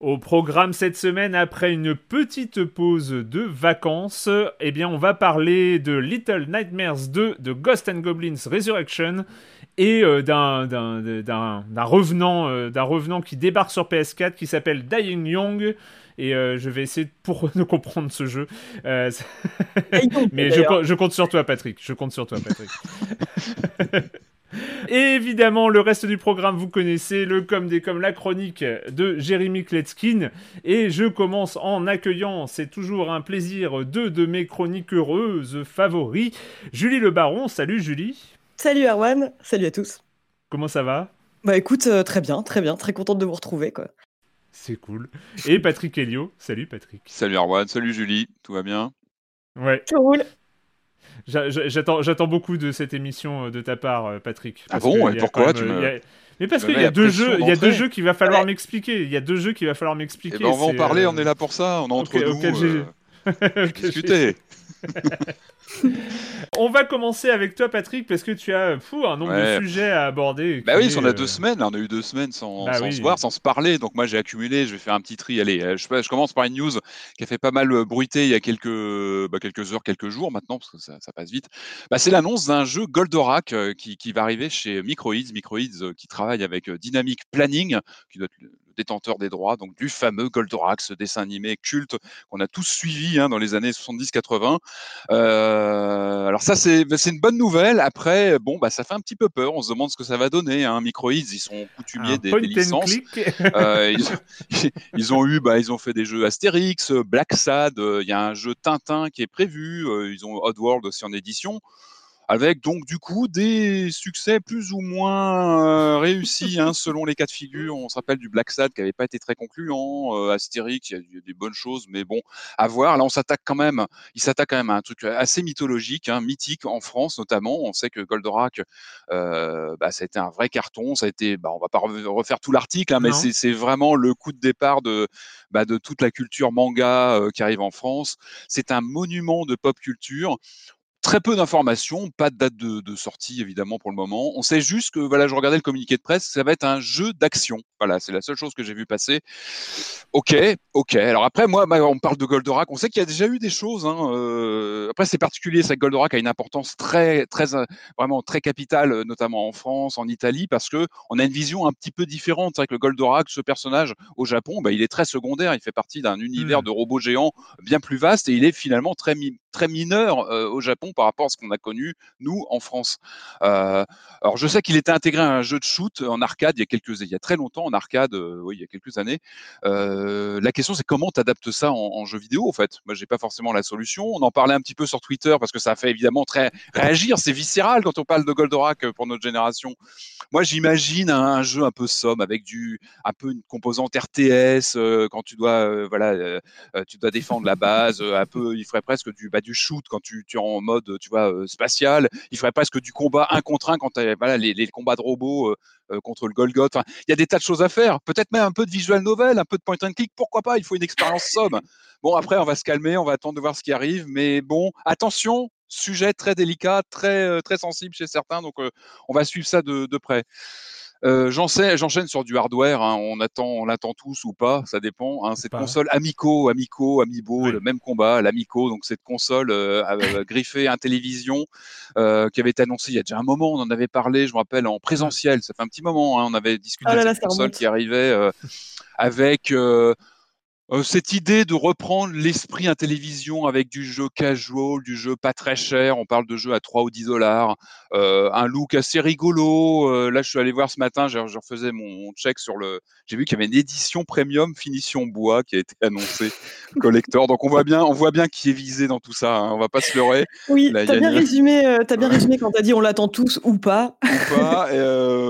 Au programme cette semaine, après une petite pause de vacances, eh bien, on va parler de Little Nightmares 2 de Ghost and Goblins Resurrection et euh, d'un revenant, euh, d'un revenant qui débarque sur PS4 qui s'appelle Dying Young. Et euh, je vais essayer pour de comprendre ce jeu. Mais je, je compte sur toi, Patrick. Je compte sur toi, Patrick. Et évidemment, le reste du programme, vous connaissez, le comme des comme la chronique de Jérémy Kletskin. Et je commence en accueillant, c'est toujours un plaisir, deux de mes chroniques heureuses favoris. Julie Le Baron, salut Julie. Salut Erwan, salut à tous. Comment ça va? Bah écoute, euh, très bien, très bien, très contente de vous retrouver quoi. C'est cool. Et Patrick Helio, salut Patrick. Salut Erwan, salut Julie, tout va bien? Ouais. Tout roule. J'attends beaucoup de cette émission euh, de ta part, euh, Patrick. Ah bon? Et pourquoi tu me... Mais parce qu'il y a deux jeux, il y a deux jeux qu'il va falloir m'expliquer. Il y a deux jeux qu'il va falloir m'expliquer. Eh ben, on va en parler. On est là pour ça. On est entre nous. Euh, discuter. on va commencer avec toi, Patrick, parce que tu as fou, un nombre de sujets à aborder. Bah oui, on a deux semaines. on a eu deux semaines sans, bah se voir, sans se parler. Donc moi, j'ai accumulé. Je vais faire un petit tri. Allez, euh, je, je, commence par une news qui a fait pas mal euh, bruiter il y a quelques, bah, quelques heures, quelques jours maintenant, parce que ça, ça passe vite. Bah, c'est l'annonce d'un jeu Goldorak euh, qui, qui, va arriver chez Microids. Microids qui travaille avec Dynamic Planning, qui doit être détenteur des droits, donc du fameux Goldorak, ce dessin animé culte qu'on a tous suivi hein, dans les années 70-80. Euh, alors ça, c'est une bonne nouvelle. Après, bon, bah, ça fait un petit peu peur. On se demande ce que ça va donner. Hein. Microids, ils sont coutumiers des, licences. Euh, ils, ont eu, bah, ils ont fait des jeux Astérix, Black Sad. Euh, il y a un jeu Tintin qui est prévu. ils ont Oddworld aussi en édition avec donc du coup des succès plus ou moins euh, réussis hein, selon les cas de figure. On se rappelle du Black Sad qui n'avait pas été très concluant, euh, Astérix, il y, a, des bonnes choses, mais bon, à voir. Là, on s'attaque quand même, il s'attaque quand même à un truc assez mythologique, hein, mythique en France notamment. On sait que Goldorak, euh, bah, ça a été un vrai carton. Ça a été, bah, on va pas refaire tout l'article, hein, mais c'est vraiment le coup de départ de, bah, de toute la culture manga euh, qui arrive en France. C'est un monument de pop culture. Très peu d'informations, pas de date de, sortie évidemment pour le moment. On sait juste que, voilà, je regardais le communiqué de presse, ça va être un jeu d'action. Voilà, c'est la seule chose que j'ai vu passer. Ok, ok. Alors après, moi, on parle de Goldorak, on sait qu'il y a déjà eu des choses. Hein, euh, après, c'est particulier, ça Goldorak a une importance très, très, euh, vraiment très capitale, euh, notamment en France, en Italie, parce que on a une vision un petit peu différente. C'est vrai que le Goldorak, ce personnage au Japon, bah, il est très secondaire. Il fait partie d'un univers mmh. de robots géants bien plus vaste et il est finalement très très mineur au Japon par rapport à ce qu'on a connu nous en France. alors je sais qu'il était intégré à un jeu de shoot en arcade il y a très longtemps en arcade, oui, il y a quelques années. la question c'est comment tu adaptes ça en, jeu vidéo en fait? Moi j'ai pas forcément la solution. On en parlait un petit peu sur Twitter parce que ça a fait évidemment très réagir. C'est viscéral quand on parle de Goldorak pour notre génération. Moi j'imagine un, jeu un peu somme avec du, un peu une composante RTS quand tu dois, voilà, tu dois défendre la base. un peu, il ferait presque du du shoot quand tu, tu es en mode tu vois, euh, spatial. Il ferait presque du combat un contre un quand tu voilà, les, combats de robots euh, euh, contre le Golgoth. Il y a des tas de choses à faire. Peut-être même un peu de visual novel, un peu de point and click. Pourquoi pas Il faut une expérience somme. Bon, après, on va se calmer, on va attendre de voir ce qui arrive. Mais bon, attention, sujet très délicat, très, très sensible chez certains. Donc, on va suivre ça de près. Euh, J'enchaîne sur du hardware. Hein. on attend, on l'attend tous ou pas, ça dépend. Hein. cette console Amico, Amico, Amiibo, le même combat, l'Amico. Donc cette console euh, euh griffée à télévision euh, qui avait été annoncée il y a déjà un moment. On en avait parlé, je me rappelle, en présentiel. Ça fait un petit moment. Hein. on avait discuté oh de cette console qui arrivait euh, avec euh, cette idée de reprendre l'esprit télévision avec du jeu casual, du jeu pas très cher, on parle de jeux à 3 ou 10 dollars, euh, un look assez rigolo. Euh, là, je suis allé voir ce matin, je, je refaisais mon, check sur le. J'ai vu qu'il y avait une édition premium finition bois qui a été annoncée, collector. Donc on voit bien, on voit bien qui est visé dans tout ça. Hein, on va pas se leurrer. Oui, t'as bien, résumé, as bien résumé quand t'as dit on l'attend tous ou pas. Ou pas.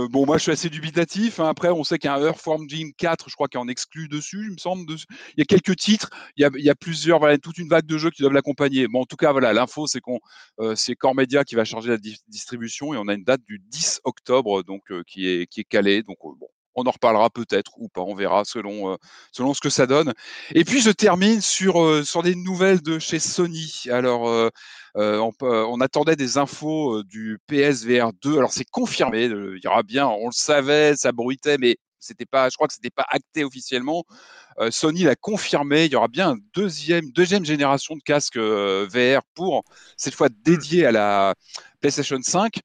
bon, moi je suis assez dubitatif. Hein. Après, on sait qu'il y a un Earthworm Jim 4, je crois, qui est en exclu dessus, il me semble. Dessus il y a quelques titres, il y a, plusieurs, voilà, toute une vague de jeux qui doivent l'accompagner. Bon, en tout cas, voilà, l'info, c'est qu'on, euh, c'est Core Media qui va charger la distribution et on a une date du 10 octobre, donc euh, qui est qui est calée. Donc euh, bon, on en reparlera peut-être ou pas, on verra selon, selon ce que ça donne. Et puis je termine sur, sur des nouvelles de chez Sony. Alors, on, on, attendait des infos du PSVR 2. Alors c'est confirmé, il y aura bien, on le savait, ça bruitait, mais c'était pas, je crois que c'était pas acté officiellement. Euh, Sony l'a confirmé, il y aura bien une deuxième, deuxième génération de casques euh, VR pour cette fois dédié à la PlayStation 5.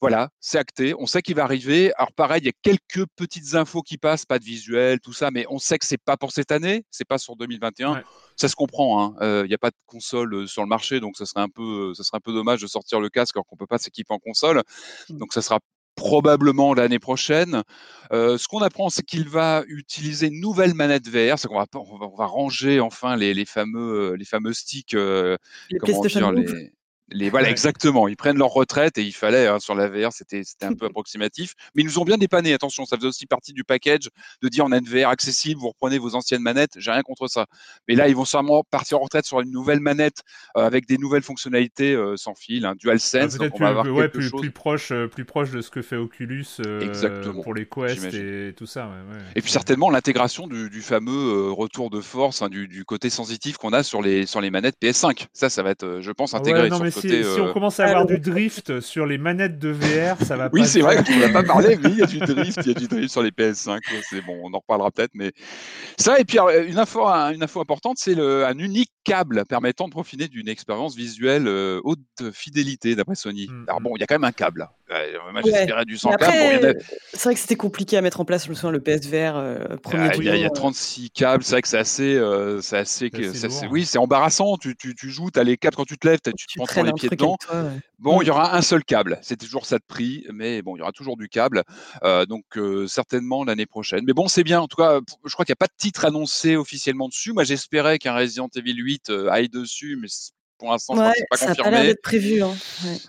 Voilà, c'est acté. On sait qu'il va arriver. Alors pareil, il y a quelques petites infos qui passent, pas de visuel, tout ça, mais on sait que c'est pas pour cette année, c'est pas sur 2021. Ça se comprend. Hein. Euh, il n'y a pas de console sur le marché, donc ça serait un peu, ça serait un peu dommage de sortir le casque alors qu'on peut pas s'équiper en console. Mmh. Donc ça sera probablement l'année prochaine. Euh, ce qu'on apprend, c'est qu'il va utiliser une nouvelle manette VR, c'est qu'on va, on va, ranger enfin les, les fameux, les fameux sticks, euh, dire, les, les, voilà, exactement. Ils prennent leur retraite et il fallait, hein, sur la VR, c'était un peu approximatif. Mais ils nous ont bien dépanné. Attention, ça faisait aussi partie du package de dire on a une VR accessible, vous reprenez vos anciennes manettes. J'ai rien contre ça. Mais là, ils vont sûrement partir en retraite sur une nouvelle manette euh, avec des nouvelles fonctionnalités euh, sans fil, un DualSense. Ah, donc on va avoir ouais, plus, plus, proche, euh, plus proche de ce que fait Oculus pour les Quest et tout ça. Et puis certainement l'intégration du, du, fameux retour de force, hein, du, du, côté sensitif qu'on a sur les, sur les manettes PS5. Ça, ça va être, je pense, intégré. Si, on euh, commence à avoir du drift sur les manettes de VR, ça va pas. Oui, c'est vrai que tu n'as pas parlé, mais il y a du drift, il y a du drift sur les PS5. C'est bon, on en reparlera peut-être, mais ça. Et puis une info, une info importante, c'est un unique câble permettant de profiter d'une expérience visuelle euh, haute fidélité d'après Sony. Mm, Alors mm. bon, il y a quand même un câble. j'espérais du sans câble. C'est vrai que c'était compliqué à mettre en place. Je me souviens le PSVR euh, premier. Il y, a 36 câbles. C'est vrai que c'est assez, c'est assez, oui, c'est embarrassant. Tu, tu, tu joues, tu as les câbles quand tu te lèves, tu, tu prends les pieds Bon, il y aura un seul câble. C'est toujours ça de prix, mais bon, il y aura toujours du câble. Euh, donc euh, certainement l'année prochaine. Mais bon, c'est bien. En tout cas, je crois qu'il n'y a pas de titre annoncé officiellement dessus. Moi, j'espérais qu'un Resident Evil 8 euh, aille dessus, mais pour l'instant, ouais, c'est pas ça confirmé. Ça prévu. Hein.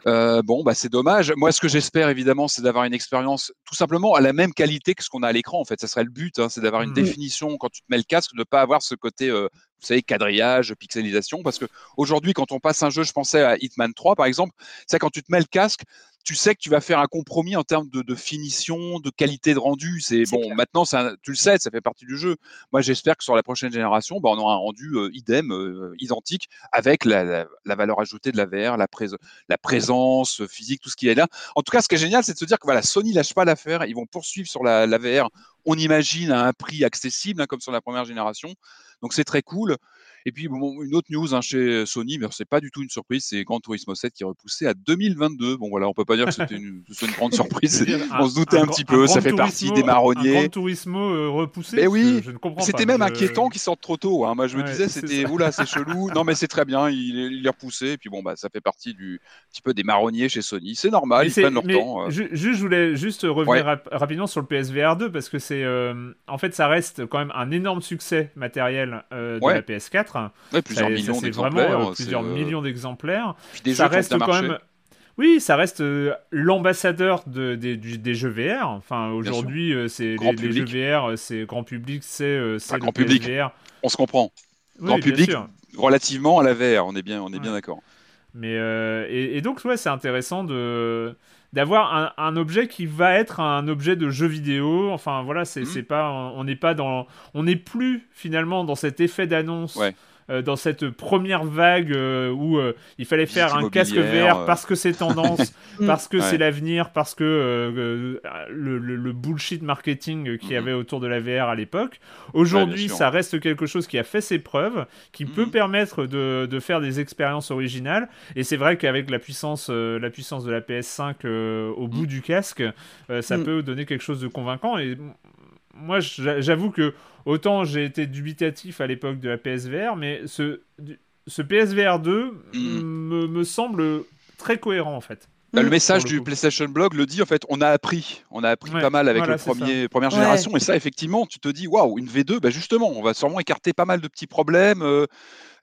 Euh, bon, bah c'est dommage. Moi, ce que j'espère évidemment, c'est d'avoir une expérience tout simplement à la même qualité que ce qu'on a à l'écran. En fait, ça serait le but, hein, c'est d'avoir une mmh. définition quand tu te mets le casque, de ne pas avoir ce côté, euh, vous savez, quadrillage, pixelisation. Parce que aujourd'hui, quand on passe un jeu, je pensais à Hitman 3 par exemple, c'est quand tu te mets le casque, tu sais que tu vas faire un compromis en termes de, finition, de qualité de rendu. C'est bon, maintenant, tu le sais, ça fait partie du jeu. Moi, j'espère que sur la prochaine génération, bah, on aura un rendu euh, idem, euh, identique, avec la, valeur ajoutée de la VR, la, la, présence physique, tout ce qui est là. En tout cas, ce qui est génial, c'est de se dire que voilà, Sony lâche pas l'affaire. Ils vont poursuivre sur la, VR. On imagine à un prix accessible, hein, comme sur la première génération. Donc, c'est très cool. Et puis, bon, une autre news hein, chez Sony, mais c'est pas du tout une surprise, c'est Gran Turismo 7 qui est repoussé à 2022. Bon, voilà, on peut pas dire que c'était une, une, grande surprise. on se doutait un, petit peu, ça fait partie des marronniers. Gran Turismo euh, repoussé, mais oui, je, ne comprends pas. C'était même inquiétant qu'il sorte trop tôt. Hein. Moi, je me disais, c'était, oula, c'est chelou. Non, mais c'est très bien, il, il, est repoussé. Et puis, bon, bah, ça fait partie du petit peu des marronniers chez Sony. C'est normal, ils prennent leur temps. Euh. Je, je, voulais juste revenir rapidement sur le PSVR 2 parce que c'est, euh, en fait, ça reste quand même un énorme succès matériel de la PS4. Ouais, plusieurs millions d'exemplaires. Vraiment, plusieurs millions d'exemplaires. Ça reste quand même. Oui, ça reste l'ambassadeur de, des jeux VR. Enfin, aujourd'hui, c'est les, jeux VR, c'est grand public, c'est grand public. VR. On se comprend. grand public, relativement à la VR, on est bien, on est bien d'accord. Mais et, donc ouais, c'est intéressant de d'avoir un, objet qui va être un objet de jeu vidéo. Enfin voilà, c'est mmh. pas, on n'est pas dans, on n'est plus finalement dans cet effet d'annonce. Dans cette première vague euh, où euh, il fallait faire un casque VR parce que c'est tendance, mm. parce que c'est l'avenir, parce que le, bullshit marketing qu'il y avait autour de la VR à l'époque. Aujourd'hui, ça reste quelque chose qui a fait ses preuves, qui peut permettre de, de, faire des expériences originales. Et c'est vrai qu'avec la puissance, la puissance de la PS5 au bout mm. du casque, ça mm. peut donner quelque chose de convaincant. Et moi, j'avoue que autant j'ai été dubitatif à l'époque de la PSVR, mais ce, ce PSVR 2 mm. me, semble très cohérent en fait. Bah, le message du PlayStation Blog le dit en fait, on a appris, on a appris pas mal avec la première génération et ça effectivement, tu te dis waouh, une V2, bah justement, on va sûrement écarter pas mal de petits problèmes. Euh,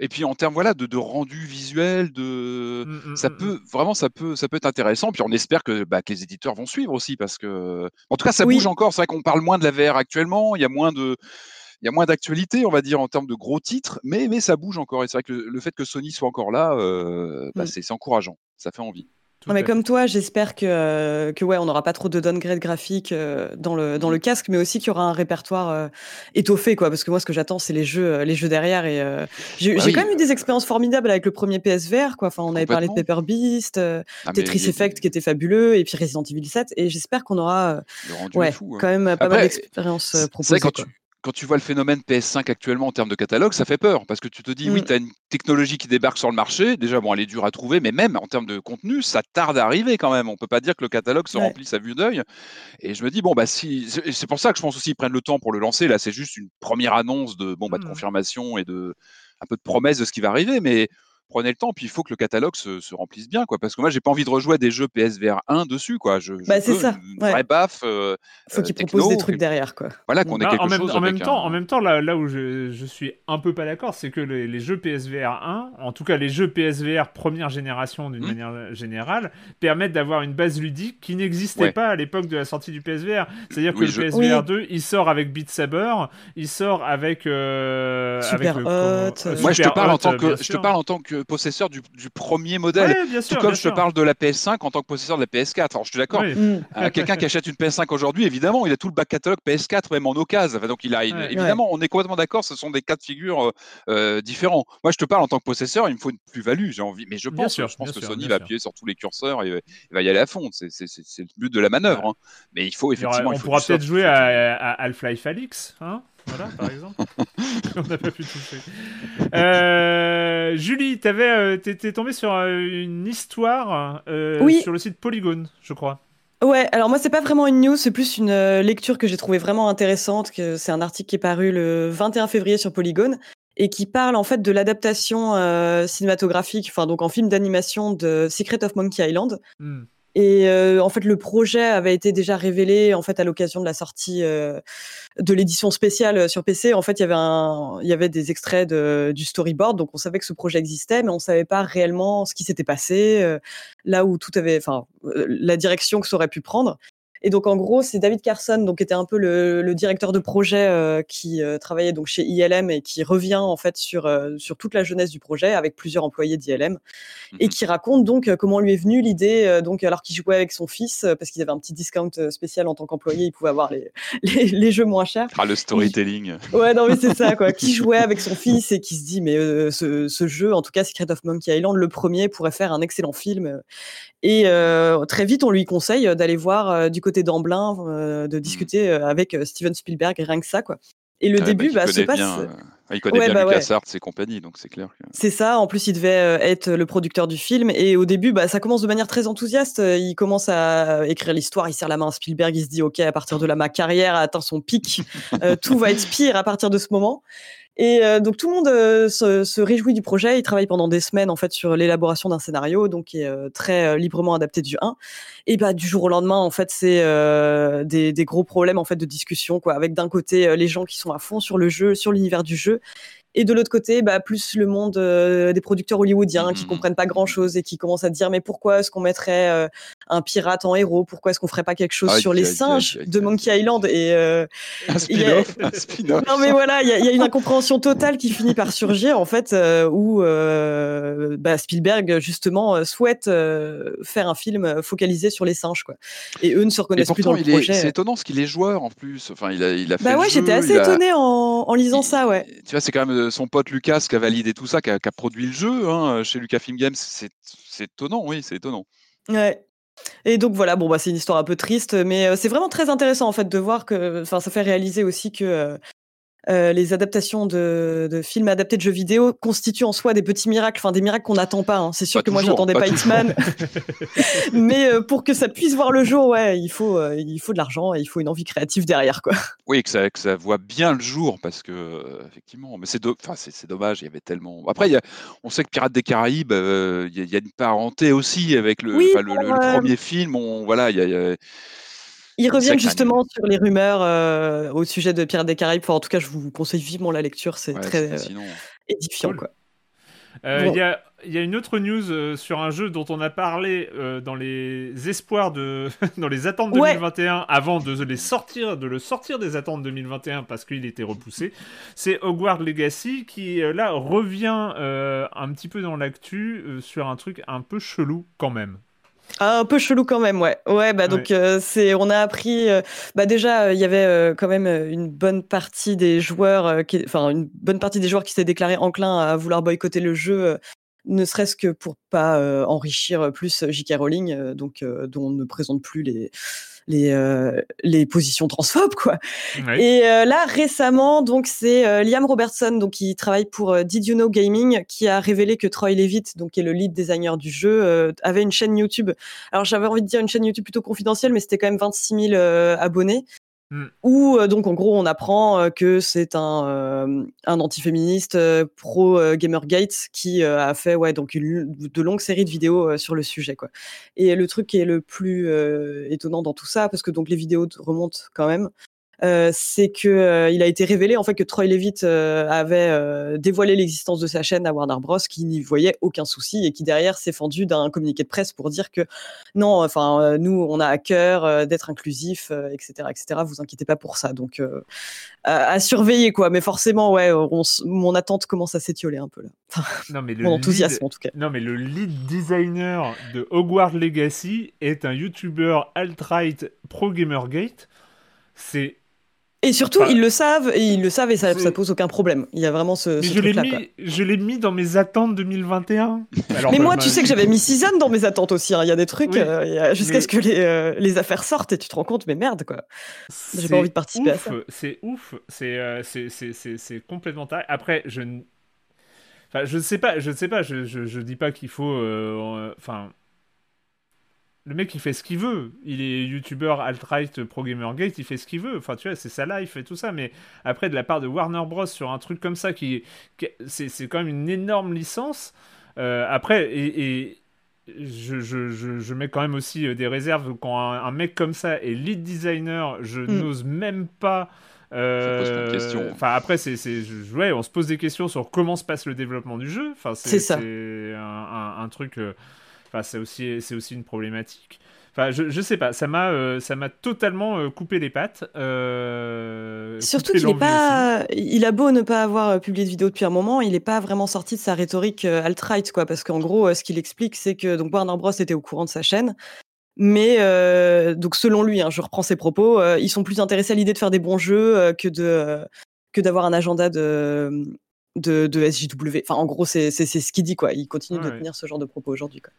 et puis en termes voilà de, de rendu visuel, de mmh, mmh, ça mmh, peut vraiment ça peut ça peut être intéressant. Puis on espère que, bah, que les éditeurs vont suivre aussi parce que en tout cas ça bouge encore. C'est vrai qu'on parle moins de la VR actuellement. Il y a moins de il y a moins d'actualité, on va dire, en termes de gros titres, mais, mais ça bouge encore. Et c'est vrai que le, fait que Sony soit encore là, euh, bah, c'est encourageant. Ça fait envie mais comme toi, j'espère que, euh, que ouais, on n'aura pas trop de downgrade graphique euh, dans, le, dans le casque, mais aussi qu'il y aura un répertoire euh, étoffé, quoi. Parce que moi, ce que j'attends, c'est les jeux, les jeux derrière. Et j'ai bah quand même eu des expériences formidables avec le premier PSVR, quoi. Enfin, on avait parlé de Paper Beast, ah, Tetris Effect qui était fabuleux, et puis Resident Evil 7. Et j'espère qu'on aura, ouais, hein. quand même pas mal d'expériences proposées. Quand quand tu vois le phénomène PS5 actuellement en termes de catalogue, ça fait peur parce que tu te dis, oui, mm. tu as une technologie qui débarque sur le marché. Déjà, bon, elle est dure à trouver, mais même en termes de contenu, ça tarde à arriver quand même. On peut pas dire que le catalogue se remplit à vue d'œil. Et je me dis, bon, bah, si, c'est pour ça que je pense aussi qu'ils prennent le temps pour le lancer. Là, c'est juste une première annonce de, bon, bah, de mm. confirmation et de, un peu de promesse de ce qui va arriver. Mais prenez le temps, puis il faut que le catalogue se, remplisse bien, quoi. Parce que moi, j'ai pas envie de rejouer des jeux PSVR 1 dessus, quoi. Je, bah, c'est ça. Une vraie baffe. Euh, faut euh, qu'ils proposent des trucs derrière, quoi. Voilà, qu'on ait bah, quelque en chose. en, même temps, en même temps, là, là où je, je suis un peu pas d'accord, c'est que les, jeux PSVR 1, en tout cas les jeux PSVR première génération d'une mmh. manière générale, permettent d'avoir une base ludique qui n'existait pas à l'époque de la sortie du PSVR. C'est-à-dire que le PSVR 2, il sort avec Beat Saber, il sort avec. Euh, Super avec, Hot. Moi, je te parle en tant que, je te parle en tant que possesseur du du premier modèle. Tout comme je te parle de la PS5 en tant que possesseur de la PS4. Alors, je suis d'accord. Euh, quelqu'un qui achète une PS5 aujourd'hui, évidemment, il a tout le back catalogue PS4, même en occasion. donc, il a, évidemment, on est complètement d'accord. Ce sont des cas de figure euh, euh, différents. Moi, je te parle en tant que possesseur, il me faut une plus-value. J'ai envie, mais je pense, je pense que Sony va appuyer sur tous les curseurs et, va y aller à fond. C'est le but de la manœuvre. Hein. Mais il faut effectivement. on pourra peut-être jouer à, à Half-Life Alix. Hein voilà, par exemple. On n'a pas pu toucher. Euh, Julie, t'avais, euh, t'es tombé sur euh, une histoire sur le site Polygon, je crois. Ouais, alors moi c'est pas vraiment une news, c'est plus une lecture que j'ai trouvée vraiment intéressante. Que c'est un article qui est paru le 21 février sur Polygon et qui parle en fait de l'adaptation cinématographique, enfin donc en film d'animation de Secret of Monkey Island. Hmm. Et en fait, le projet avait été déjà révélé en fait à l'occasion de la sortie de l'édition spéciale sur PC. En fait, il y avait un, il y avait des extraits de, du storyboard, donc on savait que ce projet existait, mais on savait pas réellement ce qui s'était passé, là où tout avait, enfin, la direction que ça aurait pu prendre. Et donc en gros, c'est David Carson, donc qui était un peu le, le directeur de projet euh, qui euh, travaillait donc chez ILM et qui revient en fait sur euh, sur toute la jeunesse du projet avec plusieurs employés d'ILM et mhm. qui raconte donc comment lui est venue l'idée donc alors qu'il jouait avec son fils parce qu'ils avaient un petit discount spécial en tant qu'employé, il pouvait avoir les, les, les jeux moins chers. Ah le storytelling. Ouais non mais c'est ça quoi, qui jouait avec son fils et qui se dit mais ce, ce jeu en tout cas Secret of Monkey Island le premier pourrait faire un excellent film et très vite on lui conseille d'aller voir du côté d'Amblin, euh, de mmh. discuter euh, avec euh, Steven Spielberg, rien que ça, quoi. Et le ah début, bah, se passe. Il connaît bien bah LucasArts et compagnie, donc c'est clair. C'est ça. En plus, il devait être le producteur du film. Et au début, bah, ça commence de manière très enthousiaste. Il commence à écrire l'histoire, il serre la main à Spielberg, il se dit, OK, à partir de là, ma carrière a atteint son pic. Euh, tout va être pire à partir de ce moment. Et euh, donc tout le monde euh, se, se, réjouit du projet. Il travaille pendant des semaines en fait sur l'élaboration d'un scénario, donc qui est euh, très librement adapté du 1. Et bah du jour au lendemain, en fait, c'est des, des, gros problèmes en fait de discussion, quoi, avec d'un côté les gens qui sont à fond sur le jeu, sur l'univers du jeu, et de l'autre côté, bah, plus le monde des producteurs hollywoodiens qui mmh. comprennent pas grand chose et qui commencent à dire mais pourquoi est-ce qu'on mettrait un pirate en héros? Pourquoi est-ce qu'on ferait pas quelque chose sur les singes de Monkey Island? Et un spin-off, Non mais voilà, il y, a une incompréhension totale qui finit par surgir en fait où bah, Spielberg justement souhaite faire un film focalisé sur les singes quoi. Et eux ne se reconnaissent plus dans le projet. C'est étonnant ce qu'il est joueur en plus. Enfin, il a, il a fait bah ouais, j'étais assez étonné en, en, lisant ça ouais. Tu vois, c'est quand même son pote Lucas qui a validé tout ça, qui a, produit le jeu hein, chez Lucasfilm Games. C'est étonnant, oui, c'est étonnant. Ouais. Et donc voilà, bon bah c'est une histoire un peu triste, mais euh, c'est vraiment très intéressant en fait de voir que, enfin ça fait réaliser aussi que euh, les adaptations de, de, films adaptés de jeux vidéo constituent en soi des petits miracles, enfin des miracles qu'on n'attend pas. Hein. C'est sûr que moi j'attendais pas, Hitman, mais euh, pour que ça puisse voir le jour, ouais, il faut euh, il faut de l'argent et il faut une envie créative derrière, quoi. Oui, que ça que ça voit bien le jour parce que effectivement, mais c'est enfin c'est dommage, il y avait tellement. Après, il y a, on sait que Pirates des Caraïbes, il y, a une parenté aussi avec le, le, premier film. On, voilà, il y a il revient justement sur les rumeurs euh, au sujet de Pierre des Caraïbes. en tout cas, je vous conseille vivement la lecture, c'est très euh, édifiant. Euh, il y, a, une autre news sur un jeu dont on a parlé dans les espoirs de, dans les attentes 2021 avant de les sortir, de le sortir des attentes 2021 parce qu'il était repoussé. C'est Hogwarts Legacy qui là revient un petit peu dans l'actu sur un truc un peu chelou quand même. Ah, un peu chelou quand même, ouais. Ouais, bah donc euh, c'est, on a appris, euh, bah déjà il y avait euh, quand même une bonne partie des joueurs, qui, enfin une bonne partie des joueurs qui s'étaient déclarés enclins à vouloir boycotter le jeu, ne serait-ce que pour pas enrichir plus J.K. Rowling, donc dont on ne présente plus les les, euh, les positions transphobes quoi. Et euh, là récemment donc c'est euh, Liam Robertson donc qui travaille pour Did You Know Gaming qui a révélé que Troy Levitt donc qui est le lead designer du jeu avait une chaîne YouTube. Alors j'avais envie de dire une chaîne YouTube plutôt confidentielle mais c'était quand même 26 000 abonnés Mm. Où euh, donc en gros on apprend euh, que c'est un, euh, un antiféministe pro Gamergate qui a fait ouais donc une, de longues séries de vidéos sur le sujet quoi. Et le truc qui est le plus étonnant dans tout ça parce que donc les vidéos remontent quand même c'est que euh, il a été révélé en fait que Troy Levitt euh, avait dévoilé l'existence de sa chaîne à Warner Bros, qui n'y voyait aucun souci et qui derrière s'est fendu d'un communiqué de presse pour dire que non, enfin nous on a à cœur d'être inclusif, etc., etc. Vous inquiétez pas pour ça. Donc à, surveiller quoi. Mais forcément ouais, mon attente commence à s'étioler un peu là. non mais le mon enthousiasme en tout cas. Non mais le lead designer de Hogwarts Legacy est un YouTuber alt-right pro Gamergate. C'est et surtout, ils le savent, et ils le savent, et ça, ça pose aucun problème. Il y a vraiment ce, ce truc-là. Je l'ai mis dans mes attentes 2021. mais moi, tu sais que j'avais mis Season dans mes attentes aussi. Hein. Il y a des trucs, euh, jusqu'à ce que les, euh, les, affaires sortent, et tu te rends compte, mais merde, quoi. J'ai pas envie de participer à ça. C'est ouf, c'est euh, c'est complètement taré. Après, je ne enfin, je sais pas, je sais pas, je, je, je dis pas qu'il faut. Enfin le mec il fait ce qu'il veut. Il est youtubeur alt-right pro gamergate, il fait ce qu'il veut. Enfin tu vois, c'est sa life et tout ça. Mais après de la part de Warner Bros sur un truc comme ça qui, c'est quand même une énorme licence. Euh, après et, je, je, je, mets quand même aussi euh, des réserves quand un, mec comme ça est lead designer, je mm. n'ose même pas. Euh, enfin après c'est ouais, on se pose des questions sur comment se passe le développement du jeu. Enfin c'est un, un, truc. Enfin, c'est aussi, c'est aussi une problématique. Enfin, je, je sais pas, ça m'a, euh, ça m'a totalement euh, coupé les pattes. Euh, Surtout qu'il est pas, il a beau ne pas avoir publié de vidéo depuis un moment, il n'est pas vraiment sorti de sa rhétorique alt-right, quoi. Parce qu'en gros, ce qu'il explique, c'est que donc Warner Bros était au courant de sa chaîne, mais donc selon lui, hein, je reprends ses propos, ils sont plus intéressés à l'idée de faire des bons jeux que de que d'avoir un agenda de de, de SJW. Enfin, en gros, c'est, c'est, ce qu'il dit, quoi. Il continue de tenir ce genre de propos aujourd'hui, quoi.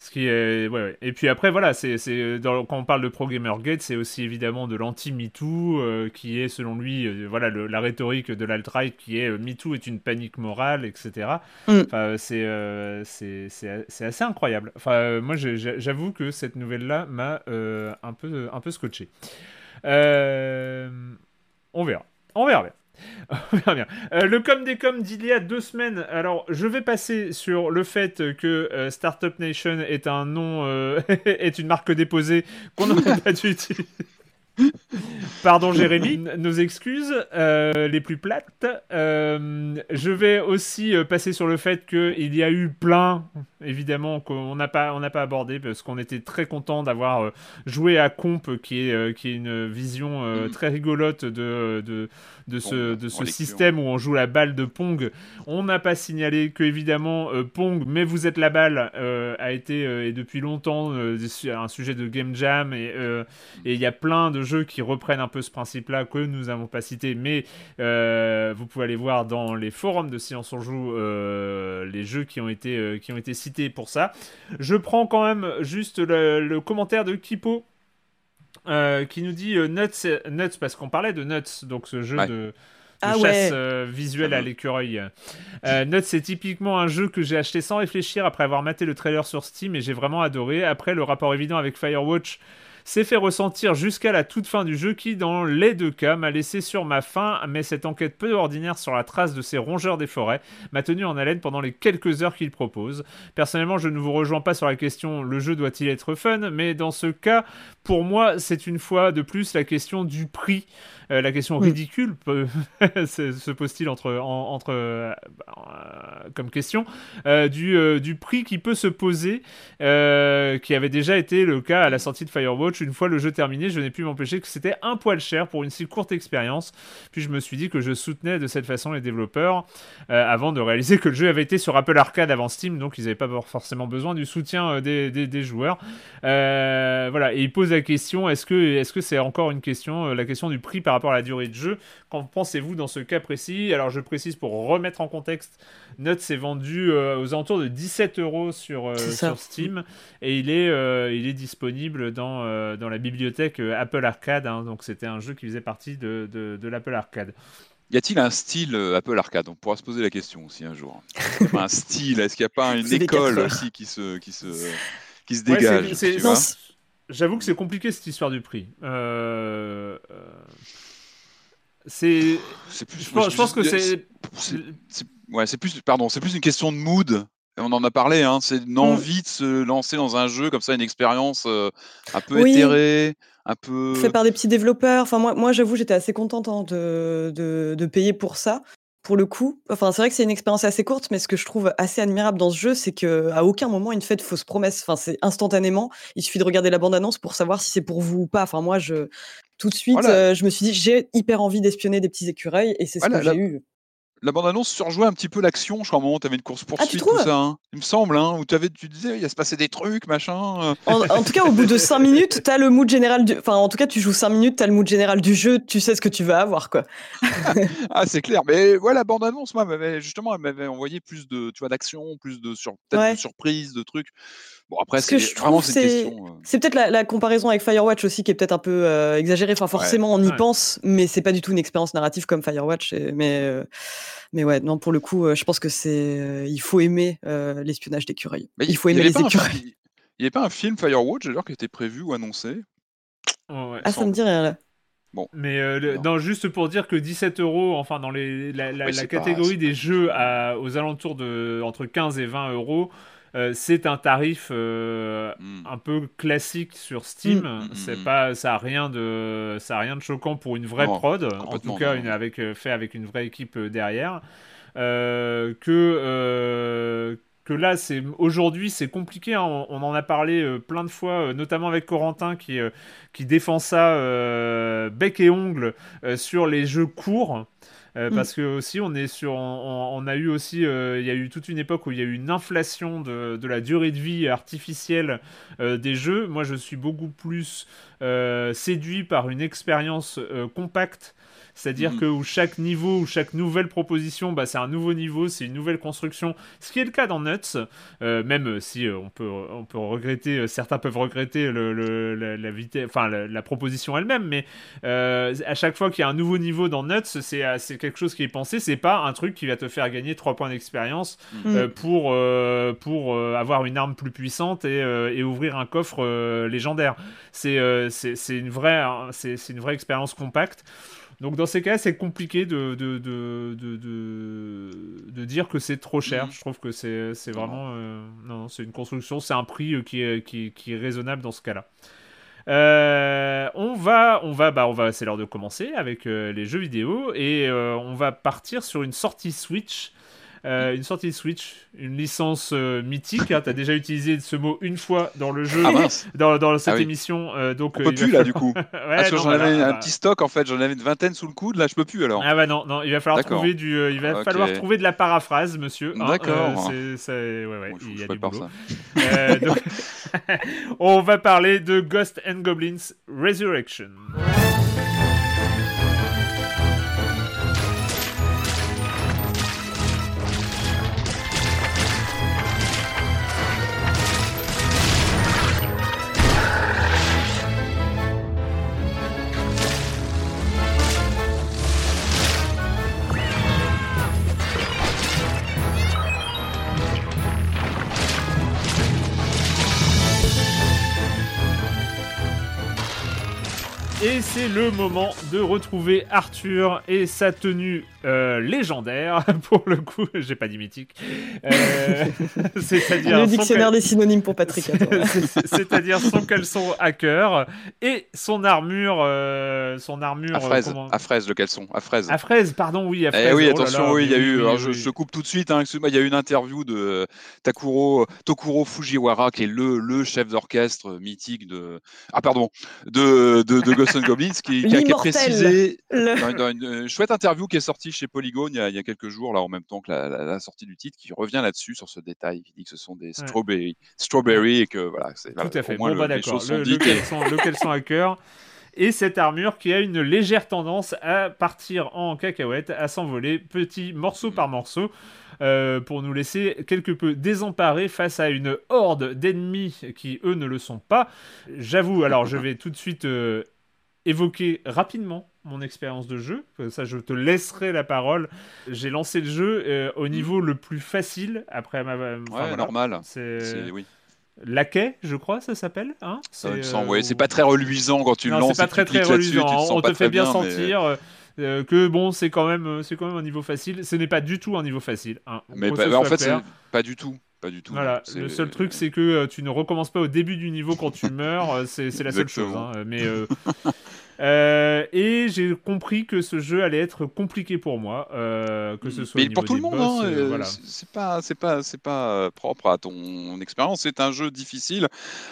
Ce qui est, ouais, Et puis après, voilà, c'est, quand on parle de Pro Gamer Gate, c'est aussi évidemment de l'anti-MeToo, euh, qui est selon lui, euh, voilà, la rhétorique de l'alt-right qui est euh, MeToo est une panique morale, etc. Mm. Enfin, c'est, c'est, assez incroyable. Enfin, moi, j'avoue que cette nouvelle-là m'a un, peu, un peu scotché. on verra. On verra bien. bien. Euh, le com des coms d'il y a deux semaines. Alors, je vais passer sur le fait que euh, Startup Nation est un nom, euh, est une marque déposée qu'on n'aurait pas dû utiliser. Pardon Jérémy, nos excuses les plus plates. je vais aussi passer sur le fait qu'il y a eu plein, évidemment, qu'on n'a pas, on pas abordé parce qu'on était très content d'avoir joué à Comp, qui est, qui est une vision mm. très rigolote de, de de ce, de ce système où on joue la balle de Pong. On n'a pas signalé que, évidemment, euh, Pong, mais vous êtes la balle, euh, a été, euh, et depuis longtemps, un sujet de game jam. Et il y a plein de jeux qui reprennent un peu ce principe-là que nous n'avons pas cité. Mais vous pouvez aller voir dans les forums de Science on Joue les jeux qui ont, été, qui ont été cités pour ça. Je prends quand même juste le, le commentaire de Kipo euh, qui nous dit euh, Nuts, Nuts parce qu'on parlait de Nuts, donc ce jeu de, ah chasse euh, visuelle à l'écureuil. Nuts, c'est typiquement un jeu que j'ai acheté sans réfléchir après avoir maté le trailer sur Steam et j'ai vraiment adoré. Après, le rapport évident avec Firewatch s'est fait ressentir jusqu'à la toute fin du jeu qui, dans les deux cas, m'a laissé sur ma faim, mais cette enquête peu ordinaire sur la trace de ces rongeurs des forêts m'a tenu en haleine pendant les quelques heures qu'il propose. Personnellement, je ne vous rejoins pas sur la question le jeu doit-il être fun, mais dans ce cas, pour moi, c'est une fois de plus la question du prix. Euh, la question ridicule se pose-t-il entre, entre euh, comme question euh, du, du prix qui peut se poser, qui avait déjà été le cas à la sortie de Firewatch. Une fois le jeu terminé, je n'ai pu m'empêcher que c'était un poil cher pour une si courte expérience. Puis je me suis dit que je soutenais de cette façon les développeurs avant de réaliser que le jeu avait été sur Apple Arcade avant Steam, donc ils n'avaient pas forcément besoin du soutien des, des, joueurs. voilà, et il pose la question est-ce que c'est encore une question, la question du prix par rapport à la durée de jeu? Qu'en pensez-vous dans ce cas précis? Alors je précise pour remettre en contexte, Nuts s'est vendu euh, aux alentours de 17 euros sur, euh, sur Steam et il est, euh, il est disponible dans, dans la bibliothèque Apple Arcade. Hein. donc c'était un jeu qui faisait partie de, de, l'Apple Arcade. Y a-t-il un style Apple Arcade? On pourra se poser la question aussi un jour. un style? Est-ce qu'il n'y a pas une école aussi qui se, qui se, qui se dégage J'avoue que c'est compliqué cette histoire du prix. Euh, c'est. Je, pense, que c'est. Ouais, c'est plus. Pardon, c'est plus une question de mood. On en a parlé, hein, c'est une mm. envie de se lancer dans un jeu comme ça, une expérience euh, un peu éthérée, un peu. Fait par des petits développeurs. Enfin, moi, moi j'avoue, j'étais assez contente hein, de, de, de, payer pour ça pour le coup. Enfin, c'est vrai que c'est une expérience assez courte, mais ce que je trouve assez admirable dans ce jeu, c'est qu'à aucun moment il ne fait de fausses promesses. Enfin, c'est instantanément. Il suffit de regarder la bande-annonce pour savoir si c'est pour vous ou pas. Enfin, moi, je tout de suite, euh, je me suis dit, j'ai hyper envie d'espionner des petits écureuils, et c'est ce que j'ai eu la bande-annonce surjouait un petit peu l'action. Je crois à un moment, tu avais une course-poursuite, ah, tout ça. Hein. Il me semble, hein, où avais, tu disais, il va se passer des trucs, machin. Euh. En, tout cas, au bout de 5 minutes, tu as le mood général du. Enfin, en tout cas, tu joues 5 minutes, tu as le mood général du jeu, tu sais ce que tu vas avoir, quoi. ah, c'est clair. Mais voilà, la bande-annonce, moi, justement, elle m'avait envoyé plus de, tu vois, d'action, plus de, sur... de surprises, de trucs. Bon, après, c'est vraiment cette question. Euh. C'est peut-être la, comparaison avec Firewatch aussi qui est peut-être un peu euh, exagérée. Enfin, forcément, on y pense, mais c'est pas du tout une expérience narrative comme Firewatch. mais, euh, mais ouais, non, pour le coup, je pense que c'est. il faut aimer l'espionnage d'écureuils. Il faut aimer les écureuils. Il n'y avait pas un film Firewatch d'ailleurs qui était prévu ou annoncé? Ah, ça me dit rien là. Bon. Mais juste pour dire que 17 euros, enfin dans les, la, catégorie des jeux à, aux alentours de entre 15 et 20 euros, euh, c'est un tarif euh, hmm. un peu classique sur Steam. Hmm, hmm, c'est pas, ça a rien de, ça a rien de choquant pour une vraie prod. En tout cas, une, avec euh, fait avec une vraie équipe derrière. que que là, c'est aujourd'hui, c'est compliqué. Hein. On, en a parlé plein de fois, notamment avec Corentin qui, qui défend ça bec et ongle sur les jeux courts. Mm. Parce que aussi, on est sur, on, a eu aussi, il y a eu toute une époque où il y a eu une inflation de, de la durée de vie artificielle des jeux. Moi, je suis beaucoup plus séduit par une expérience compacte c'est-à-dire mm. que où chaque niveau, ou chaque nouvelle proposition, bah, c'est un nouveau niveau, c'est une nouvelle construction. Ce qui est le cas dans Nuts, euh, même si euh, on, peut, on peut regretter, euh, certains peuvent regretter le, la, vitesse, enfin la, proposition elle-même, mais à chaque fois qu'il y a un nouveau niveau dans Nuts, c'est quelque chose qui est pensé, c'est pas un truc qui va te faire gagner 3 points d'expérience mm. pour, pour avoir une arme plus puissante et, et ouvrir un coffre légendaire. C'est une, vraie, c'est une vraie expérience compacte. Donc dans ces cas, c'est compliqué de, de, de, de, dire que c'est trop cher. Mhm. Je trouve que c'est vraiment... Euh, non, c'est une construction, c'est un prix euh, qui est, qui, qui, est raisonnable dans ce cas-là. Euh, on va, on va, bah, on va, c'est l'heure de commencer avec les jeux vidéo et on va partir sur une sortie Switch euh, une sortie de Switch, une licence euh, mythique. Hein, tu as déjà utilisé ce mot une fois dans le jeu, ah, dans, dans, cette ah émission. Euh, donc, On peut plus là du coup. Parce que j'en avais un petit stock en fait, j'en avais une vingtaine sous le coude, là je peux plus alors. Ah bah non, non il va falloir, trouver, du, il va falloir trouver de la paraphrase, monsieur. Hein, D'accord. ouais, ouais, il y a du boulot. donc... On va parler de Ghost and Goblins Resurrection. Et c'est le moment de retrouver Arthur et sa tenue euh, légendaire. Pour le coup, j'ai pas dit mythique. Euh, c'est-à-dire le dictionnaire des synonymes pour Patrick. c'est-à-dire son caleçon hacker et son armure, euh, son armure. À fraise, à fraise le caleçon, à fraise. À fraise, pardon, oui, à eh fraise. oui, oh attention, oui, il y a eu. je, coupe tout de suite. Hein, il y a eu une interview de Takuro Tokuro Fujiwara, qui est le, le chef d'orchestre mythique de. Ah pardon, de de, de Goblins qui, a, précisé dans, une euh, chouette interview qui est sortie chez Polygon il y, a, quelques jours, là en même temps que la, sortie du titre, qui revient là-dessus sur ce détail, qui dit que ce sont des strawberry, strawberry et que voilà, c'est tout à fait. Bon, bah, d'accord. Le, le, caleçon, à cœur et cette armure qui a une légère tendance à partir en cacahuète, à s'envoler petit morceau par morceau. Euh, pour nous laisser quelque peu désemparés face à une horde d'ennemis qui, eux, ne le sont pas. J'avoue, alors je vais tout de suite euh, évoquer rapidement mon expérience de jeu. Ça, je te laisserai la parole. J'ai lancé le jeu euh, au niveau le plus facile après ma. ouais, normal. C'est oui. Laquais, je crois, ça s'appelle. Hein? C'est euh, c'est pas très reluisant quand tu le lances. C'est pas très très reluisant. on te fait bien, sentir. Euh, que bon, c'est quand même, c'est quand même un niveau facile. Ce n'est pas du tout un niveau facile. Hein. Mais en fait, c'est pas du tout. Pas du tout. Voilà, le seul truc, c'est que tu ne recommences pas au début du niveau quand tu meurs. c'est la seule chose. Hein. Mais Euh, et j'ai compris que ce jeu allait être compliqué pour moi, euh, que ce soit. Mais pour tout le monde, hein, euh, voilà. c'est pas, c'est pas, c'est pas propre à ton expérience. C'est un jeu difficile.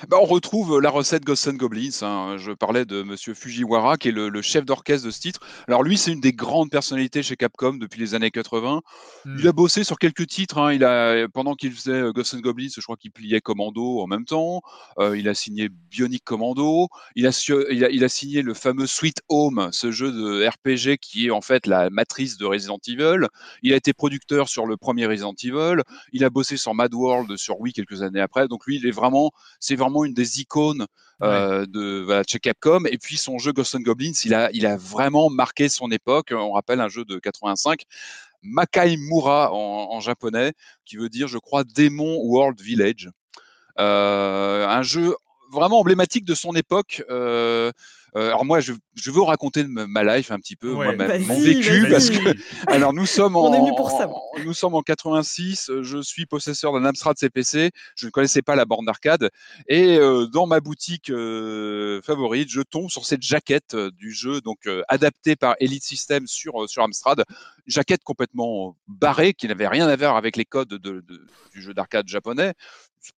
Bah, on retrouve la recette Ghosts and Goblins. Hein. Je parlais de Monsieur Fujiwara, qui est le, chef d'orchestre de ce titre. Alors lui, c'est une des grandes personnalités chez Capcom depuis les années 80. Il hmm. a bossé sur quelques titres. Hein. Il a, pendant qu'il faisait Ghosts and Goblins, je crois qu'il pliait Commando en même temps. il a signé Bionic Commando. Il a, il a, il a signé le fameux Sweet Home, ce jeu de RPG qui est en fait la matrice de Resident Evil. Il a été producteur sur le premier Resident Evil. Il a bossé sur Mad World sur Wii quelques années après. Donc lui, il est vraiment, c'est vraiment une des icônes euh, de chez Capcom. Et puis son jeu Ghost and Goblins, il a, il a vraiment marqué son époque. On rappelle un jeu de 85. Makai Mura en, japonais, qui veut dire, je crois, Demon World Village. Euh, un jeu vraiment emblématique de son époque. Euh, euh, alors moi, je, je, veux raconter ma life un petit peu, mon vécu, parce que alors nous sommes en, nous sommes en 86. Je suis possesseur d'un Amstrad CPC. Je ne connaissais pas la borne d'arcade et euh, dans ma boutique euh, favorite, je tombe sur cette jaquette du jeu, donc adaptée par Elite System sur sur Amstrad, jaquette complètement barrée qui n'avait rien à voir avec les codes de, du jeu d'arcade japonais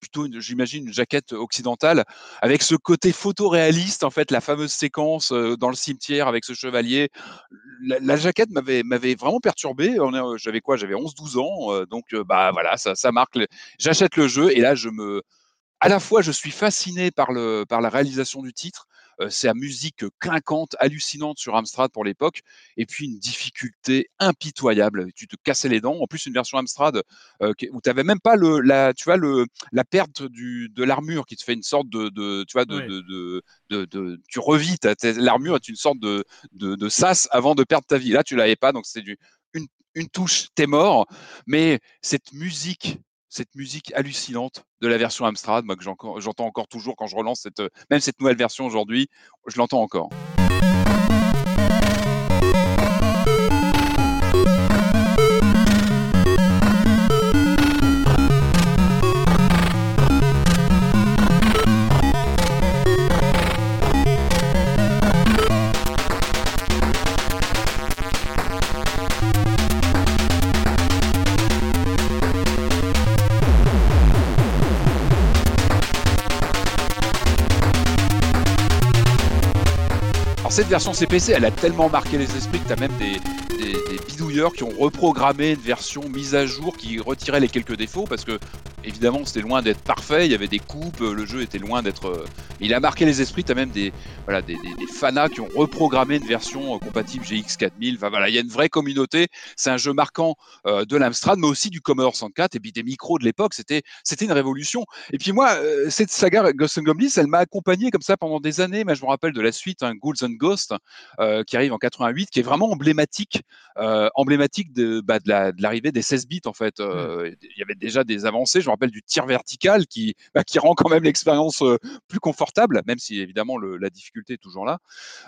plutôt, j'imagine, une jaquette occidentale, avec ce côté photoréaliste, en fait, la fameuse séquence dans le cimetière avec ce chevalier. La, jaquette m'avait, m'avait vraiment perturbé. J'avais quoi? J'avais 11-12 ans. donc, bah voilà, ça, ça marque. J'achète le jeu et là, je me. À la fois, je suis fasciné par, le, par la réalisation du titre, c'est la musique clinquante, hallucinante sur Amstrad pour l'époque, et puis une difficulté impitoyable. Tu te cassais les dents. En plus, une version Amstrad où tu n'avais même pas le, la, tu vois, le, la perte du, de l'armure qui te fait une sorte de, de tu vois, de, de, de, de, tu revis l'armure est une sorte de, de, de sas avant de perdre ta vie. Là, tu l'avais pas, donc c'est du une, une touche, t'es mort. Mais cette musique cette musique hallucinante de la version Amstrad, moi que j'entends encore toujours quand je relance cette, même cette nouvelle version aujourd'hui, je l'entends encore. Cette version CPC, elle a tellement marqué les esprits que tu as même des, bidouilleurs qui ont reprogrammé une version mise à jour qui retirait les quelques défauts parce que évidemment c'était loin d'être parfait, il y avait des coupes, le jeu était loin d'être. Euh, il a marqué les esprits, tu as même des, voilà, des, fanas qui ont reprogrammé une version euh, compatible GX 4000. Enfin, voilà, il y a une vraie communauté. C'est un jeu marquant euh, de l'Amstrad, mais aussi du Commodore 64 et puis des micros de l'époque. C'était, c'était une révolution. Et puis moi, cette saga Ghost and Goblins, elle m'a accompagné comme ça pendant des années. Mais je me rappelle de la suite, hein, Ghouls and Ghosts, qui arrive en 88, qui est vraiment emblématique, emblématique de, bah, de, l'arrivée des 16 bits en fait. Mmh. Il y avait déjà des avancées. Je me rappelle du tir vertical qui, bah, qui rend quand même l'expérience plus confortable, même si évidemment la difficulté est toujours là.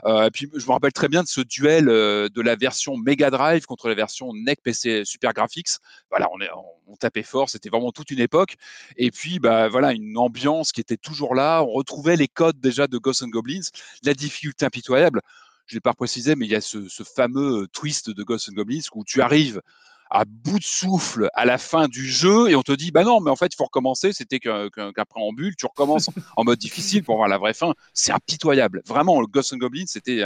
Euh, et puis je me rappelle très bien de ce duel euh, de la version Mega Drive contre la version NEC PC Super Graphics. Voilà, on, est, on, tapait fort, c'était vraiment toute une époque. Et puis bah voilà, une ambiance qui était toujours là. On retrouvait les codes déjà de Ghosts and Goblins, la difficulté impitoyable je ne l'ai pas précisé, mais il y a ce, fameux twist de Ghosts and Goblins où tu arrives à bout de souffle à la fin du jeu et on te dit bah non mais en fait il faut recommencer c'était qu'un préambule tu recommences en mode difficile pour voir la vraie fin. C'est impitoyable. Vraiment le Ghost and Goblins c'était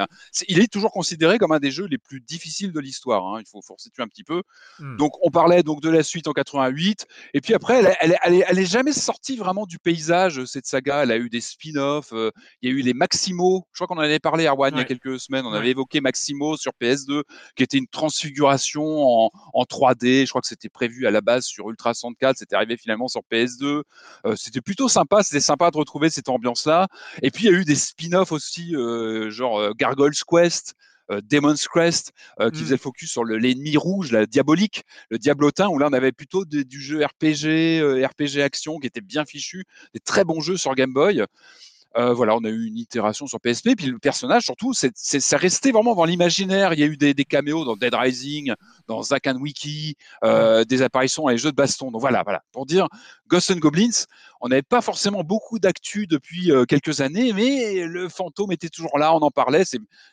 il est toujours considéré comme un des jeux les plus difficiles de l'histoire hein. il faut, faut situer un petit peu. Hmm. donc on parlait donc de la suite en 88 et puis après elle, elle, elle, est, jamais sortie vraiment du paysage cette saga. Elle a eu des spin-offs euh, il y a eu les Maximo. Je crois qu'on en avait parlé à One il y a quelques semaines. On avait évoqué Maximo sur PS2 qui était une transfiguration en, en 3D. Je crois que c'était prévu à la base sur Ultra 64. C'était arrivé finalement sur PS2. Euh, c'était plutôt sympa. C'était sympa de retrouver cette ambiance-là. Et puis, il y a eu des spin-offs aussi, euh, genre euh, Gargoyle's Quest. Demon's Crest, qui mmh. faisait focus sur l'ennemi rouge, la diabolique, le diablotin, où là on avait plutôt du jeu RPG, RPG action qui était bien fichu, des très bons jeux sur Game Boy. Euh, voilà, on a eu une itération sur PSP, puis le personnage, surtout, c'est resté vraiment dans l'imaginaire. Il y a eu des, caméos dans Dead Rising, dans Zack and Wiki, euh, des apparitions dans les jeux de baston. Donc voilà, voilà. Pour dire, Ghost and Goblins, on n'avait pas forcément beaucoup d'actu depuis euh, quelques années, mais le fantôme était toujours là, on en parlait.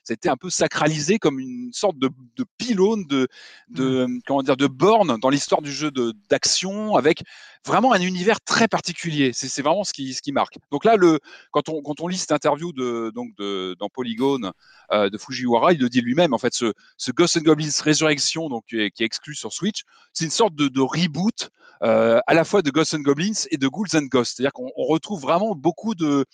C'était un peu sacralisé comme une sorte de, pylône, de, de, mmh. comment dire, de borne dans l'histoire du jeu d'action, avec vraiment un univers très particulier. C'est vraiment ce qui, ce qui marque. Donc là, le, quand, on, quand on lit cette interview de, donc de, dans Polygone euh, de Fujiwara, il le dit lui-même. En fait, ce, ce Ghost and Goblins Resurrection, donc, qui, est, exclu sur Switch, c'est une sorte de, de reboot euh, à la fois de Ghost and Goblins et de Ghouls and Ghosts. C'est-à-dire qu'on retrouve vraiment beaucoup de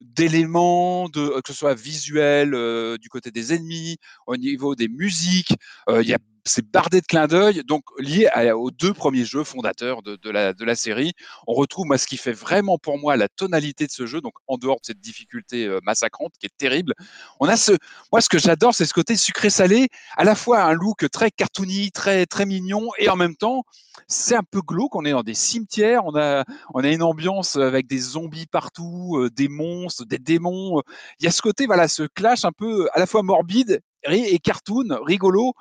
d'éléments, de, que ce soit visuel, euh, du côté des ennemis, au niveau des musiques. Il y a c'est bardé de clins d'œil, donc lié aux deux premiers jeux fondateurs de, la, de la série. On retrouve moi ce qui fait vraiment pour moi la tonalité de ce jeu, donc en dehors de cette difficulté euh, massacrante qui est terrible. On a ce, moi ce que j'adore, c'est ce côté sucré-salé, à la fois un look très cartoony, très très mignon, et en même temps c'est un peu glauque. On est dans des cimetières, on a on a une ambiance avec des zombies partout, euh, des monstres, des démons. Il y a ce côté voilà, ce clash un peu à la fois morbide et cartoon, rigolo,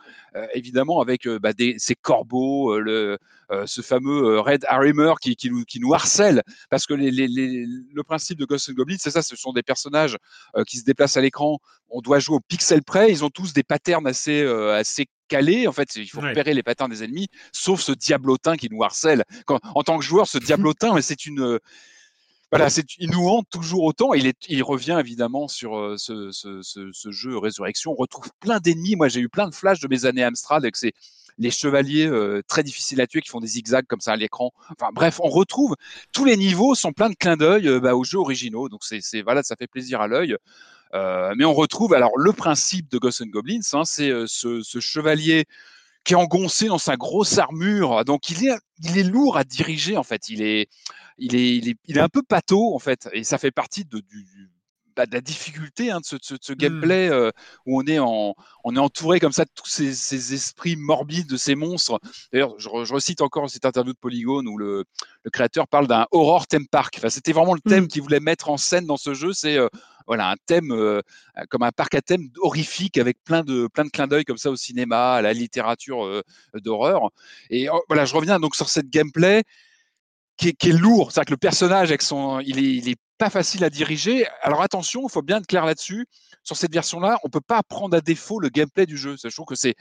évidemment avec bah, des, ces corbeaux, le, ce fameux Red Harrimer qui, qui, nous, qui nous harcèle, parce que les, les, le principe de Ghost and Goblins, c'est ça, ce sont des personnages qui se déplacent à l'écran, on doit jouer au pixel près, ils ont tous des patterns assez, assez calés, en fait, il faut repérer les patterns des ennemis, sauf ce diablotin qui nous harcèle. Quand, en tant que joueur, ce diablotin, c'est une voilà, c'est, il nous hante toujours autant. Il, est, il revient évidemment sur euh, ce, ce, ce, jeu Résurrection. On retrouve plein d'ennemis. Moi, j'ai eu plein de flashs de mes années Amstrad avec ces, les chevaliers euh, très difficiles à tuer qui font des zigzags comme ça à l'écran. Enfin bref, on retrouve tous les niveaux sont pleins de clins d'œil euh, bah, aux jeux originaux. Donc c'est, c'est voilà, ça fait plaisir à l'œil. mais on retrouve alors le principe de Ghosts and Goblins, hein, c'est ce, ce, chevalier qui est engoncé dans sa grosse armure. Donc il est, il est lourd à diriger en fait. Il est, il est, il est, un peu pâteau en fait, et ça fait partie de, du, bah, de la difficulté hein, de ce, ce, mmh. gameplay euh, où on est, en, on est entouré comme ça de tous ces, ces esprits morbides de ces monstres. D'ailleurs, je, je, recite encore cette interview de Polygon où le, le créateur parle d'un horror theme park. Enfin, C'était vraiment le thème mmh. qu'il voulait mettre en scène dans ce jeu. C'est euh, voilà un thème euh, comme un parc à thème horrifique avec plein de plein de clins d'œil comme ça au cinéma, à la littérature d'horreur. Et oh, voilà, je reviens donc sur cette gameplay qui est, qui est lourd. C'est-à-dire que le personnage, avec son, il est, il est facile à diriger. Alors attention, il faut bien être clair là-dessus. Sur cette version-là, on peut pas prendre à défaut le gameplay du jeu. Je trouve que c'est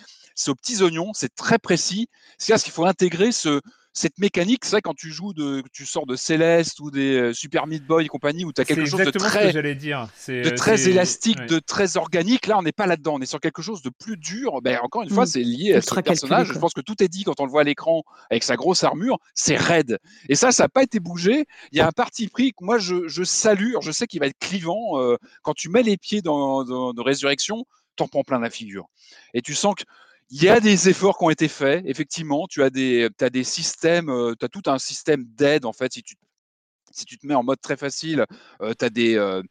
aux petits oignons, c'est très précis. C'est ce qu'il faut intégrer ce, cette mécanique, c'est vrai quand tu joues de, tu sors de Céleste ou des euh, Super Meat Boy et compagnie où tu as quelque chose de très, dire. de très élastique, de très organique. Là, on n'est pas là-dedans. On est sur quelque chose de plus dur. Ben, encore une fois, mm. c'est lié à ce personnage. Je pense que tout est dit quand on le voit à l'écran avec sa grosse armure. C'est raide. Et ça, ça n'a pas été bougé. Il y a un parti pris que moi, je, je salue. Je sais qu'il va être clivant. Euh, quand tu mets les pieds dans, dans, dans Résurrection, t'en prends plein la figure. Et tu sens que il y a des efforts qui ont été faits, effectivement. Tu as des, as des systèmes, euh, tu as tout un système d'aide, en fait, si tu si tu te mets en mode très facile, euh, tu as, des, euh,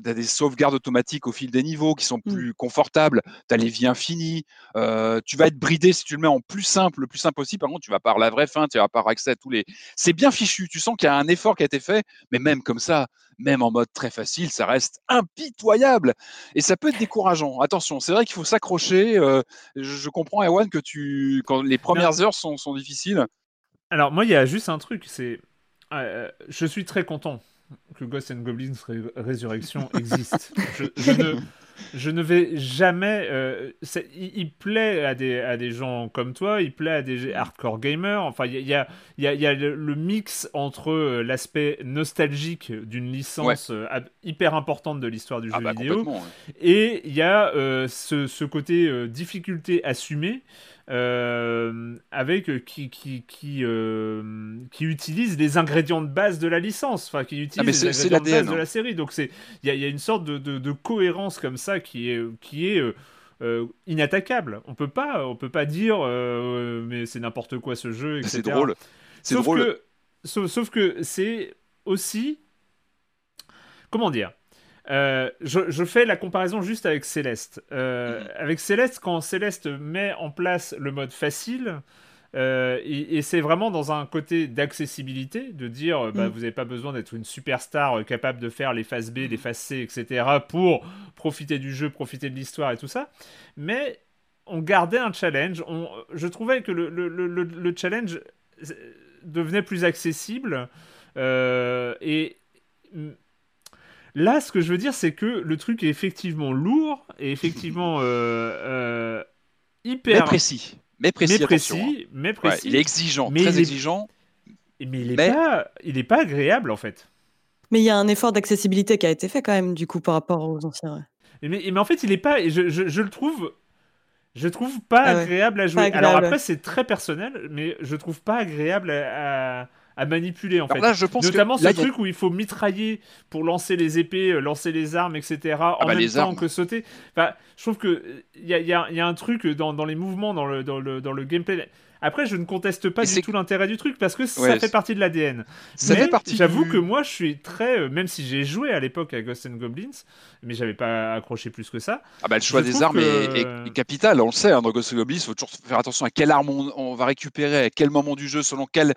des sauvegardes automatiques au fil des niveaux qui sont mmh. plus confortables, tu as les vies infinies, euh, tu vas être bridé si tu le mets en plus simple, le plus simple possible, par contre tu vas par la vraie fin, tu vas par accès à tous les... C'est bien fichu, tu sens qu'il y a un effort qui a été fait, mais même comme ça, même en mode très facile, ça reste impitoyable et ça peut être décourageant. Attention, c'est vrai qu'il faut s'accrocher. je, comprends, Ewan, que tu, quand les premières heures sont, sont difficiles. Alors moi, il y a juste un truc, c'est euh, je suis très content que Ghost and Goblins Résurrection existe. je, ne, je ne vais jamais. Euh, il, plaît à des, à des gens comme toi, il plaît à des hardcore gamers. Enfin, il y a, y, a, y a, le, mix entre euh, l'aspect nostalgique d'une licence hyper importante de l'histoire du ah jeu bah, vidéo et il y a ce, ce, côté difficulté assumée. Euh, avec euh, qui qui qui, euh, qui utilise les ingrédients de base de la licence, enfin qui utilise ah, les ingrédients de base de hein. la série. Donc c'est il y a, y a, une sorte de, de, de, cohérence comme ça qui est qui est inattaquable. On peut pas on peut pas dire mais c'est n'importe quoi ce jeu, C'est drôle. C'est drôle. Que, sauf, sauf que c'est aussi comment dire? Euh, je, fais la comparaison juste avec Céleste. Euh, mhm. Avec Céleste, quand Céleste met en place le mode facile, euh, et, c'est vraiment dans un côté d'accessibilité, de dire bah, mhm. vous n'avez pas besoin d'être une superstar capable de faire les phases B, les phases C, etc. pour profiter du jeu, profiter de l'histoire et tout ça. Mais on gardait un challenge. je trouvais que le, le challenge devenait plus accessible. et Là, ce que je veux dire, c'est que le truc est effectivement lourd et effectivement euh, euh, hyper. Mais précis. Mais précis. Mais précis. Mais précis. il est exigeant, très exigeant. Mais il n'est pas, il pas agréable en fait. Mais il y a un effort d'accessibilité qui a été fait quand même du coup par rapport aux anciens. Mais, mais, en fait, il n'est pas. Je, je, le trouve. Je trouve pas ah agréable à jouer. Alors après, c'est très personnel, mais je trouve pas agréable à à manipuler en fait. je pense Notamment ce truc où il faut mitrailler pour lancer les épées, euh, lancer les armes, etc. Ah en bah, même temps que sauter. Enfin, je trouve que il y a, y, a, y a, un truc dans, dans, les mouvements, dans le, dans le, dans le gameplay. Après, je ne conteste pas du tout l'intérêt du truc parce que ça fait partie de l'ADN. Mais j'avoue que moi, je suis très, euh, même si j'ai joué à l'époque à Ghosts and Goblins, mais j'avais pas accroché plus que ça. Ah bah le choix des armes est, capital, on le sait. Hein, dans Ghosts and Goblins, il faut toujours faire attention à quelle arme on, va récupérer, à quel moment du jeu, selon quel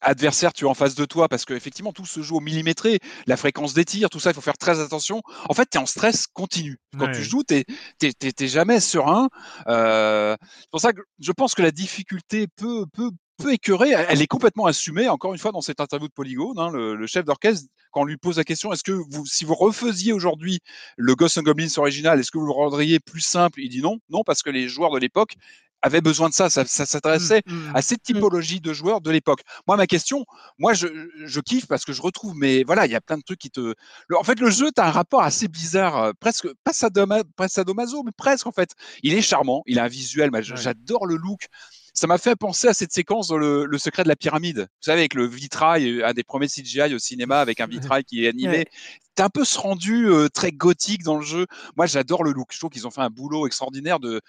adversaire tu es en face de toi, parce qu'effectivement, tout se joue au millimétré, la fréquence des tirs, tout ça, il faut faire très attention. En fait, tu es en stress continu. Quand tu joues, tu n'es jamais serein. Euh, c'est pour ça que je pense que la difficulté peut, peut, peut écœurer. Elle est complètement assumée, encore une fois, dans cette interview de Polygone. Hein, le, chef d'orchestre, quand on lui pose la question, est-ce que vous, si vous refaisiez aujourd'hui le Ghost and Goblins original, est-ce que vous le rendriez plus simple? Il dit non, non, parce que les joueurs de l'époque avait besoin de ça. Ça, s'adressait mmh, mmh, à cette mmh. typologie de joueurs de l'époque. Moi, ma question, moi, je, je, kiffe parce que je retrouve, mais voilà, il y a plein de trucs qui te. en fait, le jeu, tu as un rapport assez bizarre, euh, presque, pas sadomaso, mais presque, en fait. Il est charmant, il a un visuel, j'adore le look ça m'a fait penser à cette séquence dans le, secret de la pyramide. Vous savez, avec le vitrail, un des premiers CGI au cinéma avec un vitrail qui est animé t'as un peu ce rendu très gothique dans le jeu. Moi, j'adore le look. Je trouve qu'ils ont fait un boulot extraordinaire de.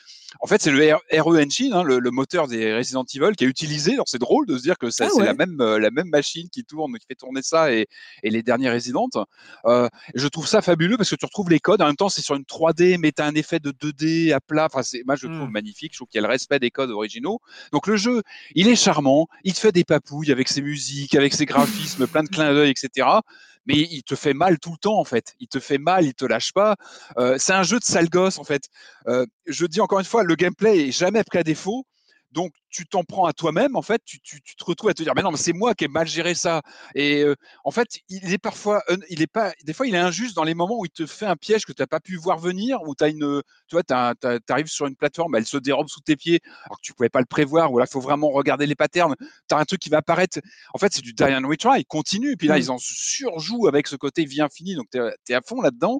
En fait, c'est le RE Engine, hein, le, moteur des Resident Evil, qui est utilisé. Alors, c'est drôle de se dire que c'est ah la même la même machine qui tourne, qui fait tourner ça et, et les dernières Resident. Euh, je trouve ça fabuleux parce que tu retrouves les codes. En même temps, c'est sur une 3D, mais t'as un effet de 2D à plat. Enfin, c'est moi, je trouve mmh. magnifique. Je trouve qu'il y a le respect des codes originaux. Donc, le jeu, il est charmant. Il te fait des papouilles avec ses musiques, avec ses graphismes, plein de clins d'œil, etc mais il te fait mal tout le temps en fait. Il te fait mal, il te lâche pas. Euh, c'est un jeu de sale gosse en fait. Euh, je dis encore une fois, le gameplay est jamais pris à défaut. Donc, tu t'en prends à toi-même, en fait, tu, te retrouves à te dire, mais non, mais c'est moi qui ai mal géré ça. Et euh, en fait, il est parfois, il est pas, des fois, il est injuste dans les moments où il te fait un piège que tu n'as pas pu voir venir, où tu as une, tu vois, tu arrives sur une plateforme, elle se dérobe sous tes pieds, alors que tu pouvais pas le prévoir, ou là, il faut vraiment regarder les patterns. Tu as un truc qui va apparaître. En fait, c'est du die and retry, il continue. Et puis là, mmh. ils en surjouent avec ce côté vie infini, donc tu es, à fond là-dedans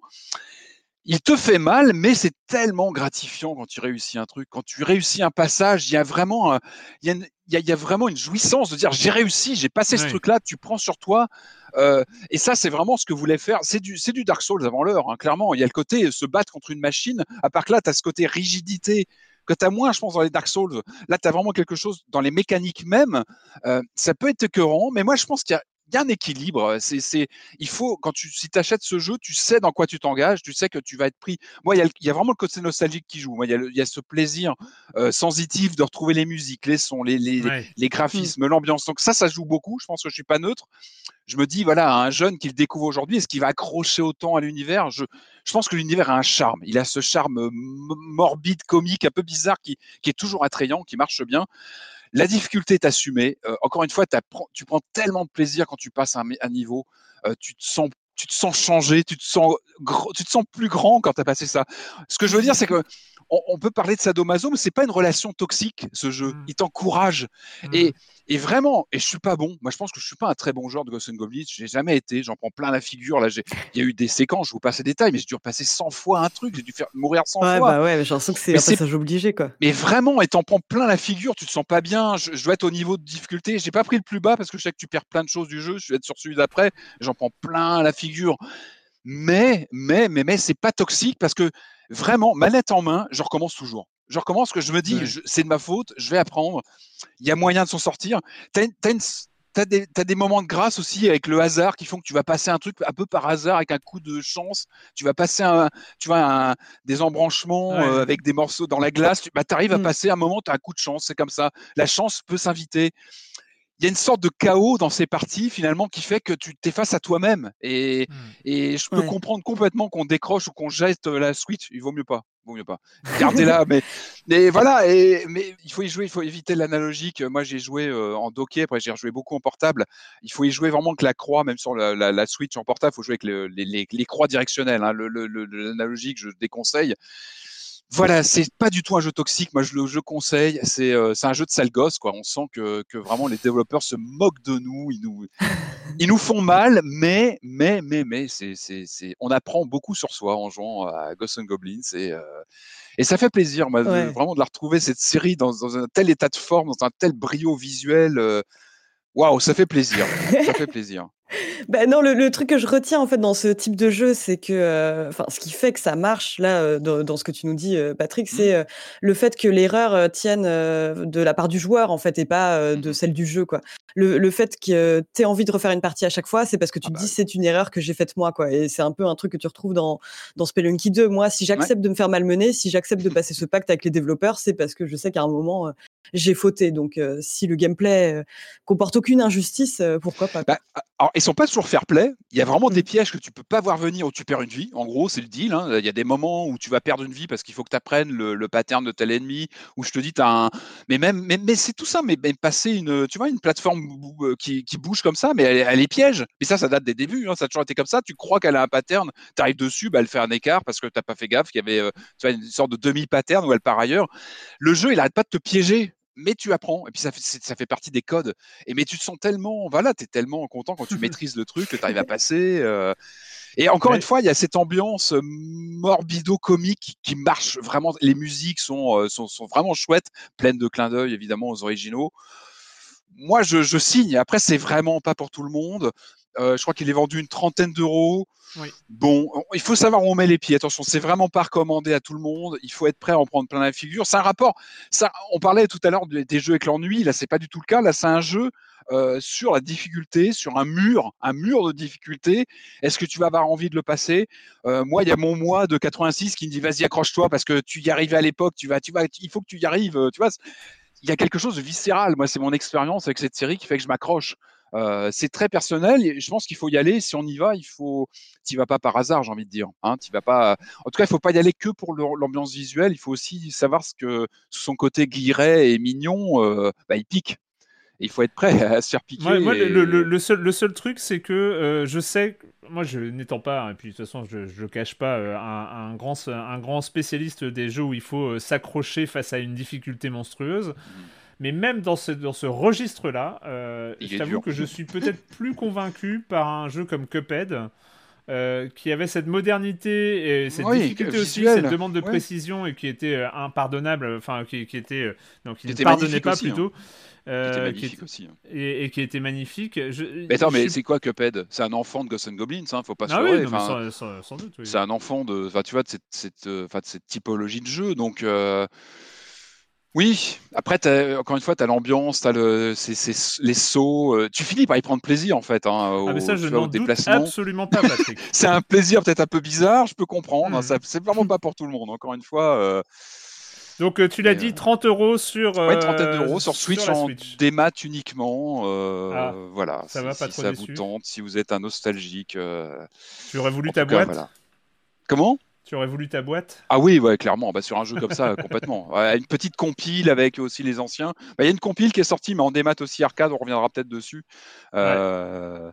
il te fait mal, mais c'est tellement gratifiant quand tu réussis un truc. Quand tu réussis un passage, il y a vraiment, il y a, vraiment une jouissance de dire j'ai réussi, j'ai passé ce truc-là, tu prends sur toi. Euh, et ça, c'est vraiment ce que voulait faire. C'est du, c'est du Dark Souls avant l'heure, hein, clairement. Il y a le côté se battre contre une machine, à part que là, tu as ce côté rigidité que tu as moins, je pense, dans les Dark Souls. Là, tu as vraiment quelque chose dans les mécaniques même. Euh, ça peut être écœurant, mais moi, je pense qu'il y a y a un équilibre. C'est, c'est, il faut, quand tu, si tu achètes ce jeu, tu sais dans quoi tu t'engages, tu sais que tu vas être pris. Moi, il y a, vraiment le côté nostalgique qui joue. Moi, il y a, ce plaisir euh, sensitif de retrouver les musiques, les sons, les, les, les mmh. graphismes, l'ambiance. Donc ça, ça joue beaucoup. Je pense que je suis pas neutre. Je me dis, voilà, un jeune qui le découvre aujourd'hui, est-ce qu'il va accrocher autant à l'univers? Je, je pense que l'univers a un charme. Il a ce charme morbide, comique, un peu bizarre, qui, qui est toujours attrayant, qui marche bien. La difficulté est assumée. Euh, encore une fois, tu prends tellement de plaisir quand tu passes un, un niveau. Euh, tu te sens tu te sens changé, tu te sens, tu te sens plus grand quand tu as passé ça. Ce que je veux dire, c'est que on, peut parler de sadomaso, mais c'est pas une relation toxique, ce jeu. Mmh. Il t'encourage. Mmh. Et, et, vraiment, et je suis pas bon. Moi, je pense que je suis pas un très bon joueur de Ghost and Goblins. J'ai jamais été. J'en prends plein la figure. Là, il y a eu des séquences, je vous passe les détails, mais j'ai dû repasser 100 fois un truc. J'ai dû faire mourir 100 ouais, fois. Bah ouais, j'ai l'impression que c'est un passage obligé, quoi. Mais vraiment, et t'en prends plein la figure, tu te sens pas bien. Je, dois être au niveau de difficulté. J'ai pas pris le plus bas parce que je sais que tu perds plein de choses du jeu. Je vais être sur celui d'après. J'en prends plein la figure. Mais, mais, mais, mais, c'est pas toxique parce que vraiment, manette en main, je recommence toujours. Je recommence que je me dis, c'est de ma faute, je vais apprendre. Il y a moyen de s'en sortir. Tu as, des moments de grâce aussi avec le hasard qui font que tu vas passer un truc un peu par hasard avec un coup de chance. Tu vas passer un, tu vois, des embranchements euh, avec des morceaux dans la glace. Tu bah, arrives à mmh. passer un moment, tu as un coup de chance. C'est comme ça. La chance peut s'inviter il y a une sorte de chaos dans ces parties finalement qui fait que tu t'es face à toi-même et, mmh. et je peux comprendre complètement qu'on décroche ou qu'on jette la Switch. Il vaut mieux pas, vaut mieux pas. Gardez-la, mais, mais voilà. Et, mais il faut y jouer, il faut éviter l'analogique. Moi, j'ai joué euh, en docké, après j'ai rejoué beaucoup en portable. Il faut y jouer vraiment que la croix, même sur la, la, Switch en portable, il faut jouer avec les, les, les, croix directionnelles. Hein. L'analogique, je déconseille. Voilà, c'est pas du tout un jeu toxique. Moi, je le conseille. Euh, c'est un jeu de sale gosse, quoi. On sent que, que, vraiment les développeurs se moquent de nous. Ils nous, ils nous font mal, mais, mais, mais, mais, c'est, c'est, on apprend beaucoup sur soi en jouant à Ghosts and Goblins et, euh, et ça fait plaisir, moi, vraiment de la retrouver cette série dans, dans, un tel état de forme, dans un tel brio visuel. Euh, Waouh, ça fait plaisir. ça fait plaisir. Ben non, le, truc que je retiens en fait dans ce type de jeu, c'est que, euh, enfin, ce qui fait que ça marche là euh, dans, ce que tu nous dis, euh, Patrick, mmh. c'est le fait que l'erreur tienne de la part du joueur en fait et pas de mmh celle du jeu quoi. Le, fait que tu aies envie de refaire une partie à chaque fois, c'est parce que tu ah te dis bah c'est une erreur que j'ai faite moi quoi. Et c'est un peu un truc que tu retrouves dans dans Spelunky 2. Moi, si j'accepte de me faire malmener, si j'accepte de passer ce pacte avec les développeurs, c'est parce que je sais qu'à un moment j'ai fauté. Donc, si le gameplay comporte aucune injustice, pourquoi pas bah, Alors, sont pas toujours fair play. Il y a vraiment des pièges que tu peux pas voir venir où tu perds une vie. En gros, c'est le deal. Hein. Il y a des moments où tu vas perdre une vie parce qu'il faut que tu apprennes le, pattern de tel ennemi. Où je te dis, as un. Mais même, mais, c'est tout ça. Mais, passer une, tu vois, une plateforme qui, bouge comme ça, mais elle, est piège. Et ça, ça date des débuts. Hein. Ça a toujours été comme ça. Tu crois qu'elle a un pattern, tu arrives dessus, bah, elle fait un écart parce que tu n'as pas fait gaffe. Il y avait vois, une sorte de demi-pattern où elle part ailleurs. Le jeu, il arrête pas de te piéger mais tu apprends, et puis ça fait, ça fait partie des codes. Et mais tu te sens tellement, voilà, tu es tellement content quand tu maîtrises le truc, que tu arrives à passer. Euh. Et encore une fois, il y a cette ambiance morbido-comique qui marche vraiment. Les musiques sont, sont, sont vraiment chouettes, pleines de clins d'œil évidemment aux originaux. Moi, je, je signe. Après, c'est vraiment pas pour tout le monde. Euh, je crois qu'il est vendu une trentaine d'euros. Bon, il faut savoir où on met les pieds. Attention, c'est vraiment pas recommandé à tout le monde. Il faut être prêt à en prendre plein la figure. C'est un rapport. Ça, on parlait tout à l'heure des jeux avec l'ennui. Là, c'est pas du tout le cas. Là, c'est un jeu euh, sur la difficulté, sur un mur, un mur de difficulté. Est-ce que tu vas avoir envie de le passer? Euh, Moi, il y a mon moi de 86 qui me dit vas-y accroche-toi parce que tu y arrivais à l'époque. Tu vas, tu vas, il faut que tu y arrives. Tu vois, il y a quelque chose de viscéral. Moi, c'est mon expérience avec cette série qui fait que je m'accroche. Euh, c'est très personnel et je pense qu'il faut y aller. Si on y va, il faut. Tu vas pas par hasard, j'ai envie de dire. Hein, vas pas. En tout cas, il faut pas y aller que pour l'ambiance visuelle. Il faut aussi savoir ce que sous son côté guilleret et mignon, euh, bah, il pique. il faut être prêt à se faire piquer. moi, le, seul, le seul truc, c'est que euh, je sais, moi, je n'étant pas, et puis de toute façon, je ne cache pas, un, grand, un grand spécialiste des jeux où il faut s'accrocher face à une difficulté monstrueuse. Mmh. Mais même dans ce, dans ce registre-là, euh, je t'avoue que je suis peut-être plus convaincu par un jeu comme Cuphead. Euh, qui avait cette modernité et cette difficulté aussi, cette demande de précision et qui était euh, impardonnable, enfin qui, qui était euh, donc qui, ne pardonnait pas plutôt. Hein. qui était magnifique aussi. Hein. Et, qui était magnique. mais attends, mais c'est quoi Cuphead? C'est un enfant de Ghosts and Goblins, hein, faut pas se ah oui, sans, doute. C'est un enfant de, tu vois, de cette, cette typologie de jeu, donc. Oui, après, encore une fois, tu as l'ambiance, tu as le, les sauts. Euh, tu finis par y prendre plaisir, en fait. Hein, au, ah, mais ça, je n'en doute absolument pas, Patrick. c'est un plaisir peut-être un peu bizarre, je peux comprendre. Hein, mmh. c'est vraiment pas pour tout le monde, encore une fois. Euh, Donc, euh, tu l'as dit, 30 euros sur. Oui, 30 euros sur Switch, en démat uniquement. Ah, voilà. Ça va pas si ça vous tente, si vous êtes un nostalgique. tu aurais voulu ta boîte? Comment? Tu aurais voulu ta boîte Ah oui, ouais, clairement. Bah, sur un jeu comme ça, complètement. une petite compile avec aussi les anciens. Bah, il y a une compile qui est sortie, mais en démat aussi arcade. On reviendra peut-être dessus. Euh,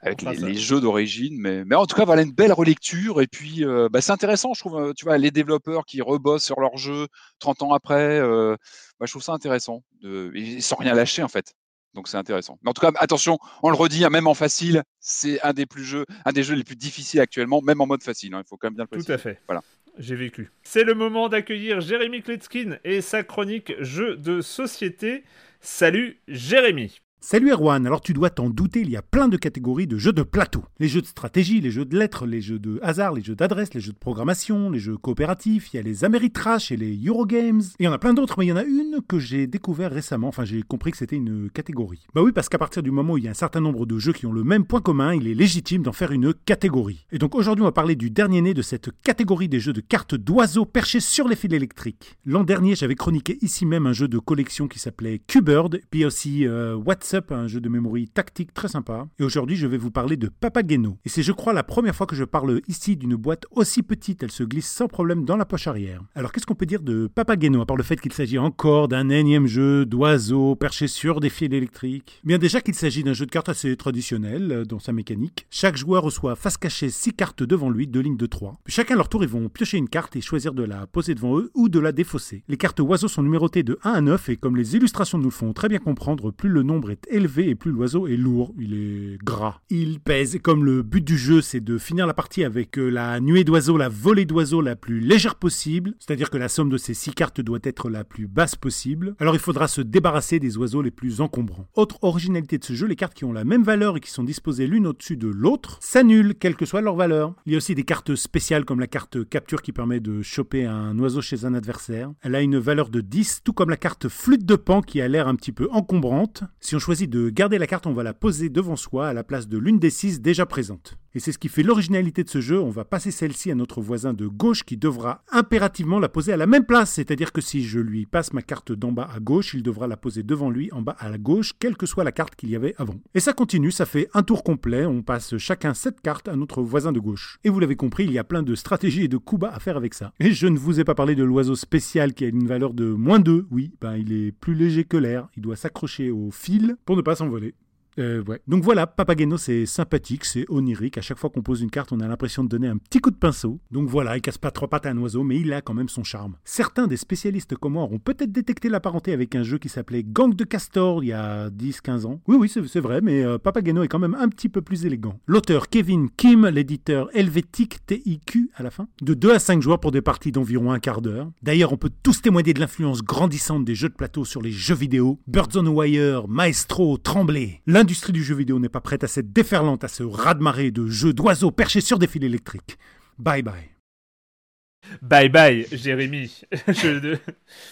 avec les, jeux d'origine. Mais, mais en tout cas, voilà une belle relecture. Et puis, euh, bah, c'est intéressant, je trouve. Euh, tu vois, les développeurs qui rebossent sur leur jeu 30 ans après. je trouve ça intéressant. De, sans rien lâcher, en fait. Donc c'est intéressant. Mais en tout cas, attention, on le redit, hein, même en facile, c'est un des plus jeux, un des jeux les plus difficiles actuellement, même en mode facile. Hein, il faut quand même bien le préciser. Tout à fait. Voilà. J'ai vécu. C'est le moment d'accueillir Jérémy Kletskin et sa chronique Jeux de société. Salut Jérémy. Salut Erwan, alors tu dois t'en douter, il y a plein de catégories de jeux de plateau. Les jeux de stratégie, les jeux de lettres, les jeux de hasard, les jeux d'adresse, les jeux de programmation, les jeux coopératifs, il y a les Ameritrash et les Eurogames, et il y en a plein d'autres, mais il y en a une que j'ai découvert récemment, enfin j'ai compris que c'était une catégorie. Bah oui, parce qu'à partir du moment où il y a un certain nombre de jeux qui ont le même point commun, il est légitime d'en faire une catégorie. Et donc aujourd'hui on va parler du dernier né de cette catégorie des jeux de cartes d'oiseaux perchés sur les fils électriques. L'an dernier j'avais chroniqué ici même un jeu de collection qui s'appelait Q-Bird, puis aussi euh, What's un jeu de mémoire tactique très sympa. Et aujourd'hui, je vais vous parler de Papageno. Et c'est, je crois, la première fois que je parle ici d'une boîte aussi petite. Elle se glisse sans problème dans la poche arrière. Alors, qu'est-ce qu'on peut dire de Papageno, à part le fait qu'il s'agit encore d'un énième jeu d'oiseaux perchés sur des fils électriques? Bien, déjà qu'il s'agit d'un jeu de cartes assez traditionnel euh, dans sa mécanique. Chaque joueur reçoit face cachée 6 cartes devant lui, deux lignes de 3. Puis chacun à leur tour, ils vont piocher une carte et choisir de la poser devant eux ou de la défausser. Les cartes oiseaux sont numérotées de 1 à 9 et comme les illustrations nous le font très bien comprendre, plus le nombre est élevé et plus l'oiseau est lourd, il est gras. Il pèse et comme le but du jeu c'est de finir la partie avec euh, la nuée d'oiseaux, la volée d'oiseaux la plus légère possible, c'est-à-dire que la somme de ces six cartes doit être la plus basse possible, alors il faudra se débarrasser des oiseaux les plus encombrants. Autre originalité de ce jeu, les cartes qui ont la même valeur et qui sont disposées l'une au-dessus de l'autre s'annulent, quelle que soit leur valeur. Il y a aussi des cartes spéciales comme la carte capture qui permet de choper un oiseau chez un adversaire. Elle a une valeur de 10, tout comme la carte flûte de pan qui a l'air un petit peu encombrante. Si on choisit de garder la carte, on va la poser devant soi à la place de l'une des 6 déjà présentes. Et c'est ce qui fait l'originalité de ce jeu. On va passer celle-ci à notre voisin de gauche qui devra impérativement la poser à la même place. C'est-à-dire que si je lui passe ma carte d'en bas à gauche, il devra la poser devant lui en bas à gauche, quelle que soit la carte qu'il y avait avant. Et ça continue, ça fait un tour complet. On passe chacun cette carte à notre voisin de gauche. Et vous l'avez compris, il y a plein de stratégies et de coups bas à faire avec ça. Et je ne vous ai pas parlé de l'oiseau spécial qui a une valeur de moins 2. Oui, ben il est plus léger que l'air. Il doit s'accrocher au fil pour ne pas s'envoler. Euh. Donc voilà, Papageno c'est sympathique, c'est onirique. À chaque fois qu'on pose une carte, on a l'impression de donner un petit coup de pinceau. Donc voilà, il casse pas trois pattes à un oiseau, mais il a quand même son charme. Certains des spécialistes comme moi auront peut-être détecté la parenté avec un jeu qui s'appelait Gang de Castor il y a 10-15 ans. Oui, oui, c'est vrai, mais euh, Papageno est quand même un petit peu plus élégant. L'auteur Kevin Kim, l'éditeur Helvetic TIQ à la fin, de 2 à 5 joueurs pour des parties d'environ un quart d'heure. D'ailleurs, on peut tous témoigner de l'influence grandissante des jeux de plateau sur les jeux vidéo. Birds on Wire, Maestro, Tremblay l'industrie du jeu vidéo n'est pas prête à cette déferlante, à ce raz-de-marée de jeux d'oiseaux perchés sur des fils électriques. Bye bye. Bye bye, Jérémy. je,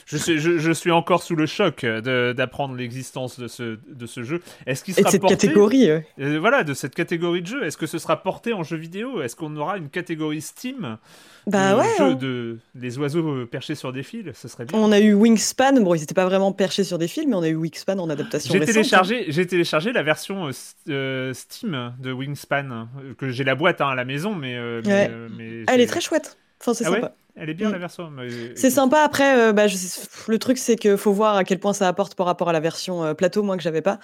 je, suis encore sous le choc d'apprendre l'existence de ce, de ce jeu. Est-ce qu'il sera Et de cette porté, catégorie euh, Voilà, de cette catégorie de jeu. Est-ce que ce sera porté en jeu vidéo? Est-ce qu'on aura une catégorie Steam? Bah ouais, jeu hein. de les oiseaux euh, perchés sur des fils Ce serait bien. On a eu Wingspan. Bon, ils n'étaient pas vraiment perchés sur des fils, mais on a eu Wingspan en adaptation J'ai téléchargé, j'ai téléchargé la version euh, Steam de Wingspan que j'ai la boîte hein, à la maison, mais, ouais. mais, elle est très chouette. Enfin, c'est ah sympa. Ouais? Elle est bien Mm. la version. mais- C'est sympa. Après, euh, bah, je le truc, c'est qu'il faut voir à quel point ça apporte par rapport à la version euh, plateau, moi, que j'avais pas.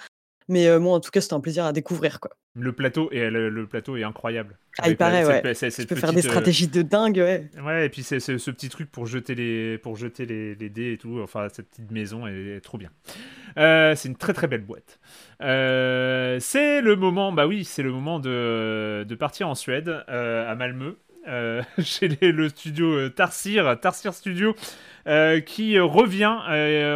Mais euh, moi, en tout cas, c'était un plaisir à découvrir. Quoi. Le plateau et le, le plateau est incroyable. Ah, il paraît, cette- ouais. cette- Tu peux faire des stratégies de dingue, ouais. Ouais, et puis c'est ce petit truc pour jeter les, pour jeter les, les dés et tout. Enfin, cette petite maison est, est trop bien. Euh, c'est une très très belle boîte. Euh, c'est le moment, bah oui, c'est le moment de, de partir en Suède, à Malmö. Euh, chez le studio euh, Tarsir, Tarsir Studio, euh, qui revient.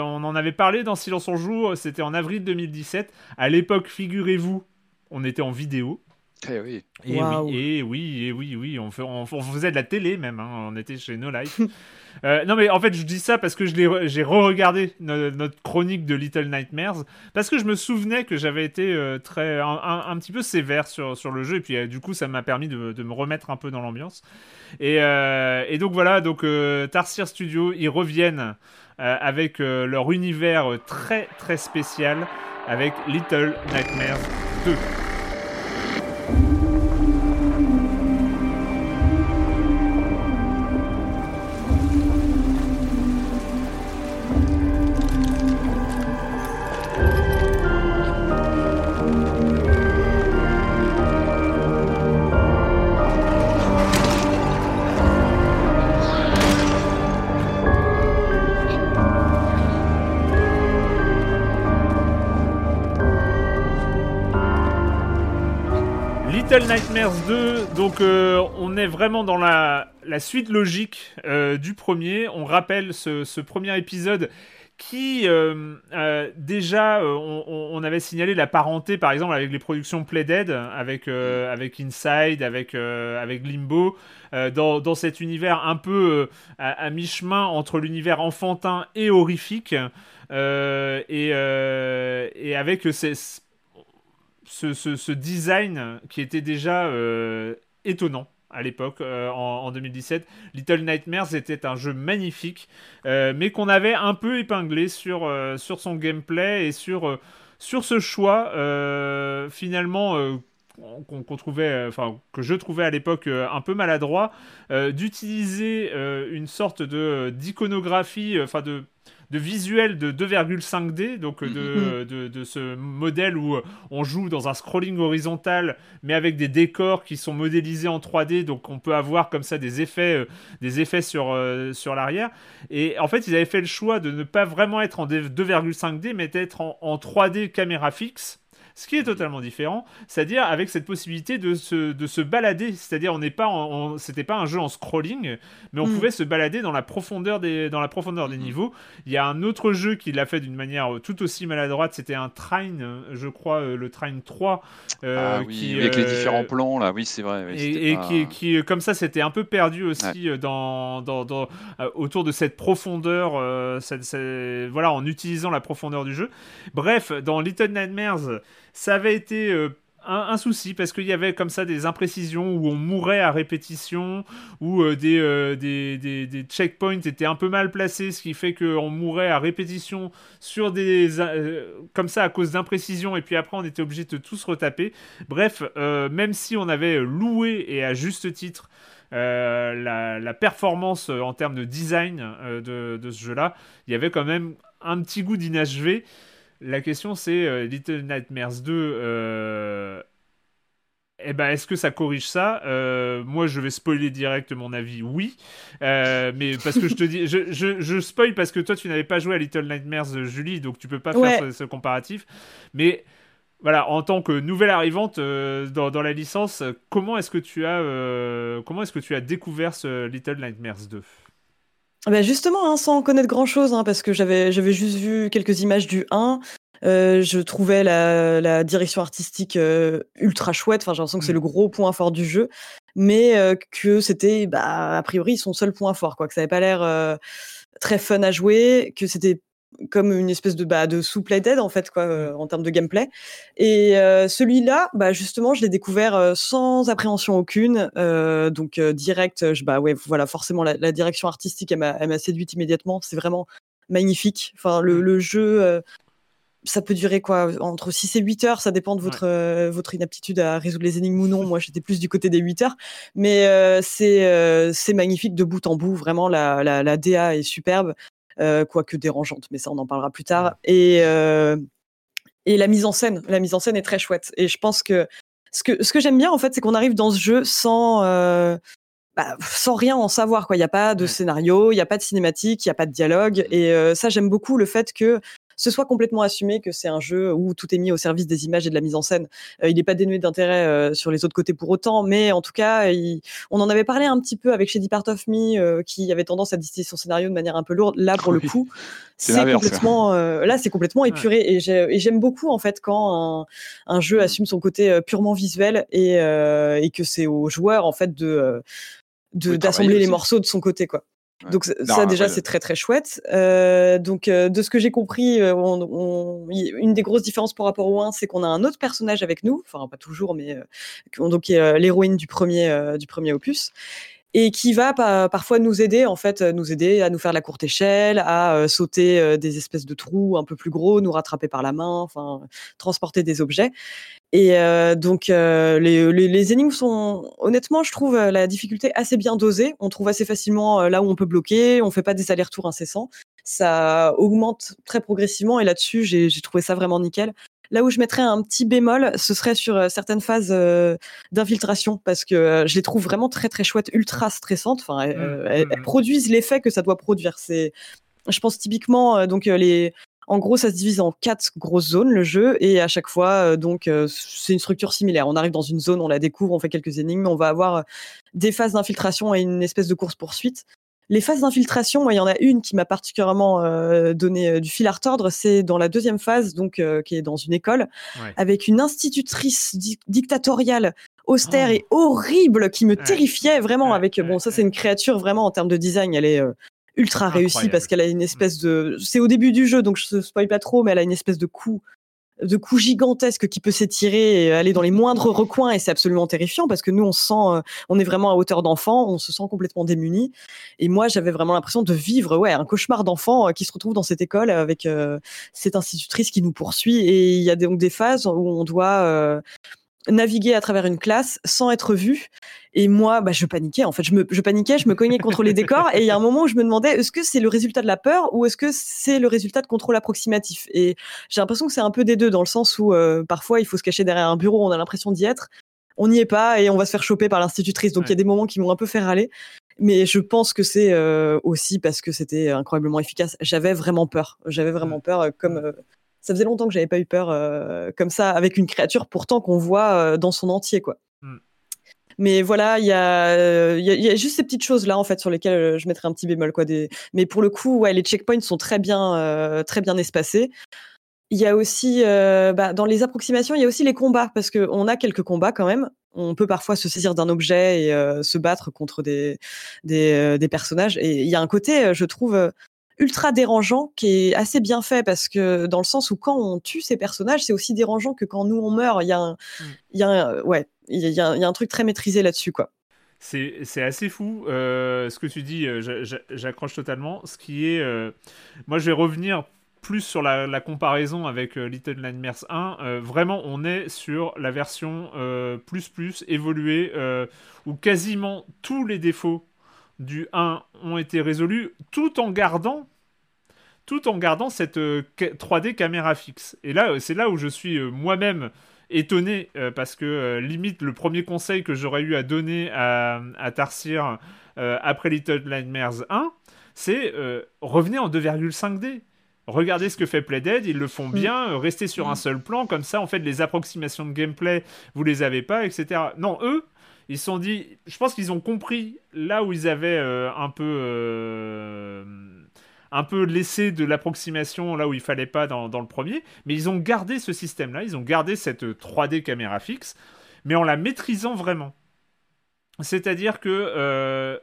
on en avait parlé dans Silence on joue, c'était en avril 2017. À l'époque, figurez-vous, on était en vidéo. Eh oui. Et oui, et oui, et oui, oui, on, fait- on- on faisait de la télé même, hein, on était chez No Life. Euh, non mais en fait je dis ça parce que je l'ai re- j'ai re-regardé no- notre chronique de Little Nightmares parce que je me souvenais que j'avais été euh, très un, un- un petit peu sévère sur, sur le jeu et puis euh, du coup ça m'a permis de, de me remettre un peu dans l'ambiance et, euh, et donc voilà donc euh, Tarsir Studio ils reviennent euh, avec euh, leur univers très très spécial avec Little Nightmares 2. Nightmares 2, donc euh, on est vraiment dans la, suite logique euh, du premier. On rappelle ce, premier épisode qui, euh, déjà, on, avait signalé la parenté, par exemple, avec les productions Playdead, avec, euh, avec Inside, avec, Limbo, dans, dans cet univers un peu à, mi-chemin entre l'univers enfantin et horrifique, et avec ces ce, design qui était déjà euh, étonnant à l'époque, euh, en, en 2017. Little Nightmares était un jeu magnifique, euh, mais qu'on avait un peu épinglé sur, son gameplay et sur, ce choix, finalement, que je trouvais à l'époque un peu maladroit, d'utiliser une sorte d'iconographie, enfin de de visuel de 2,5D, donc de, de, de, ce modèle où on joue dans un scrolling horizontal, mais avec des décors qui sont modélisés en 3D, donc on peut avoir comme ça des effets, des effets sur, sur l'arrière. Et en fait, ils avaient fait le choix de ne pas vraiment être en 2,5D, mais d'être en, en 3D caméra fixe ce qui est totalement différent, c'est-à-dire avec cette possibilité de se, de se balader, c'est-à-dire on n'est pas, c'était pas un jeu en scrolling, mais on mm. pouvait se balader dans la profondeur des, dans la profondeur des mm. niveaux. Il y a un autre jeu qui l'a fait d'une manière tout aussi maladroite, c'était un Train, je crois, euh, le Train 3. Euh, ah, oui, qui, avec les différents euh, plans là, oui c'est vrai. et, qui, qui, comme ça, c'était un peu perdu aussi dans, dans, dans autour de cette profondeur, voilà, en utilisant la profondeur du jeu. Bref, dans Little Nightmares, ça avait été euh, un, souci parce qu'il y avait comme ça des imprécisions où on mourait à répétition, où euh, euh, des, des, des, checkpoints étaient un peu mal placés, ce qui fait qu'on mourait à répétition sur des comme ça à cause d'imprécisions et puis après on était obligé de tous retaper. Bref, même si on avait loué et à juste titre la, la, performance en termes de design de, de, ce jeu-là, il y avait quand même un petit goût d'inachevé. La question c'est euh, Little Nightmares 2. Euh, eh ben, est-ce que ça corrige ça? Euh, Moi, je vais spoiler direct mon avis, oui. mais parce que je te dis, je, je, spoil parce que toi, tu n'avais pas joué à Little Nightmares, Julie, donc tu peux pas faire ce, comparatif. Mais voilà, en tant que nouvelle arrivante dans, dans, la licence, comment est-ce que tu as, comment est-ce que tu as découvert ce Little Nightmares 2 bah justement, hein, sans connaître grand-chose, hein, parce que j'avais j'avais juste vu quelques images du 1. Euh, je trouvais la, la direction artistique euh, ultra chouette. Enfin, j'ai l'impression que c'est mmh. le gros point fort du jeu, mais euh, que c'était, bah, a priori, son seul point fort, quoi. Que ça avait pas l'air très fun à jouer, que c'était comme une espèce de bah, de souple dead en fait quoi euh, en termes de gameplay. Et euh, celui-là bah justement je l'ai découvert euh, sans appréhension aucune donc direct je, bah ouais voilà forcément la, direction artistique elle m'a séduite immédiatement. C'est vraiment magnifique. Enfin le, le jeu ça peut durer quoi entre 6 et 8 heures. Ça dépend de votre votre inaptitude à résoudre les énigmes ou non. Moi j'étais plus du côté des 8 heures. Mais c'est c'est magnifique de bout en bout. Vraiment la, la, la DA est superbe. euh, quoique dérangeante, mais ça on en parlera plus tard. Et, euh, et la mise en scène, la mise en scène est très chouette. Et je pense que ce que, ce que j'aime bien en fait, c'est qu'on arrive dans ce jeu sans euh, bah, sans rien en savoir. Quoi. Il n'y a pas de scénario, il n'y a pas de cinématique, il n'y a pas de dialogue. Et ça, j'aime beaucoup le fait que ce soit complètement assumé que c'est un jeu où tout est mis au service des images et de la mise en scène. Euh, il n'est pas dénué d'intérêt euh, sur les autres côtés pour autant, mais en tout cas, on en avait parlé un petit peu avec Shady Part of Me, euh, qui avait tendance à distiller son scénario de manière un peu lourde. Là, pour le coup, c'est complètement, là, c'est complètement épuré, et j'aime beaucoup en fait quand un, jeu mm. assume son côté purement visuel et, que c'est aux joueurs en fait de d'assembler les morceaux de son côté quoi. Donc ça déjà c'est très très chouette. Euh, donc euh, de ce que j'ai compris, euh, on, une des grosses différences par rapport au 1, c'est qu'on a un autre personnage avec nous, enfin pas toujours, mais donc qui est l'héroïne du premier du premier opus et qui va parfois nous aider en fait nous aider à nous faire la courte échelle à sauter des espèces de trous un peu plus gros nous rattraper par la main enfin transporter des objets et euh, donc euh, les, les, énigmes sont honnêtement, je trouve euh, la difficulté assez bien dosée. On trouve assez facilement là où on peut bloquer. On fait pas des allers-retours incessants. Ça augmente très progressivement et là-dessus, j'ai trouvé ça vraiment nickel. Là où je mettrais un petit bémol, ce serait sur certaines phases d'infiltration parce que je les trouve vraiment très très chouettes, ultra stressantes. Enfin, elles, mmh, elles mmh, produisent l'effet que ça doit produire. C'est, je pense typiquement donc les en gros, ça se divise en quatre grosses zones, le jeu, et à chaque fois, euh, donc, euh, c'est une structure similaire. On arrive dans une zone, on la découvre, on fait quelques énigmes, on va avoir euh, des phases d'infiltration et une espèce de course-poursuite. Les phases d'infiltration, il y en a une qui m'a particulièrement donné du fil à retordre, c'est dans la deuxième phase, donc qui est dans une école, avec une institutrice dictatoriale austère oh. et horrible qui me terrifiait vraiment avec bon ça c'est une créature vraiment en termes de design elle est ultra réussi parce qu'elle a une espèce de. C'est au début du jeu, donc je ne spoil pas trop, mais elle a une espèce de coup de coup gigantesque qui peut s'étirer et aller dans les moindres recoins et c'est absolument terrifiant parce que nous on se sent euh, on est vraiment à hauteur d'enfant on se sent complètement démuni et moi j'avais vraiment l'impression de vivre ouais un cauchemar d'enfant euh, qui se retrouve dans cette école avec euh, cette institutrice qui nous poursuit et il y a donc des phases où on doit naviguer à travers une classe sans être vu. Et moi, bah, je paniquais. En fait, je, me, je paniquais, je me cognais contre les décors. Et il y a un moment où je me demandais est-ce que c'est le résultat de la peur ou est-ce que c'est le résultat de contrôle approximatif? Et j'ai l'impression que c'est un peu des deux, dans le sens où euh, parfois il faut se cacher derrière un bureau, on a l'impression d'y être. On n'y est pas et on va se faire choper par l'institutrice. Donc il y a des moments qui m'ont un peu fait râler. Mais je pense que c'est euh, aussi parce que c'était incroyablement efficace. J'avais vraiment peur. J'avais vraiment peur, euh, comme ça faisait longtemps que j'avais pas eu peur euh, comme ça avec une créature pourtant qu'on voit euh, dans son entier quoi. Mais voilà, il y, a, y, a, juste ces petites choses là en fait sur lesquelles euh, je mettrais un petit bémol quoi. Mais pour le coup, ouais, les checkpoints sont très bien, très bien espacés. Il y a aussi, bah, dans les approximations, il y a aussi les combats parce qu'on a quelques combats quand même. On peut parfois se saisir d'un objet et se battre contre des, des, des, personnages. Et il y a un côté, je trouve, ultra dérangeant qui est assez bien fait parce que dans le sens où quand on tue ces personnages, c'est aussi dérangeant que quand nous on meurt. Il y a un, il y a ouais, il y, a, un truc très maîtrisé là-dessus, quoi. C'est assez fou euh, ce que tu dis, euh, j'accroche totalement. Ce qui est. Euh, moi, je vais revenir plus sur la, comparaison avec Little Nightmares 1. vraiment, on est sur la version plus plus évoluée où quasiment tous les défauts du 1 ont été résolus tout en gardant tout en gardant cette 3D euh, caméra fixe. Et là, c'est là où je suis euh, moi-même étonné euh, parce que limite le premier conseil que j'aurais eu à donner à, à Tarsier après Little Nightmares 1, c'est revenez en 2,5D. Regardez ce que fait Playdead, ils le font mm. bien, restez sur un mm. seul plan, comme ça en fait les approximations de gameplay, vous les avez pas, etc. Non, eux, ils se sont dit, je pense qu'ils ont compris là où ils avaient euh, un peu euh, un peu laissé de l'approximation là où il fallait pas dans, le premier, mais ils ont gardé ce système-là, ils ont gardé cette 3D caméra fixe, mais en la maîtrisant vraiment. C'est-à-dire que euh,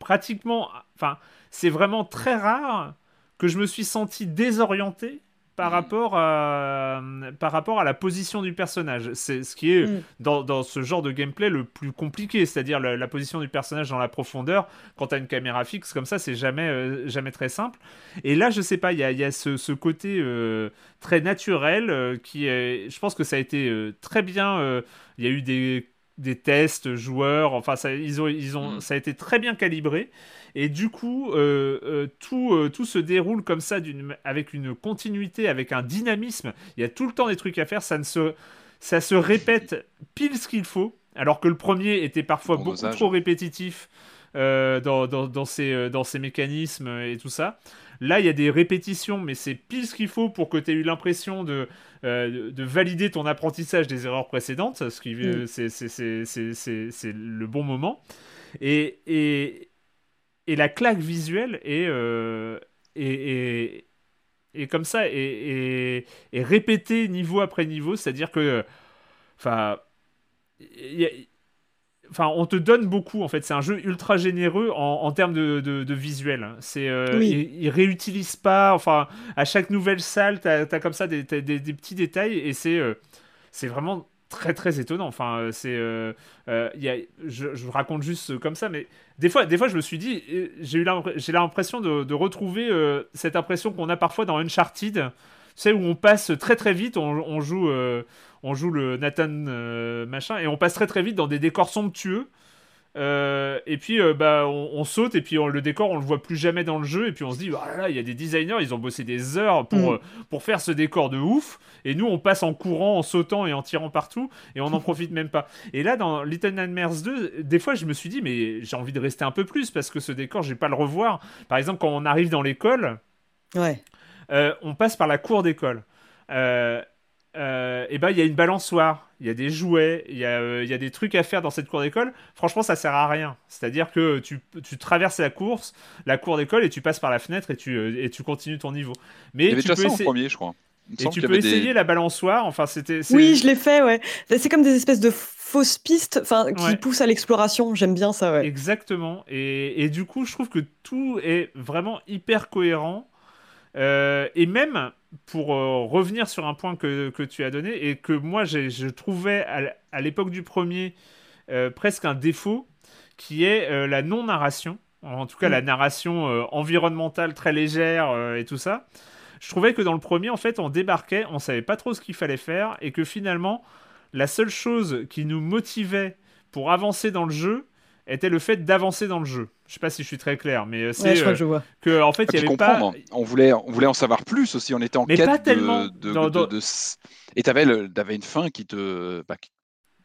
pratiquement, enfin, c'est vraiment très rare que je me suis senti désorienté par rapport à, par rapport à la position du personnage. C'est ce qui est mm. dans, dans, ce genre de gameplay le plus compliqué, c'est-à-dire la, position du personnage dans la profondeur. Quand tu as une caméra fixe comme ça, c'est jamais, euh, jamais très simple. Et là, je sais pas, il y a, y a ce, ce, côté euh, très naturel euh, qui est. Je pense que ça a été très bien. Il y a eu des des tests joueurs, enfin ça, ils ont, ils ont, mm. ça a été très bien calibré. Et du coup, euh, euh, tout, euh, tout se déroule comme ça, avec une continuité, avec un dynamisme. Il y a tout le temps des trucs à faire, ça, ne se, ça se répète pile ce qu'il faut, alors que le premier était parfois beaucoup trop répétitif dans, dans, dans, ses, dans ses mécanismes et tout ça. Là, il y a des répétitions, mais c'est pile ce qu'il faut pour que tu aies eu l'impression de, de valider ton apprentissage des erreurs précédentes, ce qui mm. c'est le bon moment. Et, et, et la claque visuelle est, euh, est, comme ça, et est, répétée niveau après niveau, c'est-à-dire que, enfin, enfin, on te donne beaucoup en fait. C'est un jeu ultra généreux en, termes de, de, visuel. C'est, euh, réutilise pas. Enfin, à chaque nouvelle salle, tu as, comme ça des, des, petits détails et c'est, euh, c'est vraiment très très étonnant. Enfin, euh, c'est, euh, y a, je, je, raconte juste comme ça, mais des fois, des fois, je me suis dit, j'ai eu j'ai l'impression de, de retrouver cette impression qu'on a parfois dans Uncharted, sais où on passe très très vite, on, on joue, on joue le Nathan machin, et on passe très très vite dans des décors somptueux. Euh, et puis euh, bah, on, saute et puis le décor on le voit plus jamais dans le jeu et puis on se dit oh il y a des designers ils ont bossé des heures pour, mm. euh, pour faire ce décor de ouf et nous on passe en courant en sautant et en tirant partout et on n'en profite même pas et là dans Little Nightmares 2 des fois je me suis dit mais j'ai envie de rester un peu plus parce que ce décor je vais pas le revoir par exemple quand on arrive dans l'école ouais. On passe par la cour d'école et ben il y a une balançoire il y a des jouets, il y a, euh, il y a des trucs à faire dans cette cour d'école. Franchement, ça sert à rien. C'est-à-dire que tu, tu, traverses la course, la cour d'école, et tu passes par la fenêtre et tu, euh, et tu continues ton niveau. Mais il y avait tu déjà peux ça en premier, je crois. Et tu peux essayer la balançoire. Enfin, c'était. Oui, je l'ai fait, ouais. C'est comme des espèces de fausses pistes, enfin, qui poussent à l'exploration. J'aime bien ça, ouais. Exactement. Et, et, du coup, je trouve que tout est vraiment hyper cohérent. Euh, et même pour euh, revenir sur un point que, que, tu as donné et que moi je trouvais à, l'époque du premier euh, presque un défaut, qui est la non-narration, en tout cas la mm. narration environnementale très légère et tout ça. Je trouvais que dans le premier, en fait, on débarquait, on savait pas trop ce qu'il fallait faire et que finalement, la seule chose qui nous motivait pour avancer dans le jeu était le fait d'avancer dans le jeu. Je sais pas si je suis très clair, mais euh, c'est que, je vois. que en fait il y avait pas. On voulait, on voulait en savoir plus aussi. On était en quête pas tellement de, de, et tu avais, une fin qui te, bah,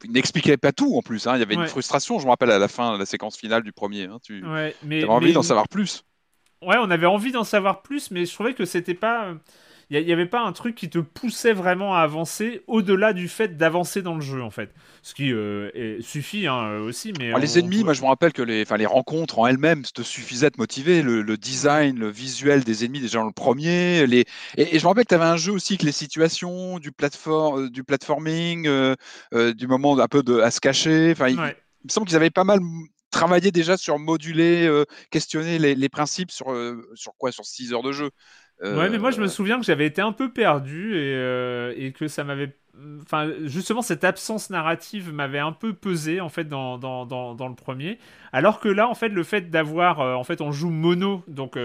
n'expliquait pas tout en plus. Hein. Il y avait une frustration, je me rappelle à la fin, la séquence finale du premier. Hein. Tu ouais, avais envie d'en savoir plus. Ouais, on avait envie d'en savoir plus, mais je trouvais que c'était pas il n'y avait pas un truc qui te poussait vraiment à avancer au-delà du fait d'avancer dans le jeu en fait. Ce qui euh, suffit hein, euh, aussi. Mais ah, les ennemis, moi je me rappelle que les, les rencontres en elles-mêmes te suffisaient de motiver. Le, design, le visuel des ennemis déjà dans le premier. Les... Et, je me rappelle que tu avais un jeu aussi que les situations, du, plateforme, euh, du platforming, du moment un peu de, à se cacher. Enfin, il, me semble qu'ils avaient pas mal travaillé déjà sur moduler, questionner les, principes sur, sur quoi? Sur 6 heures de jeu. Ouais, mais moi je me euh, souviens que j'avais été un peu perdu et, euh, et que ça m'avait. Enfin, justement, cette absence narrative m'avait un peu pesé en fait dans, dans, dans, dans, le premier. Alors que là, en fait, le fait d'avoir. Euh, en fait, on joue mono, donc.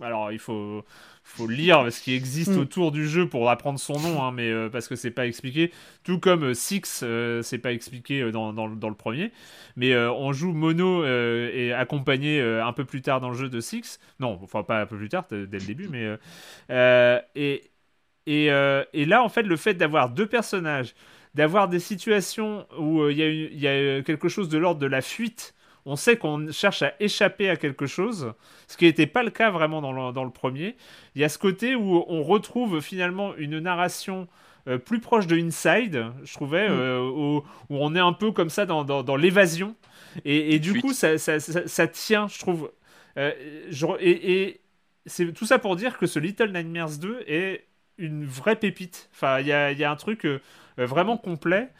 alors, il faut faut lire ce qui existe mm. autour du jeu pour apprendre son nom, hein, mais euh, parce que c'est pas expliqué. Tout comme euh, Six, euh, c'est pas expliqué dans, dans, le premier. Mais on joue mono et accompagné un peu plus tard dans le jeu de Six. Non, enfin pas un peu plus tard, dès le début, mais et et, et là en fait le fait d'avoir deux personnages, d'avoir des situations où il y, y, a quelque chose de l'ordre de la fuite on sait qu'on cherche à échapper à quelque chose, ce qui n'était pas le cas vraiment dans le, premier. Il y a ce côté où on retrouve finalement une narration euh, plus proche de Inside, je trouvais, mm. euh, où, on est un peu comme ça dans, l'évasion. Et, du coup, ça, tient, je trouve. Euh, et, c'est tout ça pour dire que ce Little Nightmares 2 est une vraie pépite. Enfin, il y a, un truc vraiment complet.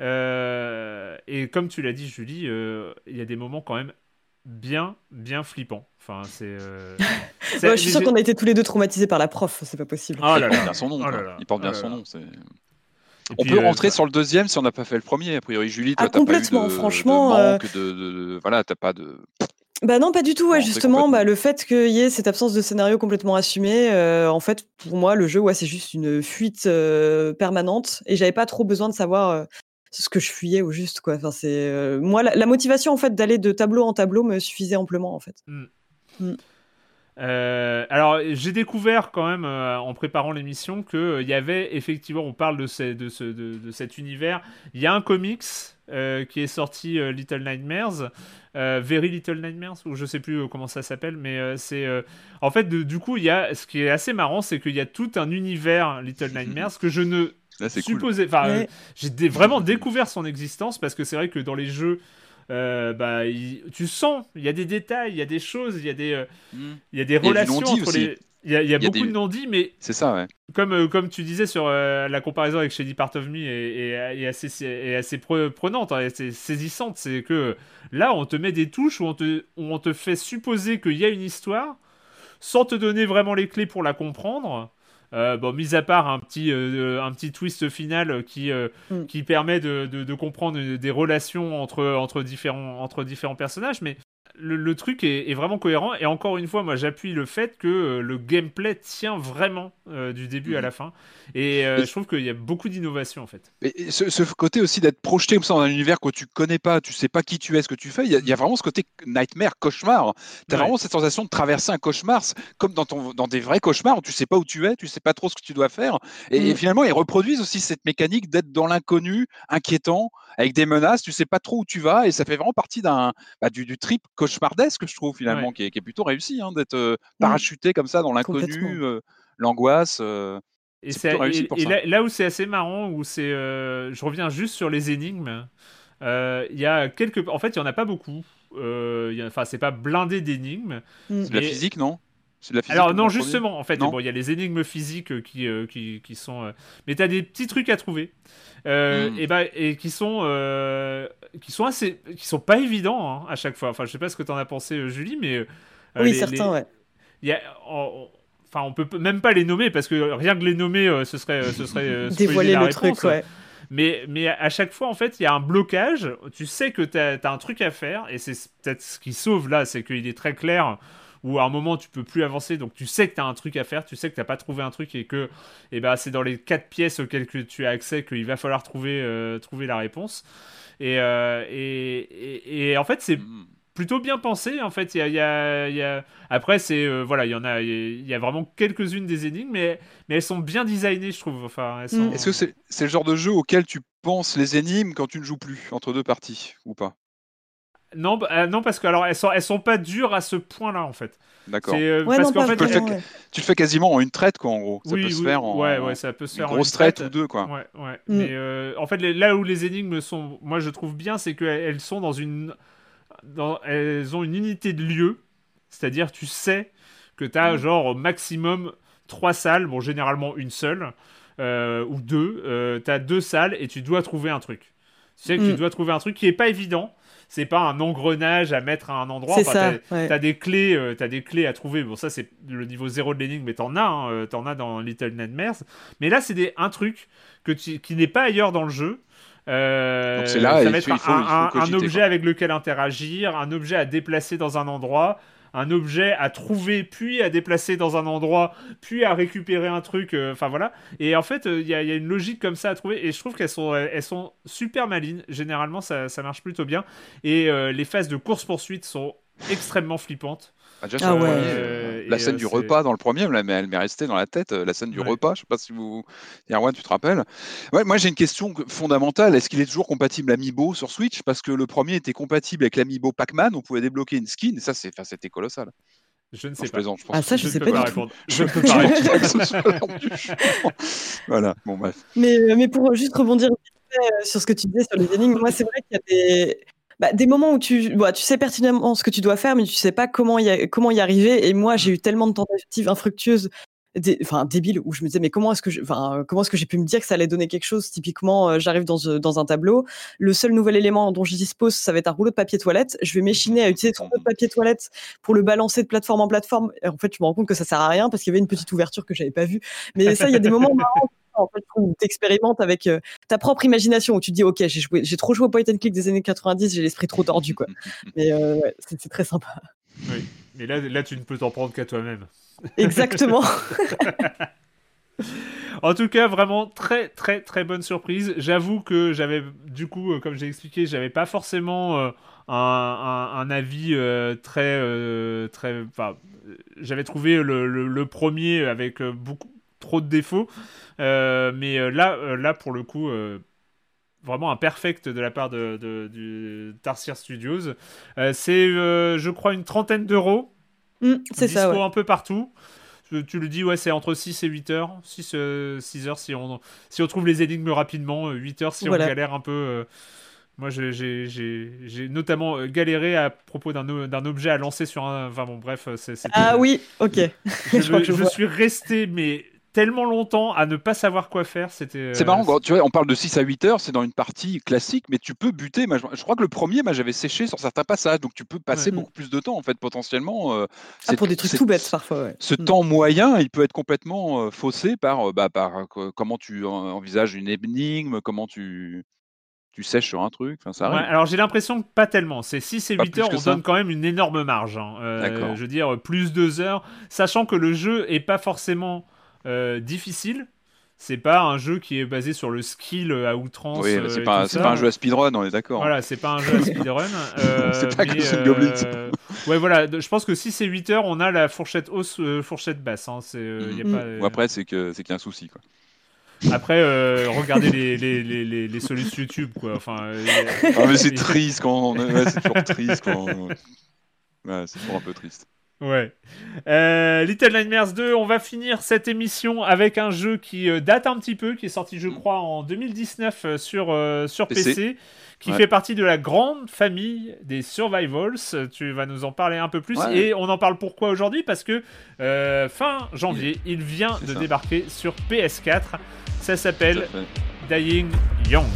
Euh, et comme tu l'as dit, Julie, euh, il y a des moments quand même bien, bien flippants. Enfin, c'est. Euh, je suis sûr qu'on a été tous les deux traumatisés par la prof, c'est pas possible. Oh là là. son nom, oh il porte bien son nom. on peut rentrer sur le deuxième si on n'a pas fait le premier. A priori, Julie, toi, ah, complètement, pas eu de, franchement. De voilà, t'as pas de. Bah non, pas du tout. Ouais, justement, bah, le fait qu'il y ait cette absence de scénario complètement assumée, en fait, pour moi, le jeu, ouais, c'est juste une fuite permanente. Et j'avais pas trop besoin de savoir ce que je fuyais au juste quoi. Enfin, c'est euh, moi la, motivation en fait d'aller de tableau en tableau me suffisait amplement en fait. Mmh. Mmh. Euh, alors j'ai découvert quand même euh, en préparant l'émission que il y avait effectivement, on parle de, de, ce, de, cet univers, il y a un comics qui est sorti Little Nightmares, Very Little Nightmares ou je sais plus comment ça s'appelle, mais c'est en fait du coup il y a ce qui est assez marrant, c'est qu'il y a tout un univers Little Nightmares que je ne supposé. Enfin, j'ai vraiment découvert son existence parce que c'est vrai que dans les jeux, euh, bah, tu sens, il y a des détails, il y a des choses, il y a des, euh, il y a des relations entre les. Il y a, beaucoup de non-dits, mais c'est ça, ouais. Comme, euh, comme tu disais sur la comparaison avec Shady Part of Me est, assez, est assez prenante, hein, assez saisissante, c'est que là, on te met des touches où on te, où on te fait supposer qu'il y a une histoire sans te donner vraiment les clés pour la comprendre. Euh, bon, mis à part un petit, euh, un petit twist final qui, euh, mm. qui permet de, de, de, comprendre des relations entre, entre, différents, entre différents personnages, mais le, truc est, vraiment cohérent. Et encore une fois, moi, j'appuie le fait que euh, le gameplay tient vraiment euh, du début à mhm. la fin. Et euh, je trouve qu'il y a beaucoup d'innovation en fait. Et ce, côté aussi d'être projeté comme ça dans un univers que tu connais pas, tu sais pas qui tu es, ce que tu fais, il y a, vraiment ce côté nightmare, cauchemar. Tu as vraiment cette sensation de traverser un cauchemar, comme dans, ton, dans des vrais cauchemars où tu sais pas où tu es, tu sais pas trop ce que tu dois faire. Et, mm. finalement, ils reproduisent aussi cette mécanique d'être dans l'inconnu, inquiétant, avec des menaces, tu sais pas trop où tu vas. Et ça fait vraiment partie d'un bah, du, du trip cauchemardesque, je trouve, finalement, qui, est, plutôt réussi, hein, d'être mmh. parachuté comme ça dans l'inconnu, l'angoisse. et, c'est là, où c'est assez marrant, où c'est, je reviens juste sur les énigmes. Il y a quelques, en fait, il y en a pas beaucoup. Enfin, c'est pas blindé d'énigmes. Mmh. C'est de la physique, non? Alors non, justement, en fait, il y a les énigmes physiques qui, qui, qui, sont... mais tu as des petits trucs à trouver. Euh, hmm. et, bah, et qui sont euh, qui sont assez qui sont pas évidents hein, à chaque fois enfin je sais pas ce que tu en as pensé euh, Julie mais oui certains ouais y a, enfin on peut même pas les nommer parce que rien que les nommer ce serait ce serait dévoiler le truc ouais mais, mais à chaque fois, en fait, il y a un blocage. Tu sais que tu as, as, un truc à faire. Et c'est peut-être ce qui sauve là, c'est qu'il est très clair où à un moment tu peux plus avancer, donc tu sais que tu as un truc à faire, tu sais que tu n'as pas trouvé un truc et que et eh ben, c'est dans les quatre pièces auxquelles tu as accès qu'il va falloir trouver, euh, trouver la réponse. Et, euh, et, et, en fait, c'est plutôt bien pensé. En fait, il y a, y a, après, c'est euh, voilà, il y en a, il y a vraiment quelques-unes des énigmes, mais, mais elles sont bien designées, je trouve. Enfin, mm. Est-ce que c'est c'est le genre de jeu auquel tu penses les énigmes quand tu ne joues plus entre deux parties ou pas? Non, bah, euh, non, parce que alors elles sont, elles sont pas dures à ce point-là en fait. D'accord. Euh, parce qu'en fait, tu, le fais, quasiment en une traite quoi en gros. Ça oui, peut se faire en, ouais, ouais, ça peut se faire une grosse traite, ou deux quoi. Ouais, ouais. Mm. Mais euh, en fait, là où les énigmes sont, moi je trouve bien, c'est qu'elles sont dans une, dans, elles ont une unité de lieu, c'est-à-dire tu sais que tu as mm. genre au maximum trois salles, bon généralement une seule ou deux. tu as deux salles et tu dois trouver un truc. Tu sais que tu mm. dois trouver un truc qui est pas évident c'est pas un engrenage à mettre à un endroit. C'est ça. T'as des clés, euh, as des clés à trouver. Bon, ça c'est le niveau zéro de l'énigme, mais t'en as, hein, euh, t'en as dans Little Nightmares. Mais là, c'est des un truc que qui n'est pas ailleurs dans le jeu. Euh, Donc c'est là, ça va être un, objet avec lequel interagir, un objet à déplacer dans un endroit, un objet à trouver, puis à déplacer dans un endroit, puis à récupérer un truc. Euh, enfin voilà. Et en fait, il euh, y, a une logique comme ça à trouver. Et je trouve qu'elles sont, sont super malines. Généralement, ça, marche plutôt bien. Et euh, les phases de course-poursuite sont extrêmement flippantes. Ah, ah ouais. Euh, la scène du repas dans le premier, mais elle m'est restée dans la tête. Euh, la scène du repas, je sais pas si vous, Yarwan, tu te rappelles. Ouais, moi, j'ai une question fondamentale. Est-ce qu'il est toujours compatible Amiibo sur Switch? Parce que le premier était compatible avec l'Amiibo Pac-Man. On pouvait débloquer une skin. Et ça, c'était colossal. Je ne sais pas. je pense ah, ça, je, ne sais pas, du tout. Je ne peux pas répondre. voilà, bon, bref. Mais, euh, mais pour juste rebondir sur ce que tu disais sur les énigmes, moi, c'est vrai qu'il y a des bah, des moments où tu, bah, tu sais pertinemment ce que tu dois faire, mais tu sais pas comment y, comment y arriver. Et moi, j'ai eu tellement de tentatives infructueuses, enfin débiles, où je me disais mais comment est-ce que, enfin comment est-ce que j'ai pu me dire que ça allait donner quelque chose? Typiquement, euh, j'arrive dans, euh, dans un tableau, le seul nouvel élément dont je dispose, ça va être un rouleau de papier toilette. Je vais m'échiner à utiliser ce rouleau de papier toilette pour le balancer de plateforme en plateforme. Et en fait, je me rends compte que ça sert à rien parce qu'il y avait une petite ouverture que j'avais pas vue. Mais ça, il y a des moments marrants en fait, où tu expérimentes avec euh, ta propre imagination, où tu te dis, OK, j'ai, j'ai trop joué au point and click des années 90, j'ai l'esprit trop tordu, quoi. Mais euh, c'est, très sympa. Oui, mais là, là, tu ne peux t'en prendre qu'à toi-même. Exactement. en tout cas, vraiment très très très bonne surprise. J'avoue que j'avais, du coup, euh, comme j'ai expliqué, j'avais pas forcément un, avis très très. Enfin, j'avais trouvé le, le, premier avec beaucoup trop de défauts. Euh, mais euh, là, euh, là, pour le coup, vraiment un perfect de la part de, de, Tarsier Studios. c'est, je crois, une trentaine d'euros. Mm, c'est ça. un peu partout. Tu le dis, ouais, c'est entre 6 et 8 heures. 6, 6 heures si on, si on trouve les énigmes rapidement. 8 heures si on galère un peu. Moi, j'ai notamment galéré à propos d'un objet à lancer sur un. Enfin bon, bref, c'est. Ah oui, ok. je, je suis resté, mais tellement longtemps à ne pas savoir quoi faire. C'était. C'est marrant, tu vois, on parle de 6 à 8 heures, c'est dans une partie classique, mais tu peux buter. je, crois que le premier, moi, j'avais séché sur certains passages, donc tu peux passer beaucoup plus de temps, en fait, potentiellement. Euh, ah, pour des trucs tout bêtes, parfois. Ce mm. temps moyen, il peut être complètement euh, faussé par, euh, bah, par comment tu envisages une énigme, comment tu tu sèches sur un truc. Enfin, ça alors j'ai l'impression que pas tellement. C'est 6 et 8 heures, on donne quand même une énorme marge. Hein. je veux dire, plus 2 heures, sachant que le jeu est pas forcément euh, difficile. C'est pas un jeu qui est basé sur le skill à outrance. Oui, c'est euh, pas, pas, un jeu à speedrun, on est d'accord. Voilà, c'est pas un jeu à speedrun. Euh, c'est pas que euh, Goblins. ouais, voilà, je pense que si c'est 8 heures, on a la fourchette hausse, fourchette basse. Hein. C'est, y a pas, Ou après, c'est, que, c'est qu'il y a un souci. Quoi. Après, regardez les, les, les, les, solutions YouTube, quoi. Enfin, ah, mais c'est triste quand ouais, c'est toujours triste quand. Ouais, c'est toujours un peu triste. Ouais. Euh, Little Nightmares 2, on va finir cette émission avec un jeu qui euh, date un petit peu, qui est sorti je mm. crois en 2019 euh, sur, PC, qui fait partie de la grande famille des survivals. Tu vas nous en parler un peu plus. Et on en parle pourquoi aujourd'hui? Parce que fin janvier, il, vient de débarquer sur PS4. Ça s'appelle Dying Young.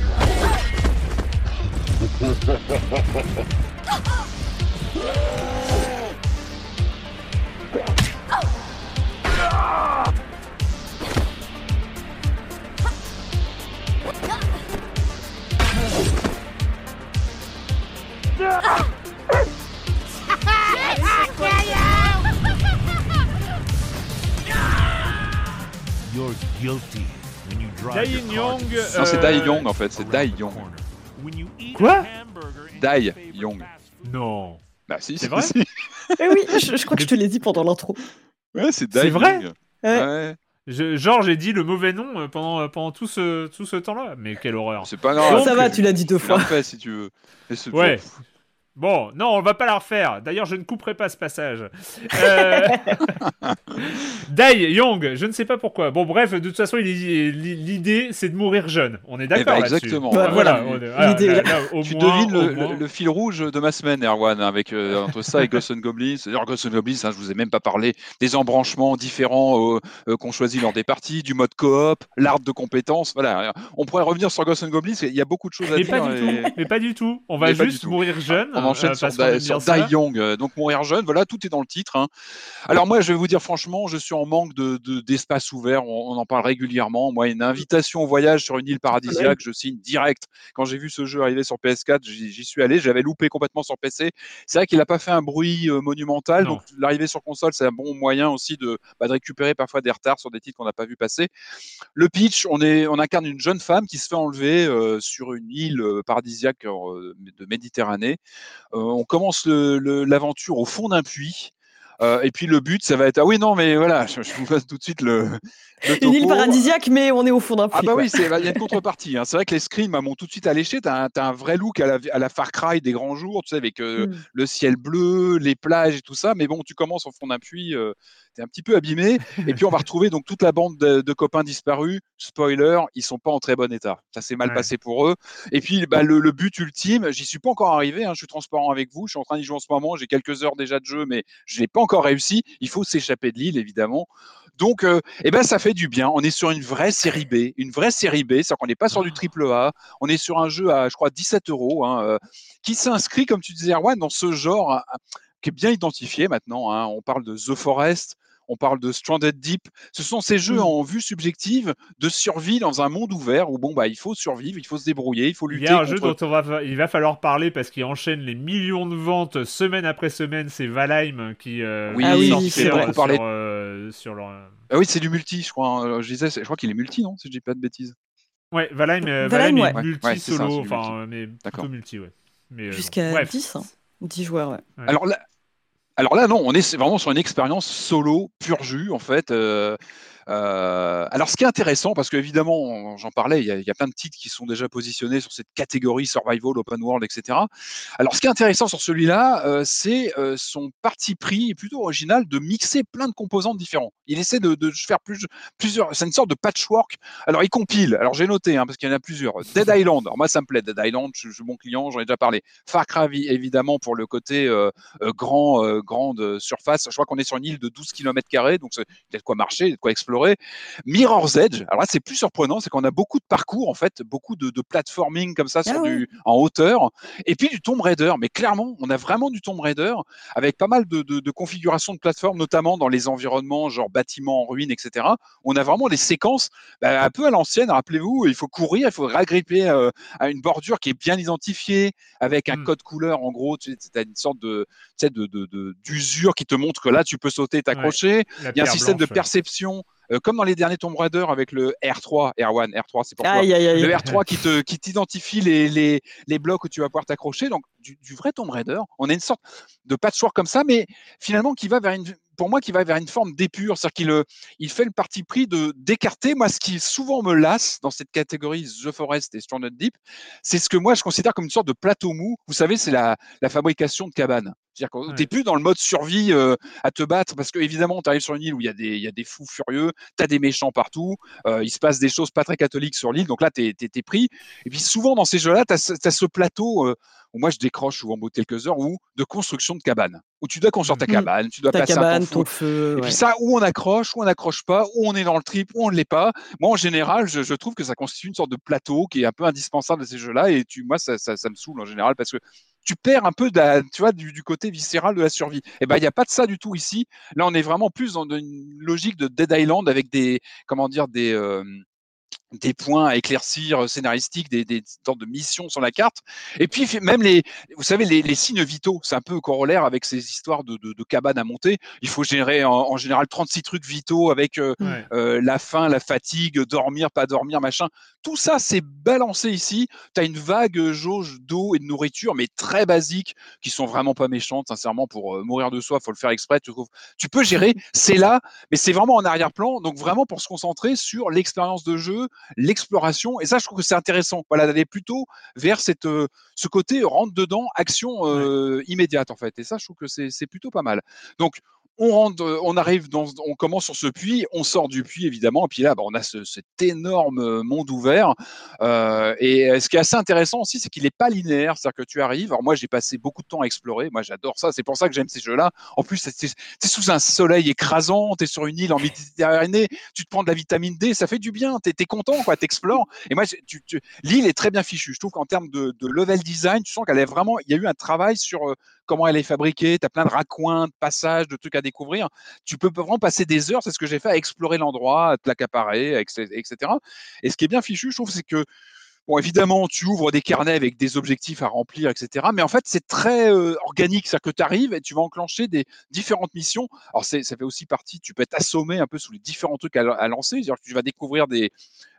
Dai Young. Euh... Non, c'est Dai Young en fait, c'est Dai Young. Quoi Dai Young. Non. Bah si, c'est vrai. Si. Eh oui, je, je crois que je te l'ai dit pendant l'intro. Ouais, c'est vrai. Ouais. Ouais. Je, genre, j'ai dit le mauvais nom euh, pendant, euh, pendant tout ce, tout ce temps-là. Mais quelle horreur. C'est pas grave. ça va, tu l'as dit deux fois. refait si tu veux. Et Ouais. Bon, non, on va pas la refaire. D'ailleurs, je ne couperai pas ce passage. Euh... Dai Young, je ne sais pas pourquoi. Bon, bref, de toute façon, l'idée, c'est de mourir jeune. On est Eh ben, d'accord là-dessus. exactement. Bah, Ah, voilà. voilà. on est- L'idée, là, là. là, au Tu moins, devines au le, moins. le- le fil rouge de ma semaine, Erwan, avec euh, entre ça et Ghost and Goblins. C'est-à-dire Ghost and Goblins, hein, je vous ai même pas parlé des embranchements différents euh, euh, qu'on choisit lors des parties, du mode coop, l'arbre de compétences. Voilà, on pourrait revenir sur Ghost and Goblins. Il y a beaucoup de choses à Mais dire. pas, du et- tout, mais pas du tout. On va Mais juste mourir jeune. On enchaîne euh, sur. Dai Young, euh, donc mourir jeune. Voilà, tout est dans le titre. hein. Alors moi, je vais vous dire franchement, je suis en manque de de- d'espace ouvert. On, on en parle régulièrement. Moi, une invitation au voyage sur une île paradisiaque, je signe direct. Quand j'ai vu ce jeu arriver sur PS4, j'y suis allé. J'avais loupé complètement sur PC. C'est vrai qu'il n'a pas fait un bruit euh, monumental. Non. Donc l'arrivée sur console, c'est un bon moyen aussi de, bah, de récupérer parfois des retards sur des titres qu'on n'a pas vu passer. Le pitch, on, est, on incarne une jeune femme qui se fait enlever euh, sur une île euh, paradisiaque euh, de Méditerranée. Euh, on commence l'aventure au fond d'un puits. Euh, et puis le but, ça va être ah oui non mais voilà, je, je vous passe tout de suite le, le Une île paradisiaque, mais on est au fond d'un puits. Ah bah quoi. oui, c'est- bah, il y a une contrepartie. hein. C'est vrai que les screams m'ont tout de suite alléché. T'as un, t'as un vrai look à la, à la Far Cry des grands jours, tu sais, avec euh, Mm. le ciel bleu, les plages et tout ça. Mais bon, tu commences au fond d'un puits, euh, t'es un petit peu abîmé. Et puis on va retrouver donc toute la bande de, de copains disparus. Spoiler, ils sont pas en très bon état. Ça s'est mal Ouais. passé pour eux. Et puis bah, le, le but ultime, j'y suis pas encore arrivé. hein, je suis transparent avec vous. Je suis en train d'y jouer en ce moment. J'ai quelques heures déjà de jeu, mais je l'ai pas encore réussi. Il faut s'échapper de l'île, évidemment. Donc, euh, eh ben, ça fait du bien. On est sur une vraie série B, une vraie série B, c'est-à-dire qu'on n'est pas sur du triple A. On est sur un jeu à, je crois, 17 euros, hein, euh, qui s'inscrit, comme tu disais, Erwan, dans ce genre hein, qui est bien identifié maintenant. hein. On parle de The Forest, on parle de Stranded Deep. Ce sont ces jeux Mm. en vue subjective de survie dans un monde ouvert où bon bah il faut survivre, il faut se débrouiller, il faut Il lutter. y a un jeu dont on va, fa- il va falloir parler parce qu'il enchaîne les millions de ventes semaine après semaine. C'est Valheim qui euh, Oui, Ah oui, c'est vrai. sur, Parler- euh, sur leur. Ah oui, c'est du multi, je crois. hein. Je disais, je crois qu'il est multi, non Si je dis pas de bêtises? Ouais, Valheim, euh, Valheim, Valheim ouais. est Ouais, multi ouais, c'est ça, solo, c'est du enfin, euh, mais D'accord. plutôt multi, ouais. Mais, euh, Jusqu'à bref. 10, hein. 10 joueurs, ouais. Ouais. Alors là, alors là, non, on est vraiment sur une expérience solo, pur jus, en fait. euh, euh, alors, ce qui est intéressant, parce qu'évidemment, j'en parlais, il y, a, plein de titres qui sont déjà positionnés sur cette catégorie survival, open world, etc. Alors, ce qui est intéressant sur celui-là, euh, c'est euh, son parti pris plutôt original de mixer plein de composants différents. Il essaie de, faire plus, plusieurs. C'est une sorte de patchwork. Alors, il compile. Alors, j'ai noté, hein, parce qu'il y en a plusieurs. Dead Island. Alors, moi, ça me plaît. Dead Island, je, suis bon client, j'en ai déjà parlé. Far Cry, évidemment, pour le côté grand, grande surface. Je crois qu'on est sur une île de 12 km, donc il y a de quoi marcher, de quoi explorer. Mirror's Edge, alors là, c'est plus surprenant, c'est qu'on a beaucoup de parcours, en fait, beaucoup de, de platforming comme ça, sur Ah ouais. du, en hauteur, et puis du Tomb Raider. Mais clairement, on a vraiment du Tomb Raider avec pas mal de, de, de configurations de plateformes, notamment dans les environnements, genre bâtiments en ruine, etc. On a vraiment des séquences bah, un peu à l'ancienne, rappelez-vous, il faut courir, il faut agripper euh, à une bordure qui est bien identifiée, avec un Mm. code couleur, en gros, tu as une sorte de, tu sais, de, de, de- d'usure qui te montre que là, tu peux sauter et t'accrocher. Il y a un système de blanche, perception, euh, comme dans les derniers Tomb Raider avec le R3, R1, R3, c'est pour toi. Aïe, aïe, aïe. Le R3 qui te qui t'identifie les, les, les blocs où tu vas pouvoir t'accrocher. Donc, du, du vrai Tomb Raider, on a une sorte de patchwork comme ça, mais finalement qui va vers une, pour moi, qui va vers une forme d'épure. C'est-à-dire qu'il euh, il fait le parti pris de d'écarter, moi, ce qui souvent me lasse dans cette catégorie The Forest et Stranded Deep, c'est ce que moi, je considère comme une sorte de plateau mou. Vous savez, c'est la, la fabrication de cabanes. C'est-à-dire que Ouais. plus dans le mode survie euh, à te battre parce que évidemment tu arrives sur une île où il y a des il y a des fous furieux, tu as des méchants partout, euh, il se passe des choses pas très catholiques sur l'île, donc là tu es, pris. Et puis souvent dans ces jeux-là, tu as, ce plateau euh, où moi je décroche souvent au bout de quelques heures ou de construction de cabane, où tu dois construire ta Mhm. cabane, tu dois Ta passer un cabane, fou. ton feu. Et ouais. puis ça, où on accroche, où on n'accroche pas, où on est dans le trip, où on ne l'est pas. Moi, en général, je, je trouve que ça constitue une sorte de plateau qui est un peu indispensable à ces jeux-là. Et tu, moi, ça, ça, ça me saoule en général parce que tu perds un peu de la- tu vois, du, côté viscéral de la survie. Et ben, il n'y a pas de ça du tout ici. Là, on est vraiment plus dans une logique de Dead Island avec des, comment dire, des, euh, des points à éclaircir euh, scénaristiques, des, des sortes de missions sur la carte. Et puis même les, vous savez, les, signes vitaux, c'est un peu corollaire avec ces histoires de, de, cabanes à monter. Il faut générer en, général 36 trucs vitaux avec euh, euh, la faim, la fatigue, dormir, pas dormir, machin. Tout ça, c'est balancé ici. Tu as une vague jauge d'eau et de nourriture, mais très basique, qui sont vraiment pas méchantes, sincèrement, pour mourir de soif, faut le faire exprès. Tu, tu peux gérer, c'est là, mais c'est vraiment en arrière-plan. Donc vraiment pour se concentrer sur l'expérience de jeu, l'exploration. Et ça, je trouve que c'est intéressant. Voilà, d'aller plutôt vers cette, euh, ce côté rentre dedans, action euh, immédiate en fait. Et ça, je trouve que c'est plutôt pas mal. Donc, on rentre, euh, on arrive dans, on commence sur ce puits, on sort du puits évidemment, et puis là, bah, on a ce, cet énorme euh, monde ouvert. Euh, et ce qui est assez intéressant aussi, c'est qu'il n'est pas linéaire, c'est-à-dire que tu arrives. Alors moi, j'ai passé beaucoup de temps à explorer. Moi, j'adore ça. C'est pour ça que j'aime ces jeux-là. En plus, c'est sous un soleil écrasant, tu es sur une île en Méditerranée, tu te prends de la vitamine D, ça fait du bien. Tu es, content, quoi. T'explores. Et moi, tu, l'île est très bien fichue. Je trouve qu'en termes de, de, level design, tu sens qu'elle est vraiment, il y a eu un travail sur comment elle est fabriquée, tu as plein de raccoins, de passages, de trucs à découvrir. Tu peux vraiment passer des heures, c'est ce que j'ai fait, à explorer l'endroit, à te l'accaparer, etc. Et ce qui est bien fichu, je trouve, c'est que Bon, évidemment, tu ouvres des carnets avec des objectifs à remplir, etc. Mais en fait, c'est très euh, organique. C'est-à-dire que tu arrives et tu vas enclencher des différentes missions. Alors, ça fait aussi partie, tu peux être assommé un peu sous les différents trucs à, lancer. C'est-à-dire que tu vas découvrir des,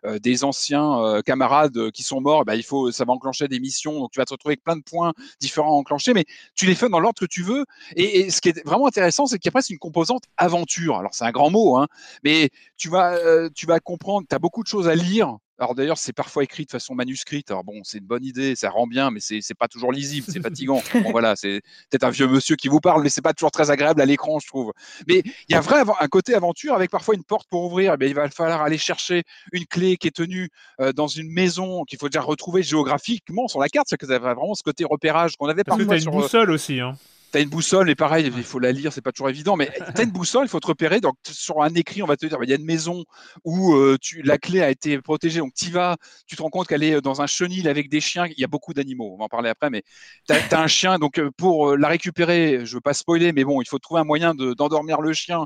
euh, des anciens euh, camarades qui sont morts. Ben, il faut, ça va enclencher des missions. Donc, tu vas te retrouver avec plein de points différents à enclencher. Mais tu les fais dans l'ordre que tu veux. Et, ce qui est vraiment intéressant, c'est qu'il y a presque une composante aventure. Alors, c'est un grand mot, hein, mais tu vas, tu vas comprendre, tu as beaucoup de choses à lire alors d'ailleurs, c'est parfois écrit de façon manuscrite. Alors bon, c'est une bonne idée, ça rend bien, mais c'est pas toujours lisible, c'est fatigant. bon, voilà, c'est peut-être un vieux monsieur qui vous parle, mais c'est pas toujours très agréable à l'écran, je trouve. Mais il y a vrai un côté aventure avec parfois une porte pour ouvrir. Eh bien, il va falloir aller chercher une clé qui est tenue euh, dans une maison qu'il faut déjà retrouver géographiquement sur la carte. C'est que ça vraiment ce côté repérage qu'on avait Parce parfois que sur une euh, boussole aussi. Hein tu as une boussole, et pareil, il faut la lire, c'est pas toujours évident, mais tu as une boussole, il faut te repérer. Donc, sur un écrit, on va te dire, il y a une maison où euh, tu, la clé a été protégée, donc tu vas, tu te rends compte qu'elle est euh, dans un chenil avec des chiens. Il y a beaucoup d'animaux, on va en parler après, mais tu as, un chien, donc euh, pour la récupérer, je veux pas spoiler, mais bon, il faut trouver un moyen d'endormir le chien.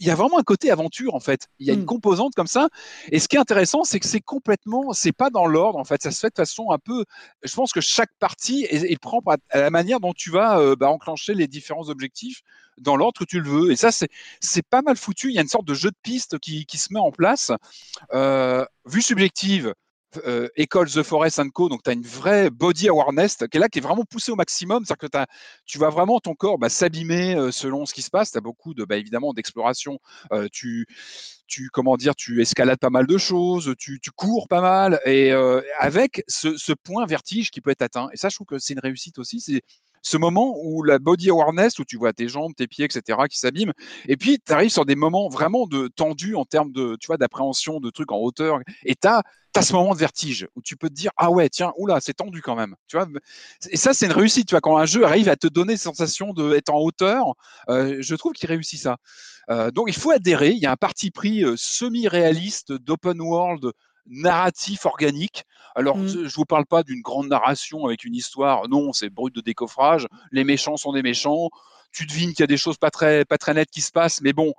Il y a vraiment un côté aventure, en fait. Il y a une mmh. composante comme ça. Et ce qui est intéressant, c'est que c'est complètement, c'est pas dans l'ordre, en fait. Ça se fait de façon un peu, je pense que chaque partie est, est propre à, la manière dont tu vas bah, enclencher les différents objectifs dans l'ordre que tu le veux. Et ça, c'est pas mal foutu. Il y a une sorte de jeu de piste qui, qui se met en place. Euh, vue subjective, euh, école The Forest Co. Donc, tu as une vraie body awareness qui est là, qui est vraiment poussée au maximum. C'est-à-dire que tu vas vraiment ton corps bah, s'abîmer euh, selon ce qui se passe. Tu as beaucoup de, bah, évidemment, d'exploration. Euh, tu, comment dire, tu escalades pas mal de choses, tu, cours pas mal. Et avec ce, point vertige qui peut être atteint. Et ça, je trouve que c'est une réussite aussi. Ce moment où la body awareness, où tu vois tes jambes, tes pieds, etc., qui s'abîment, et puis tu arrives sur des moments vraiment de tendus en termes de, tu vois, d'appréhension de trucs en hauteur, et tu as, ce moment de vertige où tu peux te dire ah ouais tiens oula c'est tendu quand même tu vois et ça c'est une réussite tu vois quand un jeu arrive à te donner cette sensation d'être en hauteur je trouve qu'il réussit ça donc il faut adhérer il y a un parti pris semi-réaliste d'open world narratif organique. Alors, mmh. je vous parle pas d'une grande narration avec une histoire. Non, c'est brut de décoffrage. Les méchants sont des méchants. Tu devines qu'il y a des choses pas très, pas très nettes qui se passent, mais bon,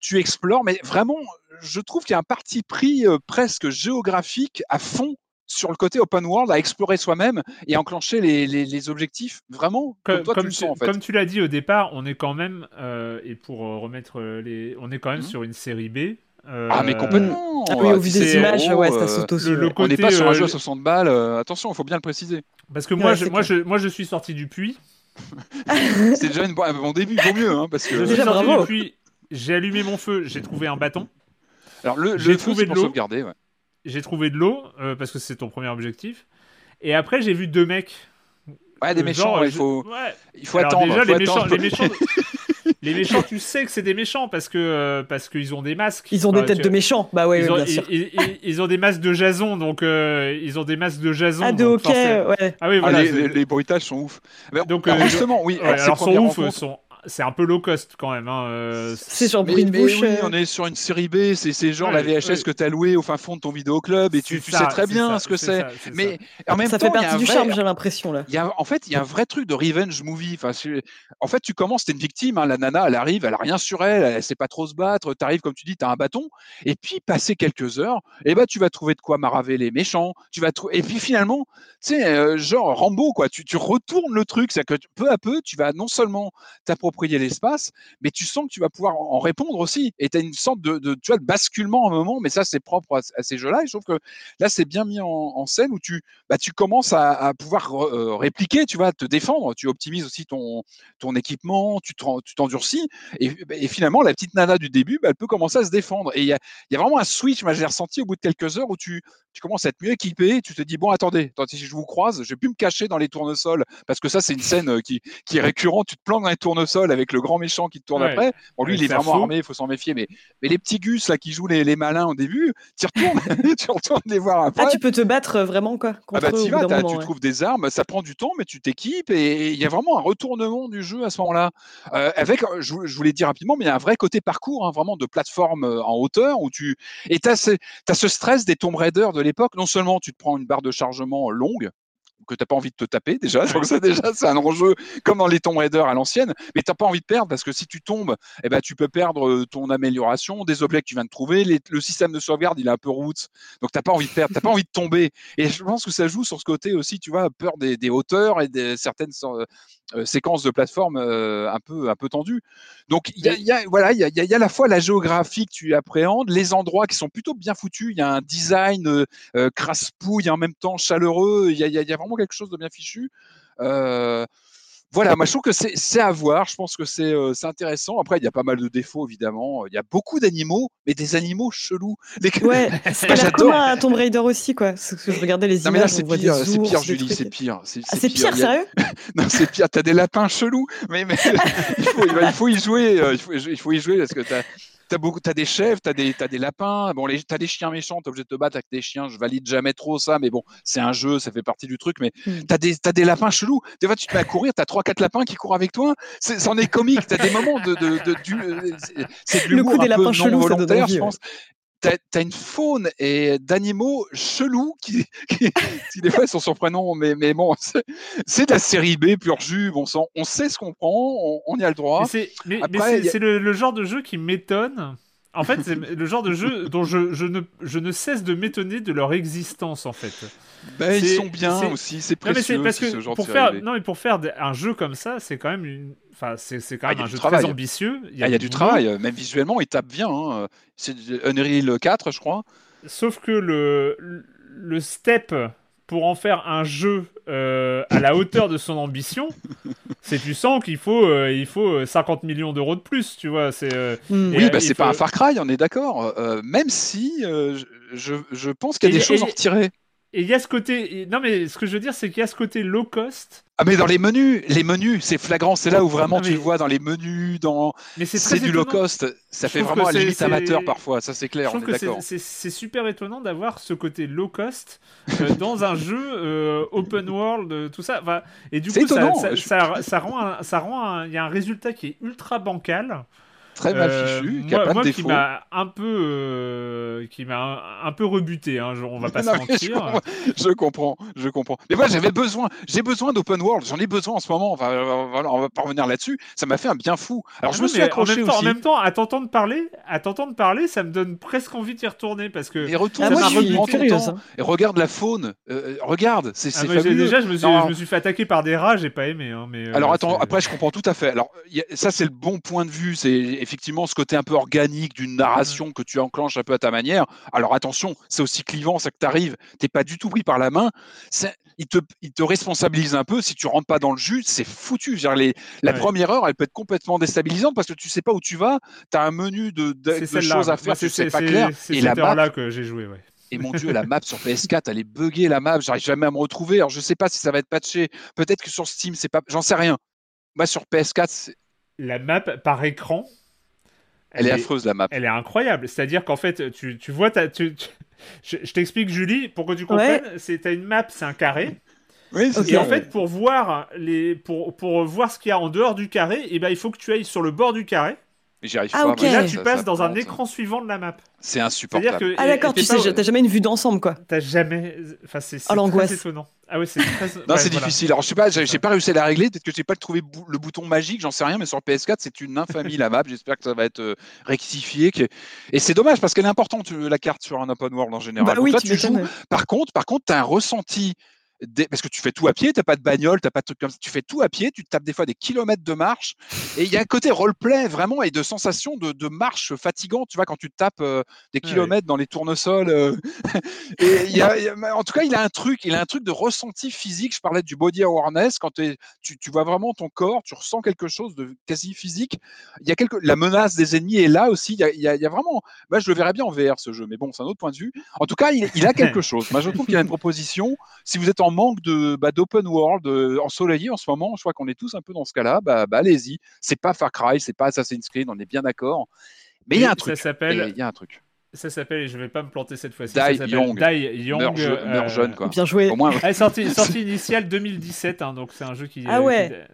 tu explores. Mais vraiment, je trouve qu'il y a un parti pris euh, presque géographique à fond sur le côté open world à explorer soi-même et enclencher les, les, objectifs vraiment comme, toi tu le sens en fait. Comme tu l'as dit au départ, on est quand même euh, et pour euh, remettre les, on est quand même mmh. sur une série B euh, ah mais complètement. Ah oui, au vu des images, ouais, ça saute aussi. on n'est pas sur un jeu à 60 balles. Euh, attention, il faut bien le préciser. Parce que moi, je, moi, je, moi, je suis sorti du puits. c'est déjà une, un bon début, vaut mieux, hein, parce que. Je suis sorti du puits. J'ai allumé mon feu. J'ai trouvé un bâton. Alors le, le trouvé de l'eau. Ouais. J'ai trouvé de l'eau euh, parce que c'est ton premier objectif. Et après, j'ai vu deux mecs. Ouais, des méchants. il faut, il faut attendre. Déjà, les, Méchants, les méchants. les méchants, tu sais que c'est des méchants parce que euh, parce qu'ils ont des masques. Ils ont des têtes de méchants. Bah ouais, ils, ont, bien sûr. Ils, ont des masques de Jason, donc euh, ils ont des masques de Jason. Ah de hockey, ouais. Ah oui, ah, voilà. les, les, bruitages sont ouf. donc euh, justement, oui. alors, sont ouf, sont c'est un peu low cost quand même. Hein, euh, c'est genre bruit de bouche. Oui, on est sur une série B, c'est genre la VHS que tu as loué au fin fond de ton vidéoclub et tu, tu sais très bien ce que c'est. Mais en même ça fait partie du charme, j'ai l'impression là. Y a, en fait, il y a un vrai truc de revenge movie. Enfin, en fait, tu commences, t'es une victime, hein, la nana, elle arrive, elle a rien sur elle, elle sait pas trop se battre, tu arrives comme tu dis, tu as un bâton, et puis passer quelques heures, et eh ben tu vas trouver de quoi maraver les méchants, tu vas et puis finalement, tu sais, euh, genre Rambo quoi, tu, tu retournes le truc, c'est que peu à peu, tu vas non seulement t'approprier l'espace, mais tu sens que tu vas pouvoir en répondre aussi, et tu as une sorte de, tu vois, de basculement à un moment, mais ça c'est propre à, ces jeux-là, je trouve que là c'est bien mis en, scène où tu, bah, tu commences à, pouvoir euh, répliquer, tu vas te défendre, tu optimises aussi ton, ton équipement, tu t'endurcis, et, finalement la petite nana du début, bah, elle peut commencer à se défendre, et il y a, y a, vraiment un switch, moi j'ai ressenti au bout de quelques heures où tu, tu commences à être mieux équipé, tu te dis bon attendez, si je vous croise, je vais plus me cacher dans les tournesols. Parce que ça c'est une scène euh, qui, qui est récurrente, tu te plantes dans les tournesols avec le grand méchant qui te tourne après. Bon lui il est vraiment armé, il faut s'en méfier, mais, mais les petits gus là qui jouent les, les malins au début, tu retournes, tu retournes les voir après. Ah tu peux te battre euh, vraiment quoi contre ah bah tu vas, tu trouves des armes, ça prend du temps, mais tu t'équipes et il y a vraiment un retournement du jeu à ce moment-là. Euh, avec, je, je voulais dire rapidement, mais il y a un vrai côté parcours, hein, vraiment de plateforme en hauteur où tu et tu as, as, ce stress des Tomb Raider de l'époque. Non seulement tu te prends une barre de chargement longue, que tu n'as pas envie de te taper déjà. Donc ça déjà c'est un enjeu comme dans les Tomb Raider à l'ancienne, mais tu n'as pas envie de perdre parce que si tu tombes, eh ben, tu peux perdre euh, ton amélioration, des objets que tu viens de trouver, le système de sauvegarde il est un peu route, donc tu n'as pas envie de perdre, tu pas envie de tomber. Et je pense que ça joue sur ce côté aussi, tu vois, peur des, des hauteurs et des certaines euh, euh, séquences de plateforme un peu un peu tendues. Donc il y a, voilà, il y a, y a, à la fois la géographie que tu appréhendes, les endroits qui sont plutôt bien foutus, il y a un design crasse-pouille en même temps chaleureux, il y a, y a vraiment quelque chose de bien fichu. Euh, voilà, moi je trouve que c'est à voir. Je pense que euh, c'est intéressant. Après, il y a pas mal de défauts évidemment. Il y a beaucoup d'animaux, mais des animaux chelous. Les... Ouais, c'est comme un Tomb Raider aussi, quoi. Parce que je regardais les images. c'est pire, c'est pire, Julie, c'est pire. C'est ah, pire, sérieux Non, c'est pire. T'as des lapins chelous, mais, mais il, faut, il, faut, y jouer. Euh, il faut, il faut y jouer parce que t'as t'as beaucoup, des chèvres, t'as des, as des lapins, bon, les, t'as des chiens méchants, t'es obligé de te battre avec des chiens. Je valide jamais trop ça, mais bon, c'est un jeu, ça fait partie du truc. Mais hmm. t'as des, as des lapins chelous. Des fois, tu te mets à courir, t'as trois, quatre lapins qui courent avec toi. C'en est comique. T'as des moments de, de, euh, c'est de l'humour le coup des lapins chelous, volontaire, je pense t'as as une faune et d'animaux chelous qui, qui, des fois sont surprenants, mais, mais bon, c'est de la série B pur jus, bon sang. On sait ce qu'on prend, on, y a le droit. Mais c'est le, genre de jeu qui m'étonne. En fait, c'est le genre de jeu dont je, je, ne, je ne cesse de m'étonner de leur existence, en fait. Ben, ils sont bien aussi, c'est précieux. parce que ce genre pour faire, non, mais pour faire un jeu comme ça, c'est quand même une, Enfin, c'est quand ah, même un jeu très ambitieux. Il y a, ah, du, travail, même visuellement, il tape bien. Hein. C'est Unreal 4, je crois. Sauf que le, le step pour en faire un jeu euh, à la hauteur de son ambition, c'est tu sens qu'il faut, euh, il faut 50 euh, millions d'euros de plus, tu vois. C'est, hmm. oui, bah, c'est pas un Far Cry, on est d'accord. même si je, je, pense qu'il y a des choses à en retirer. Et il y a ce côté. Non, mais ce que je veux dire, c'est qu'il y a ce côté low cost. Ah, mais dans les menus, les menus, c'est flagrant. C'est là où vraiment tu le vois dans les menus. Dans... C'est du low cost. Ça fait vraiment à la limite amateur parfois. Ça, c'est clair. Je trouve que c'est super étonnant d'avoir ce côté low cost euh, dans un jeu euh, open world, euh, tout ça. et du coup, ça, ça, ça, rend. Ça rend Il y a un résultat qui est ultra bancal très mal euh, fichu, qui a pas de défauts. qui m'a un peu, euh, qui m'a un, peu rebuté. Hein, on va pas se mentir. Je comprends, je comprends, Mais moi, j'avais besoin, j'ai besoin d'open world. J'en ai besoin en ce moment. Enfin, voilà, on va pas revenir là-dessus. Ça m'a fait un bien fou. Alors, je me suis accroché en même temps, aussi. En même temps, à t'entendre parler, à t'entendre parler, ça me donne presque envie d'y retourner parce que. Et retourne, ah, hein. Et regarde la faune. Euh, regarde, c'est ah, fabuleux. Déjà, je me, suis, je me, suis, fait attaquer par des rats, j'ai pas aimé. Hein, mais, Alors attends, après, je comprends tout à fait. Alors, ça, c'est le bon point de vue. C'est effectivement ce côté un peu organique d'une narration que tu enclenches un peu à ta manière. Alors attention, c'est aussi clivant, ça que tu arrives, t'es pas du tout pris par la main. Il te, il te responsabilise un peu. Si tu rentres pas dans le jus, c'est foutu. Dire, les, la première heure, elle peut être complètement déstabilisante parce que tu sais pas où tu vas. Tu as un menu de, de, choses à faire, c'est pas clair. Et la map, là que j'ai joué, ouais. Et mon dieu, la map sur PS4, elle est buggée, la map, j'arrive jamais à me retrouver. Alors je sais pas si ça va être patché. Peut-être que sur Steam, c'est pas. J'en sais rien. Moi sur PS4, la map par écran, elle, est, affreuse la map. Elle est incroyable. C'est-à-dire qu'en fait, tu, tu vois, tu, je, t'explique, Julie, pour que tu comprennes. C'est, t'as une map, c'est un carré. Oui, et en fait, pour voir, les, pour, pour voir ce qu'il y a en dehors du carré, et eh ben, il faut que tu ailles sur le bord du carré. Mais j'y arrive ah, pas. Et là, tu passes dans un écran suivant de la map. C'est insupportable. Que, ah d'accord, tu sais, t'as jamais une vue d'ensemble, quoi. T'as jamais... Enfin, c'est oh, très étonnant. Ah ouais, c'est très... non, c'est difficile. Alors, je sais pas, j'ai pas réussi à la régler. Peut-être que j'ai pas trouvé le bouton magique, j'en sais rien. Mais sur le PS4, c'est une infamie, la map. J'espère que ça va être euh, rectifié. Et c'est dommage, parce qu'elle est importante, la carte sur un open world en général. Bah, oui, tu joues... Par contre, par contre, t'as un ressenti parce que tu fais tout à pied, tu n'as pas de bagnole, tu n'as pas de trucs comme ça, tu fais tout à pied, tu tapes des fois des kilomètres de marche, et il y a un côté roleplay vraiment et de sensation de, marche fatigante, tu vois, quand tu tapes euh, des kilomètres dans les tournesols. Euh, et y a, en tout cas, il a un truc, il a un truc de ressenti physique. Je parlais du body awareness, quand tu, tu, vois vraiment ton corps, tu ressens quelque chose de quasi physique. Il y a quelque, la menace des ennemis est là aussi. Il y a, il y a vraiment, moi, je le verrais bien en VR ce jeu, mais bon, c'est un autre point de vue. En tout cas, il, il a quelque chose. Moi, je trouve qu'il a une proposition. Si vous êtes en manque de bah, d'open world euh, ensoleillé en ce moment, je crois qu'on est tous un peu dans ce cas-là. Bah, bah allez-y. C'est pas Far Cry, c'est pas Assassin's Creed, on est bien d'accord. Mais il y a un truc. Ça s'appelle. Il y a un truc. Ça s'appelle, et je vais pas me planter cette fois-ci. Die Young. Die Young. Meurt, jeune, quoi. Bien joué. Au moins... Elle sortie, sortie initiale 2017, hein, donc c'est un jeu qui. Ah ouais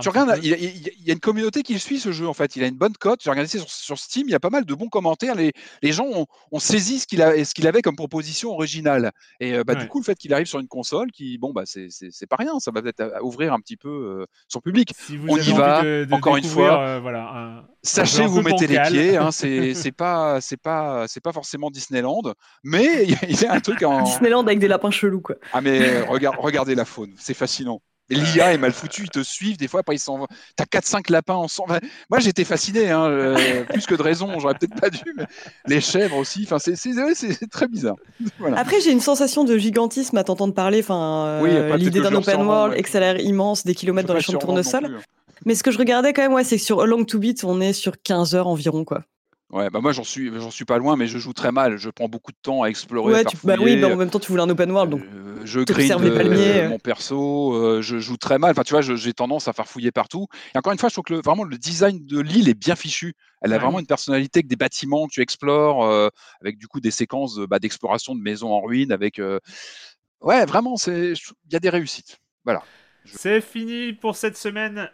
tu regardes, il, y a une communauté qui suit ce jeu en fait. Il a une bonne cote. J'ai regardé sur, sur, Steam, il y a pas mal de bons commentaires. Les, les gens ont, saisi ce qu'il a, ce qu'il avait comme proposition originale. Et euh, bah, du coup, le fait qu'il arrive sur une console, qui bon bah c'est, pas rien. Ça va peut-être euh, ouvrir un petit peu euh, son public. On y va. encore une fois. voilà, sachez où vous mettez les pieds. Hein, c'est, pas, c'est pas, c'est pas forcément Disneyland, mais il y, a un truc en Disneyland avec des lapins chelous quoi. Ah mais regarde, regardez la faune, c'est fascinant. L'IA est mal foutu, ils te suivent, des fois, après ils s'en T'as 4-5 lapins ensemble. Moi, j'étais fasciné, hein, euh, plus que de raison, j'aurais peut-être pas dû, mais les chèvres aussi, enfin, c'est très bizarre. Après, j'ai une sensation de gigantisme à t'entendre parler, enfin, euh, l'idée d'un open world, a l'air immense, des kilomètres dans les champs de tournesol. Hein. Mais ce que je regardais quand même, ouais, c'est que sur Long to Beat, on est sur 15 heures environ, quoi. Ouais, bah moi j'en suis, j'en suis pas loin, mais je joue très mal. Je prends beaucoup de temps à explorer. Ouais, bah oui, bah en même temps tu voulais un open world, donc. Euh, je grind euh, mon perso, euh, je joue très mal. Enfin, tu vois, j'ai tendance à faire fouiller partout. Et encore une fois, je trouve que le, vraiment le design de l'île est bien fichu. Elle a vraiment une personnalité avec des bâtiments que tu explores, avec du coup des séquences bah, d'exploration de maisons en ruine, avec. Ouais, vraiment, c'est, il y a des réussites. Voilà. C'est fini pour cette semaine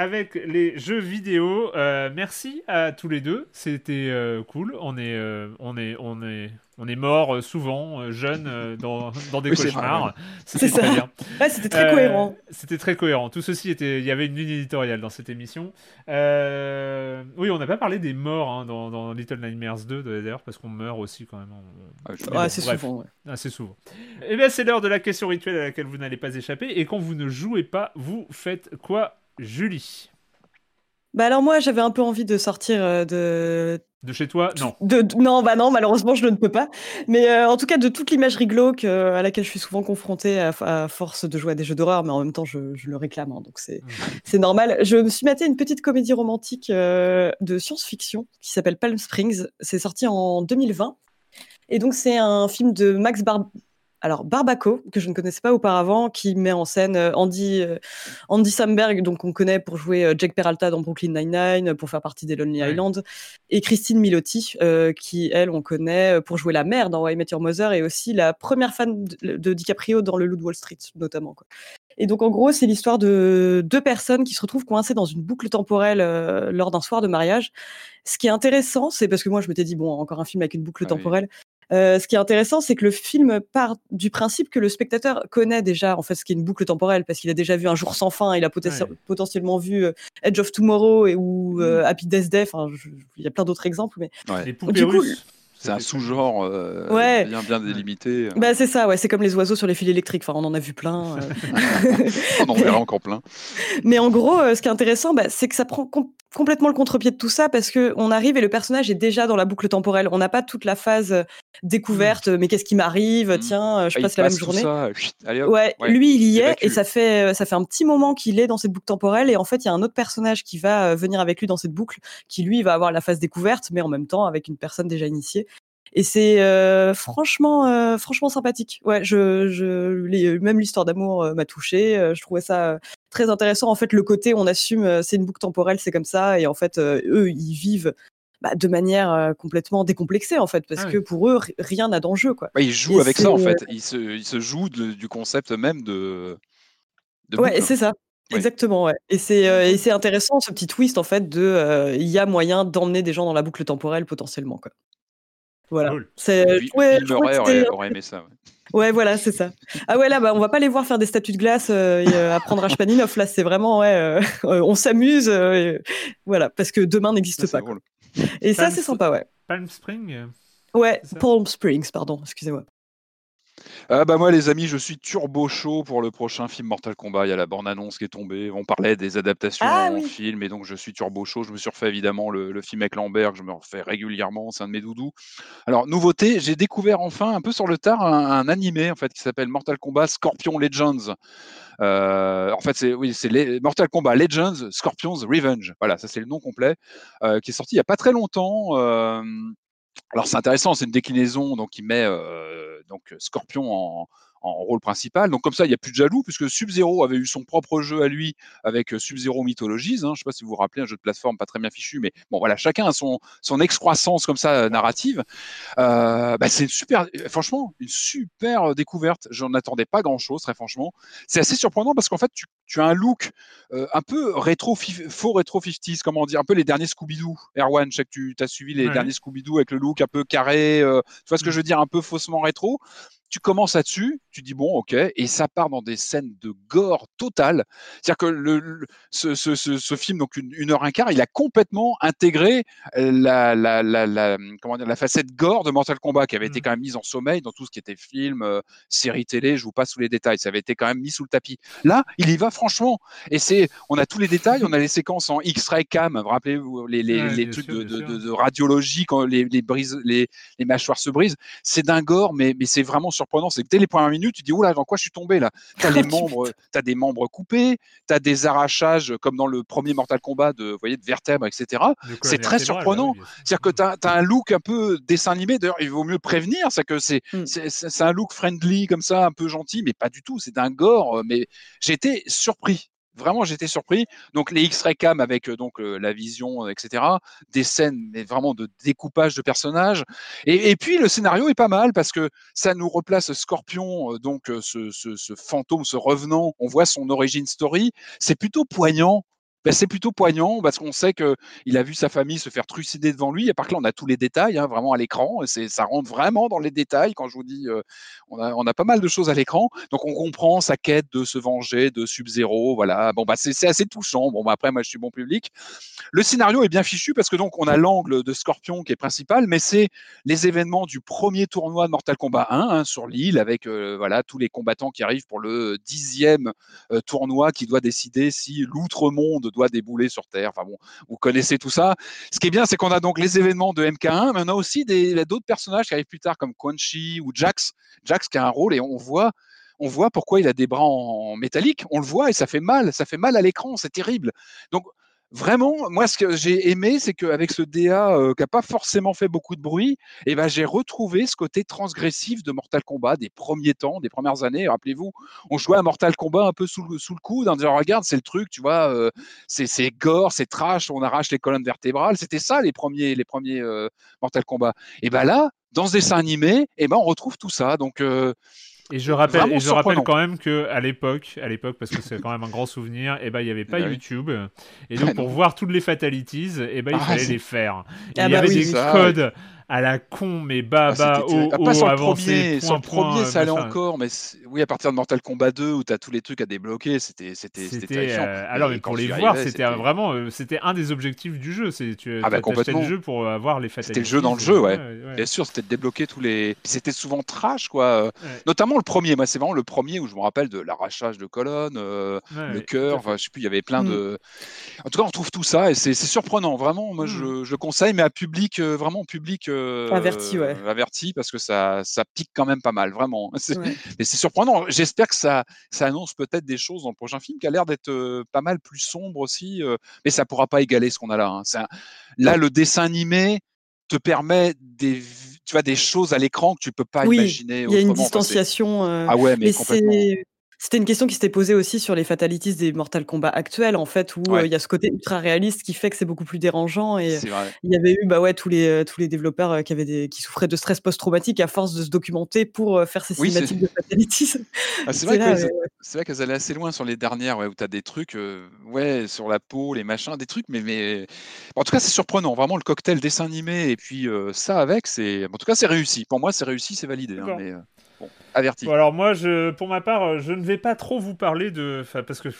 avec les jeux vidéo. Euh, merci à tous les deux, c'était euh, cool. On est, euh, on est, on est, on est mort souvent, jeunes, dans, dans, des cauchemars. C'était très bien. c'était très cohérent. C'était très cohérent. Tout ceci était, il y avait une ligne éditoriale dans cette émission. oui, on n'a pas parlé des morts hein, dans, dans, Little Nightmares 2 d'ailleurs, parce qu'on meurt aussi quand même. Ah, assez souvent. Assez souvent. Et eh bien, c'est l'heure de la question rituelle à laquelle vous n'allez pas échapper. Et quand vous ne jouez pas, vous faites quoi Julie. Bah alors moi j'avais un peu envie de sortir euh, de de chez toi non. de, non bah non malheureusement je ne peux pas. Mais euh, en tout cas de toute l'imagerie glauque euh, à laquelle je suis souvent confrontée à, force de jouer à des jeux d'horreur mais en même temps je, le réclame hein, donc c'est mmh. c'est normal. Je me suis maté une petite comédie romantique de science-fiction qui s'appelle Palm Springs. C'est sorti en 2020 et donc c'est un film de Max Barb alors Barbaco, que je ne connaissais pas auparavant, qui met en scène euh, Andy, euh, Andy Samberg, donc on connaît pour jouer euh, Jack Peralta dans Brooklyn Nine-Nine, pour faire partie des Lonely Island, et Christine Milotti, qui, elle, on connaît pour jouer la mère dans Why I Met Your Mother, et aussi la première fan de, DiCaprio dans Le Loup de Wall Street, notamment. Et donc, en gros, c'est l'histoire de deux personnes qui se retrouvent coincées dans une boucle temporelle lors d'un soir de mariage. Ce qui est intéressant, c'est parce que moi, je m'étais dit, bon, encore un film avec une boucle ah temporelle. Euh, ce qui est intéressant, c'est que le film part du principe que le spectateur connaît déjà en fait ce qui est une boucle temporelle parce qu'il a déjà vu Un jour sans fin, il a potentiellement vu euh, Edge of Tomorrow et ou mmh. euh, Happy Death Day. Enfin, il y a plein d'autres exemples, mais les poupées russes. C'est un sous-genre bien, bien délimité. Bah, c'est ça, ouais. C'est comme les oiseaux sur les fils électriques. Enfin, on en a vu plein. on en verra encore plein. Mais en gros, ce qui est intéressant, bah, c'est que ça prend complètement le contre-pied de tout ça parce que on arrive et le personnage est déjà dans la boucle temporelle. On n'a pas toute la phase euh, découverte. Mmh. Mais qu'est-ce qui m'arrive mmh. Tiens, euh, je bah, passe la même journée. ouais, lui il y est et ça fait euh, ça fait un petit moment qu'il est dans cette boucle temporelle et en fait il y a un autre personnage qui va venir avec lui dans cette boucle qui lui va avoir la phase découverte mais en même temps avec une personne déjà initiée. Et c'est franchement, franchement sympathique. Ouais, je, je même l'histoire d'amour m'a touché. je trouvais ça très intéressant. En fait, le côté on assume, c'est une boucle temporelle, c'est comme ça, et en fait, eux, ils vivent bah, de manière complètement décomplexée en fait, parce ah que pour eux, rien n'a d'enjeu. Quoi. ils jouent avec ça en fait. Ils se, ils se jouent du concept même de. de ouais, c'est ça. Exactement, ouais. Et c'est et c'est intéressant ce petit twist en fait de il y a moyen d'emmener des gens dans la boucle temporelle potentiellement quoi. Voilà. C'est ouais, aurait, aurait aimé ça. Ouais, voilà, c'est ça. Ah ouais, là, bah, on va pas les voir faire des statues de glace euh, et euh, apprendre Rachmaninoff. Là, c'est vraiment, ouais, euh, on s'amuse, voilà, parce que demain n'existe pas. Et ça, c'est sympa, ouais. Palm Spring. Ouais, Palm Springs, pardon, excusez-moi. Ah bah moi les amis, je suis turbo chaud pour le prochain film Mortal Kombat. Il y a la bande-annonce qui est tombée. On parlait des adaptations ah en film et donc je suis turbo chaud. Je me suis refait évidemment le, film avec Lambert, je me refais régulièrement, c'est un de mes doudous. Alors nouveauté, j'ai découvert enfin un peu sur le tard un, animé en fait qui s'appelle Mortal Kombat Scorpion Legends. Euh, en fait, c'est oui, c'est Mortal Kombat Legends Scorpion's Revenge. Voilà, ça c'est le nom complet, euh, qui est sorti il y a pas très longtemps. Euh, alors c'est intéressant, c'est une déclinaison donc qui met euh, Scorpion en, en rôle principal. Donc comme ça, il n'y a plus de jaloux, puisque Sub-Zero avait eu son propre jeu à lui avec euh, Sub-Zero Mythologies. Hein. Je ne sais pas si vous vous rappelez, un jeu de plateforme pas très bien fichu, mais bon voilà, chacun a son, son excroissance comme ça narrative. Euh, bah, c'est super, franchement, une super découverte. J'en attendais pas grand-chose, très franchement. C'est assez surprenant parce qu'en fait, tu, tu, as un look euh, un peu rétro, faux rétro 50s, comment dire, un peu les derniers Scooby-Doo. Erwan, je sais que tu as suivi les derniers Scooby-Doo avec le look un peu carré, tu vois ce que mm. je veux dire, un peu faussement rétro tu commences là-dessus, tu dis bon, ok, et ça part dans des scènes de gore totale. C'est-à-dire que le, ce, ce, ce, film, donc une, heure un quart, il a complètement intégré euh, la, la, la, la, comment dire, la facette gore de Mortal Kombat qui avait été mmh. quand même mise en sommeil dans tout ce qui était film, euh, série télé. Je vous passe sous les détails, ça avait été quand même mis sous le tapis. Là, il y va franchement, et c'est, on a tous les détails, on a les séquences en X-ray cam. Vous rappelez-vous les, les, les trucs de, de, de, radiologie quand les, les, brises, les, les mâchoires se brisent. C'est d'un gore, mais, mais c'est vraiment surprenant, c'est que dès les premières minutes, tu dis, oula, dans quoi je suis tombé là? Tu as, les membres, as des membres coupés, tu as des arrachages comme dans le premier Mortal Kombat de, voyez, de vertèbres, etc. C'est très surprenant. C'est-à-dire que tu as, un look un peu dessin animé. D'ailleurs, il vaut mieux prévenir, c'est que c'est c'est un look friendly comme ça, un peu gentil, mais pas du tout. C'est d'un gore. Mais j'ai été surpris vraiment j'étais surpris. Donc les X-ray cam avec euh, donc euh, la vision, euh, etc. Des scènes mais vraiment de découpage de personnages. Et, puis le scénario est pas mal parce que ça nous replace Scorpion, donc ce, ce fantôme, ce revenant. On voit son origin story. C'est plutôt poignant ben, c'est plutôt poignant parce qu'on sait qu'il a vu sa famille se faire trucider devant lui. Et par là, on a tous les détails hein, vraiment à l'écran. Ça rentre vraiment dans les détails. Quand je vous dis, euh, on, a, on, a, pas mal de choses à l'écran. Donc on comprend sa quête de se venger de Sub-Zero. Voilà. Bon, c'est, c'est assez touchant. Bon, bah, après, moi, je suis bon public. Le scénario est bien fichu parce que donc on a l'angle de Scorpion qui est principal, mais c'est les événements du premier tournoi de Mortal Kombat 1 hein, sur l'île avec euh, voilà tous les combattants qui arrivent pour le dixième euh, tournoi qui doit décider si l'outre-monde doit débouler sur Terre. Enfin bon, vous connaissez tout ça. Ce qui est bien, c'est qu'on a donc les événements de MK1, mais on a aussi d'autres personnages qui arrivent plus tard comme Quan Chi ou Jax. Jax qui a un rôle et on voit on voit pourquoi il a des bras en métallique, on le voit et ça fait mal, ça fait mal à l'écran, c'est terrible. Donc vraiment, moi, ce que j'ai aimé, c'est qu'avec ce DA euh, qui n'a pas forcément fait beaucoup de bruit, eh ben, j'ai retrouvé ce côté transgressif de Mortal Kombat des premiers temps, des premières années. Rappelez-vous, on jouait à Mortal Kombat un peu sous le, sous le coude en disant Regarde, c'est le truc, tu vois, euh, c'est gore, c'est trash, on arrache les colonnes vertébrales. C'était ça les premiers, les premiers euh, Mortal Kombat. Et ben là, dans ce dessin animé, eh ben, on retrouve tout ça. Donc, et je rappelle, et je rappelle quand même que à l'époque, à l'époque, parce que c'est quand même un grand souvenir, et eh ben il n'y avait pas bah YouTube, et donc pour voir toutes les fatalities, et eh ben il ah, fallait les faire. Ah il y bah avait des codes à la con, mais bas, bas, haut, haut, pas le premier, le premier, ça allait encore, mais oui, à partir de Mortal Kombat 2 où tu as tous les trucs à débloquer, c'était c'était terrifiant. Euh, alors, mais pour les voir, c'était vraiment, euh, c'était un des objectifs du jeu. C'est tu ah bah, complètement. le jeu pour avoir les fatalities. C'était le jeu dans le jeu, ouais. Bien sûr, c'était de débloquer tous les. C'était souvent trash, quoi. Notamment le premier. Moi, c'est vraiment le premier où je me rappelle de l'arrachage de colonnes, euh, le cœur. Enfin, je sais plus, il y avait plein de. Mm. En tout cas, on trouve tout ça et c'est surprenant, vraiment. Moi, je, mm. je conseille, mais à public, vraiment public averti, ouais. averti parce que ça, ça pique quand même pas mal, vraiment. Mais c'est surprenant. J'espère que ça, ça annonce peut-être des choses dans le prochain film qui a l'air d'être pas mal plus sombre aussi, mais ça pourra pas égaler ce qu'on a là. Hein. là, le dessin animé te permet des tu vois des choses à l'écran que tu peux pas imaginer il y a une distanciation ah ouais mais, complètement C'était une question qui s'était posée aussi sur les fatalities des Mortal Kombat actuels, en fait, où il y a ce côté ultra réaliste qui fait que c'est beaucoup plus dérangeant. Et il y avait eu bah ouais, tous, les, tous les développeurs qui, avaient des, qui souffraient de stress post-traumatique à force de se documenter pour faire ces cinématiques de fatalities. Ah, c'est vrai, qu'elles allaient assez loin sur les dernières, où tu as des trucs ouais, sur la peau, les machins, des trucs, mais, mais... en tout cas, c'est surprenant. Vraiment, le cocktail dessin animé et puis ça avec, c'est en tout cas, c'est réussi. Pour moi, c'est réussi, c'est validé. Hein, mais, averti. alors moi, je, pour ma part, je ne vais pas trop vous parler de, parce que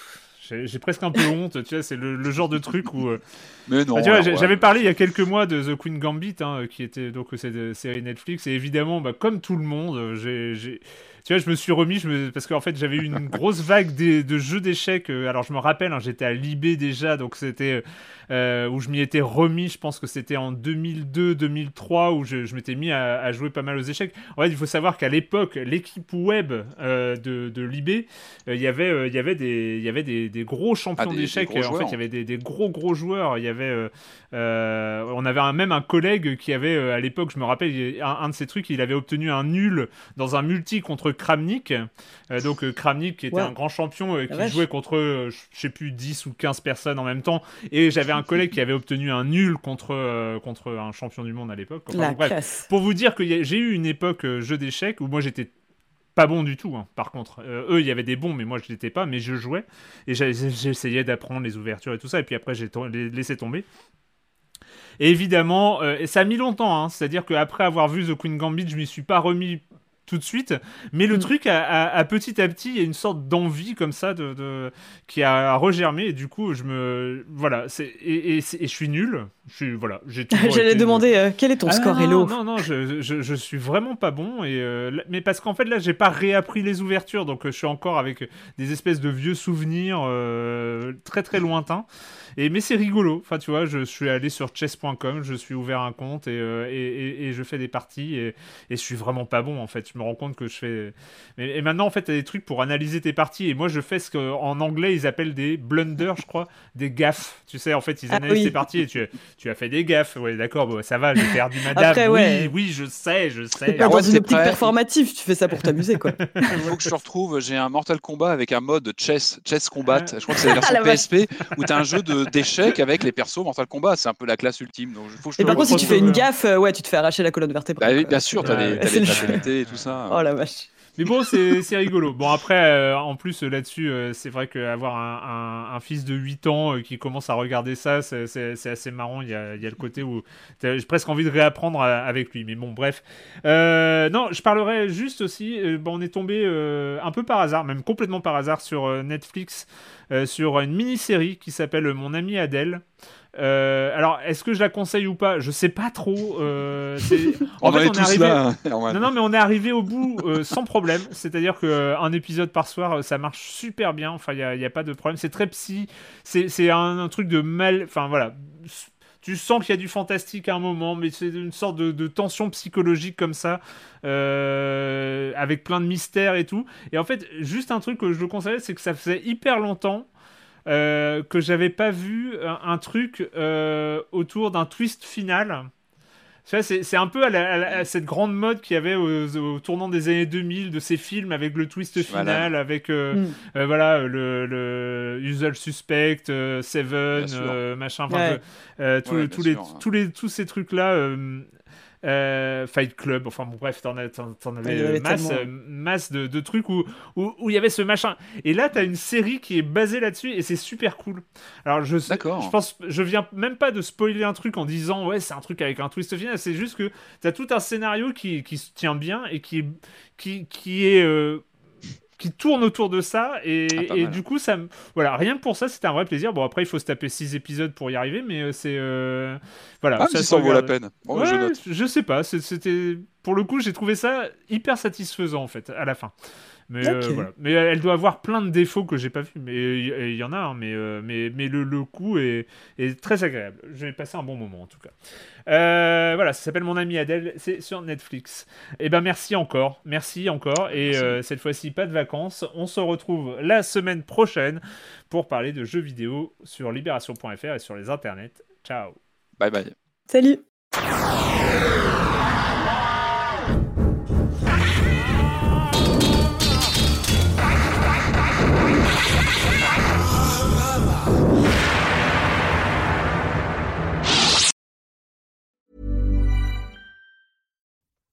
j'ai presque un peu honte, tu vois, c'est le, genre de truc où. Euh, mais non. j'avais parlé il y a quelques mois de The Queen Gambit, hein, qui était donc cette série Netflix, et évidemment, bah, comme tout le monde, j'ai tu vois, je me suis remis, je me... parce qu'en fait, j'avais eu une grosse vague de, jeux d'échecs. Euh, alors, je me rappelle, hein, j'étais à Libé déjà, donc c'était euh, où je m'y étais remis. Je pense que c'était en 2002-2003 où je, m'étais mis à, jouer pas mal aux échecs. En fait, il faut savoir qu'à l'époque, l'équipe web euh, de, de Libé, il y avait, il y avait des, il y avait des, gros champions ah, d'échecs. En fait, il y avait des, gros gros joueurs. Il y avait, on avait même un collègue qui avait à l'époque, je me rappelle, un, un de ces trucs, il avait obtenu un nul dans un multi contre Kramnik. Euh, donc euh, Kramnik qui était un grand champion euh, qui jouait contre, je sais plus, 10 ou 15 personnes en même temps. Et j'avais un collègue qui avait obtenu un nul contre, contre un champion du monde à l'époque. pour vous dire que j'ai eu une époque jeu d'échecs où moi j'étais pas bon du tout, hein, par contre. eux, il y avait des bons, mais moi, je l'étais pas, mais je jouais. Et j'essayais d'apprendre les ouvertures et tout ça, et puis après, j'ai laissé tomber. Et évidemment, ça a mis longtemps, hein, c'est-à-dire qu'après avoir vu The Queen Gambit, je m'y suis pas remis tout de suite. Mais le mm. truc, a, petit à petit, il y a une sorte d'envie comme ça de, qui a regermé. Et du coup, je me. Voilà. Et, et, je suis nul. Je suis, voilà, J'allais demander euh, quel est ton ah, score, Hello Non, non, je, je, suis vraiment pas bon. Et, euh, mais parce qu'en fait, là, j'ai pas réappris les ouvertures. Donc, euh, je suis encore avec des espèces de vieux souvenirs très très lointains. Et, mais c'est rigolo. Enfin, tu vois, je suis allé sur chess.com, je suis ouvert un compte et, et, et, je fais des parties. Et, je suis vraiment pas bon, en fait. Je me rends compte que je fais. Et, maintenant, en fait, tu as des trucs pour analyser tes parties. Et moi, je fais ce qu'en anglais, ils appellent des blunders, je crois, des gaffes. Tu sais, en fait, ils ah analysent tes parties et tu, tu as fait des gaffes. Ouais, d'accord, bon, ça va, j'ai perdu madame. oui, oui, je sais, je sais. Pas dans une optique performative, tu fais ça pour t'amuser, quoi. Il faut que je retrouve, j'ai un Mortal Kombat avec un mode chess, chess combat. Je crois que c'est la version PSP où tu as un jeu d'échecs avec les persos Mortal Kombat. C'est un peu la classe ultime. Donc, faut que je et par contre, si tu fais une gaffe, euh, ouais, tu te fais arracher la colonne vertébrale. Bah, bien sûr, tu as, les, et tout ça. Oh la vache. Mais bon, c'est rigolo. Bon, après, euh, en plus, là-dessus, euh, c'est vrai qu'avoir un, un, fils de 8 ans euh, qui commence à regarder ça, c'est assez marrant. Il y, a, le côté où j'ai presque envie de réapprendre avec lui. Mais bon, bref. non, je parlerai juste aussi. bon, on est tombé un peu par hasard, même complètement par hasard, sur Netflix, sur une mini-série qui s'appelle Mon ami Adèle. Euh, alors, est-ce que je la conseille ou pas? Je sais pas trop. Euh, en fait, on est arrivé... Hein. non, non, mais on est arrivé au bout euh, sans problème. C'est-à-dire qu'un épisode par soir, ça marche super bien. Enfin, il n'y a, pas de problème. C'est très psy. C'est un, truc de mal. Enfin, voilà. Tu sens qu'il y a du fantastique à un moment, mais c'est une sorte de, tension psychologique comme ça, avec plein de mystères et tout. Et en fait, juste un truc que je le conseille, c'est que ça faisait hyper longtemps euh, que j'avais pas vu un, truc euh, autour d'un twist final. C'est un peu à, cette grande mode qu'il y avait au, tournant des années 2000 de ces films avec le twist final, avec euh, mm. voilà le, le, Usual Suspect, Seven, machin, tous, les, tous, les, tous ces trucs là euh, Fight Club, enfin bon, bref, t'en, avais masse, masse de, trucs où il où, y avait ce machin. Et là, t'as une série qui est basée là-dessus et c'est super cool. Alors, je, je pense, je viens même pas de spoiler un truc en disant ouais, c'est un truc avec un twist final, c'est juste que t'as tout un scénario qui, qui se tient bien et qui, qui, qui est. Euh, qui tourne autour de ça et, ah, et du coup ça voilà rien que pour ça c'était un vrai plaisir. Bon après il faut se taper 6 épisodes pour y arriver mais euh, c'est euh, voilà ah, ça, vaut la peine. Je, je, sais pas c'était pour le coup j'ai trouvé ça hyper satisfaisant en fait à la fin mais, euh, voilà. mais elle doit avoir plein de défauts que j'ai pas vu. Mais il y, en a, hein, mais, euh, mais, mais le, le coup est, est, très agréable. J'ai passé un bon moment en tout cas. Euh, voilà, ça s'appelle Mon ami Adèle, c'est sur Netflix. Et eh ben merci encore, merci encore. Et cette fois-ci, pas de vacances. On se retrouve la semaine prochaine pour parler de jeux vidéo sur libération.fr et sur les internets. Ciao. Bye bye. Salut.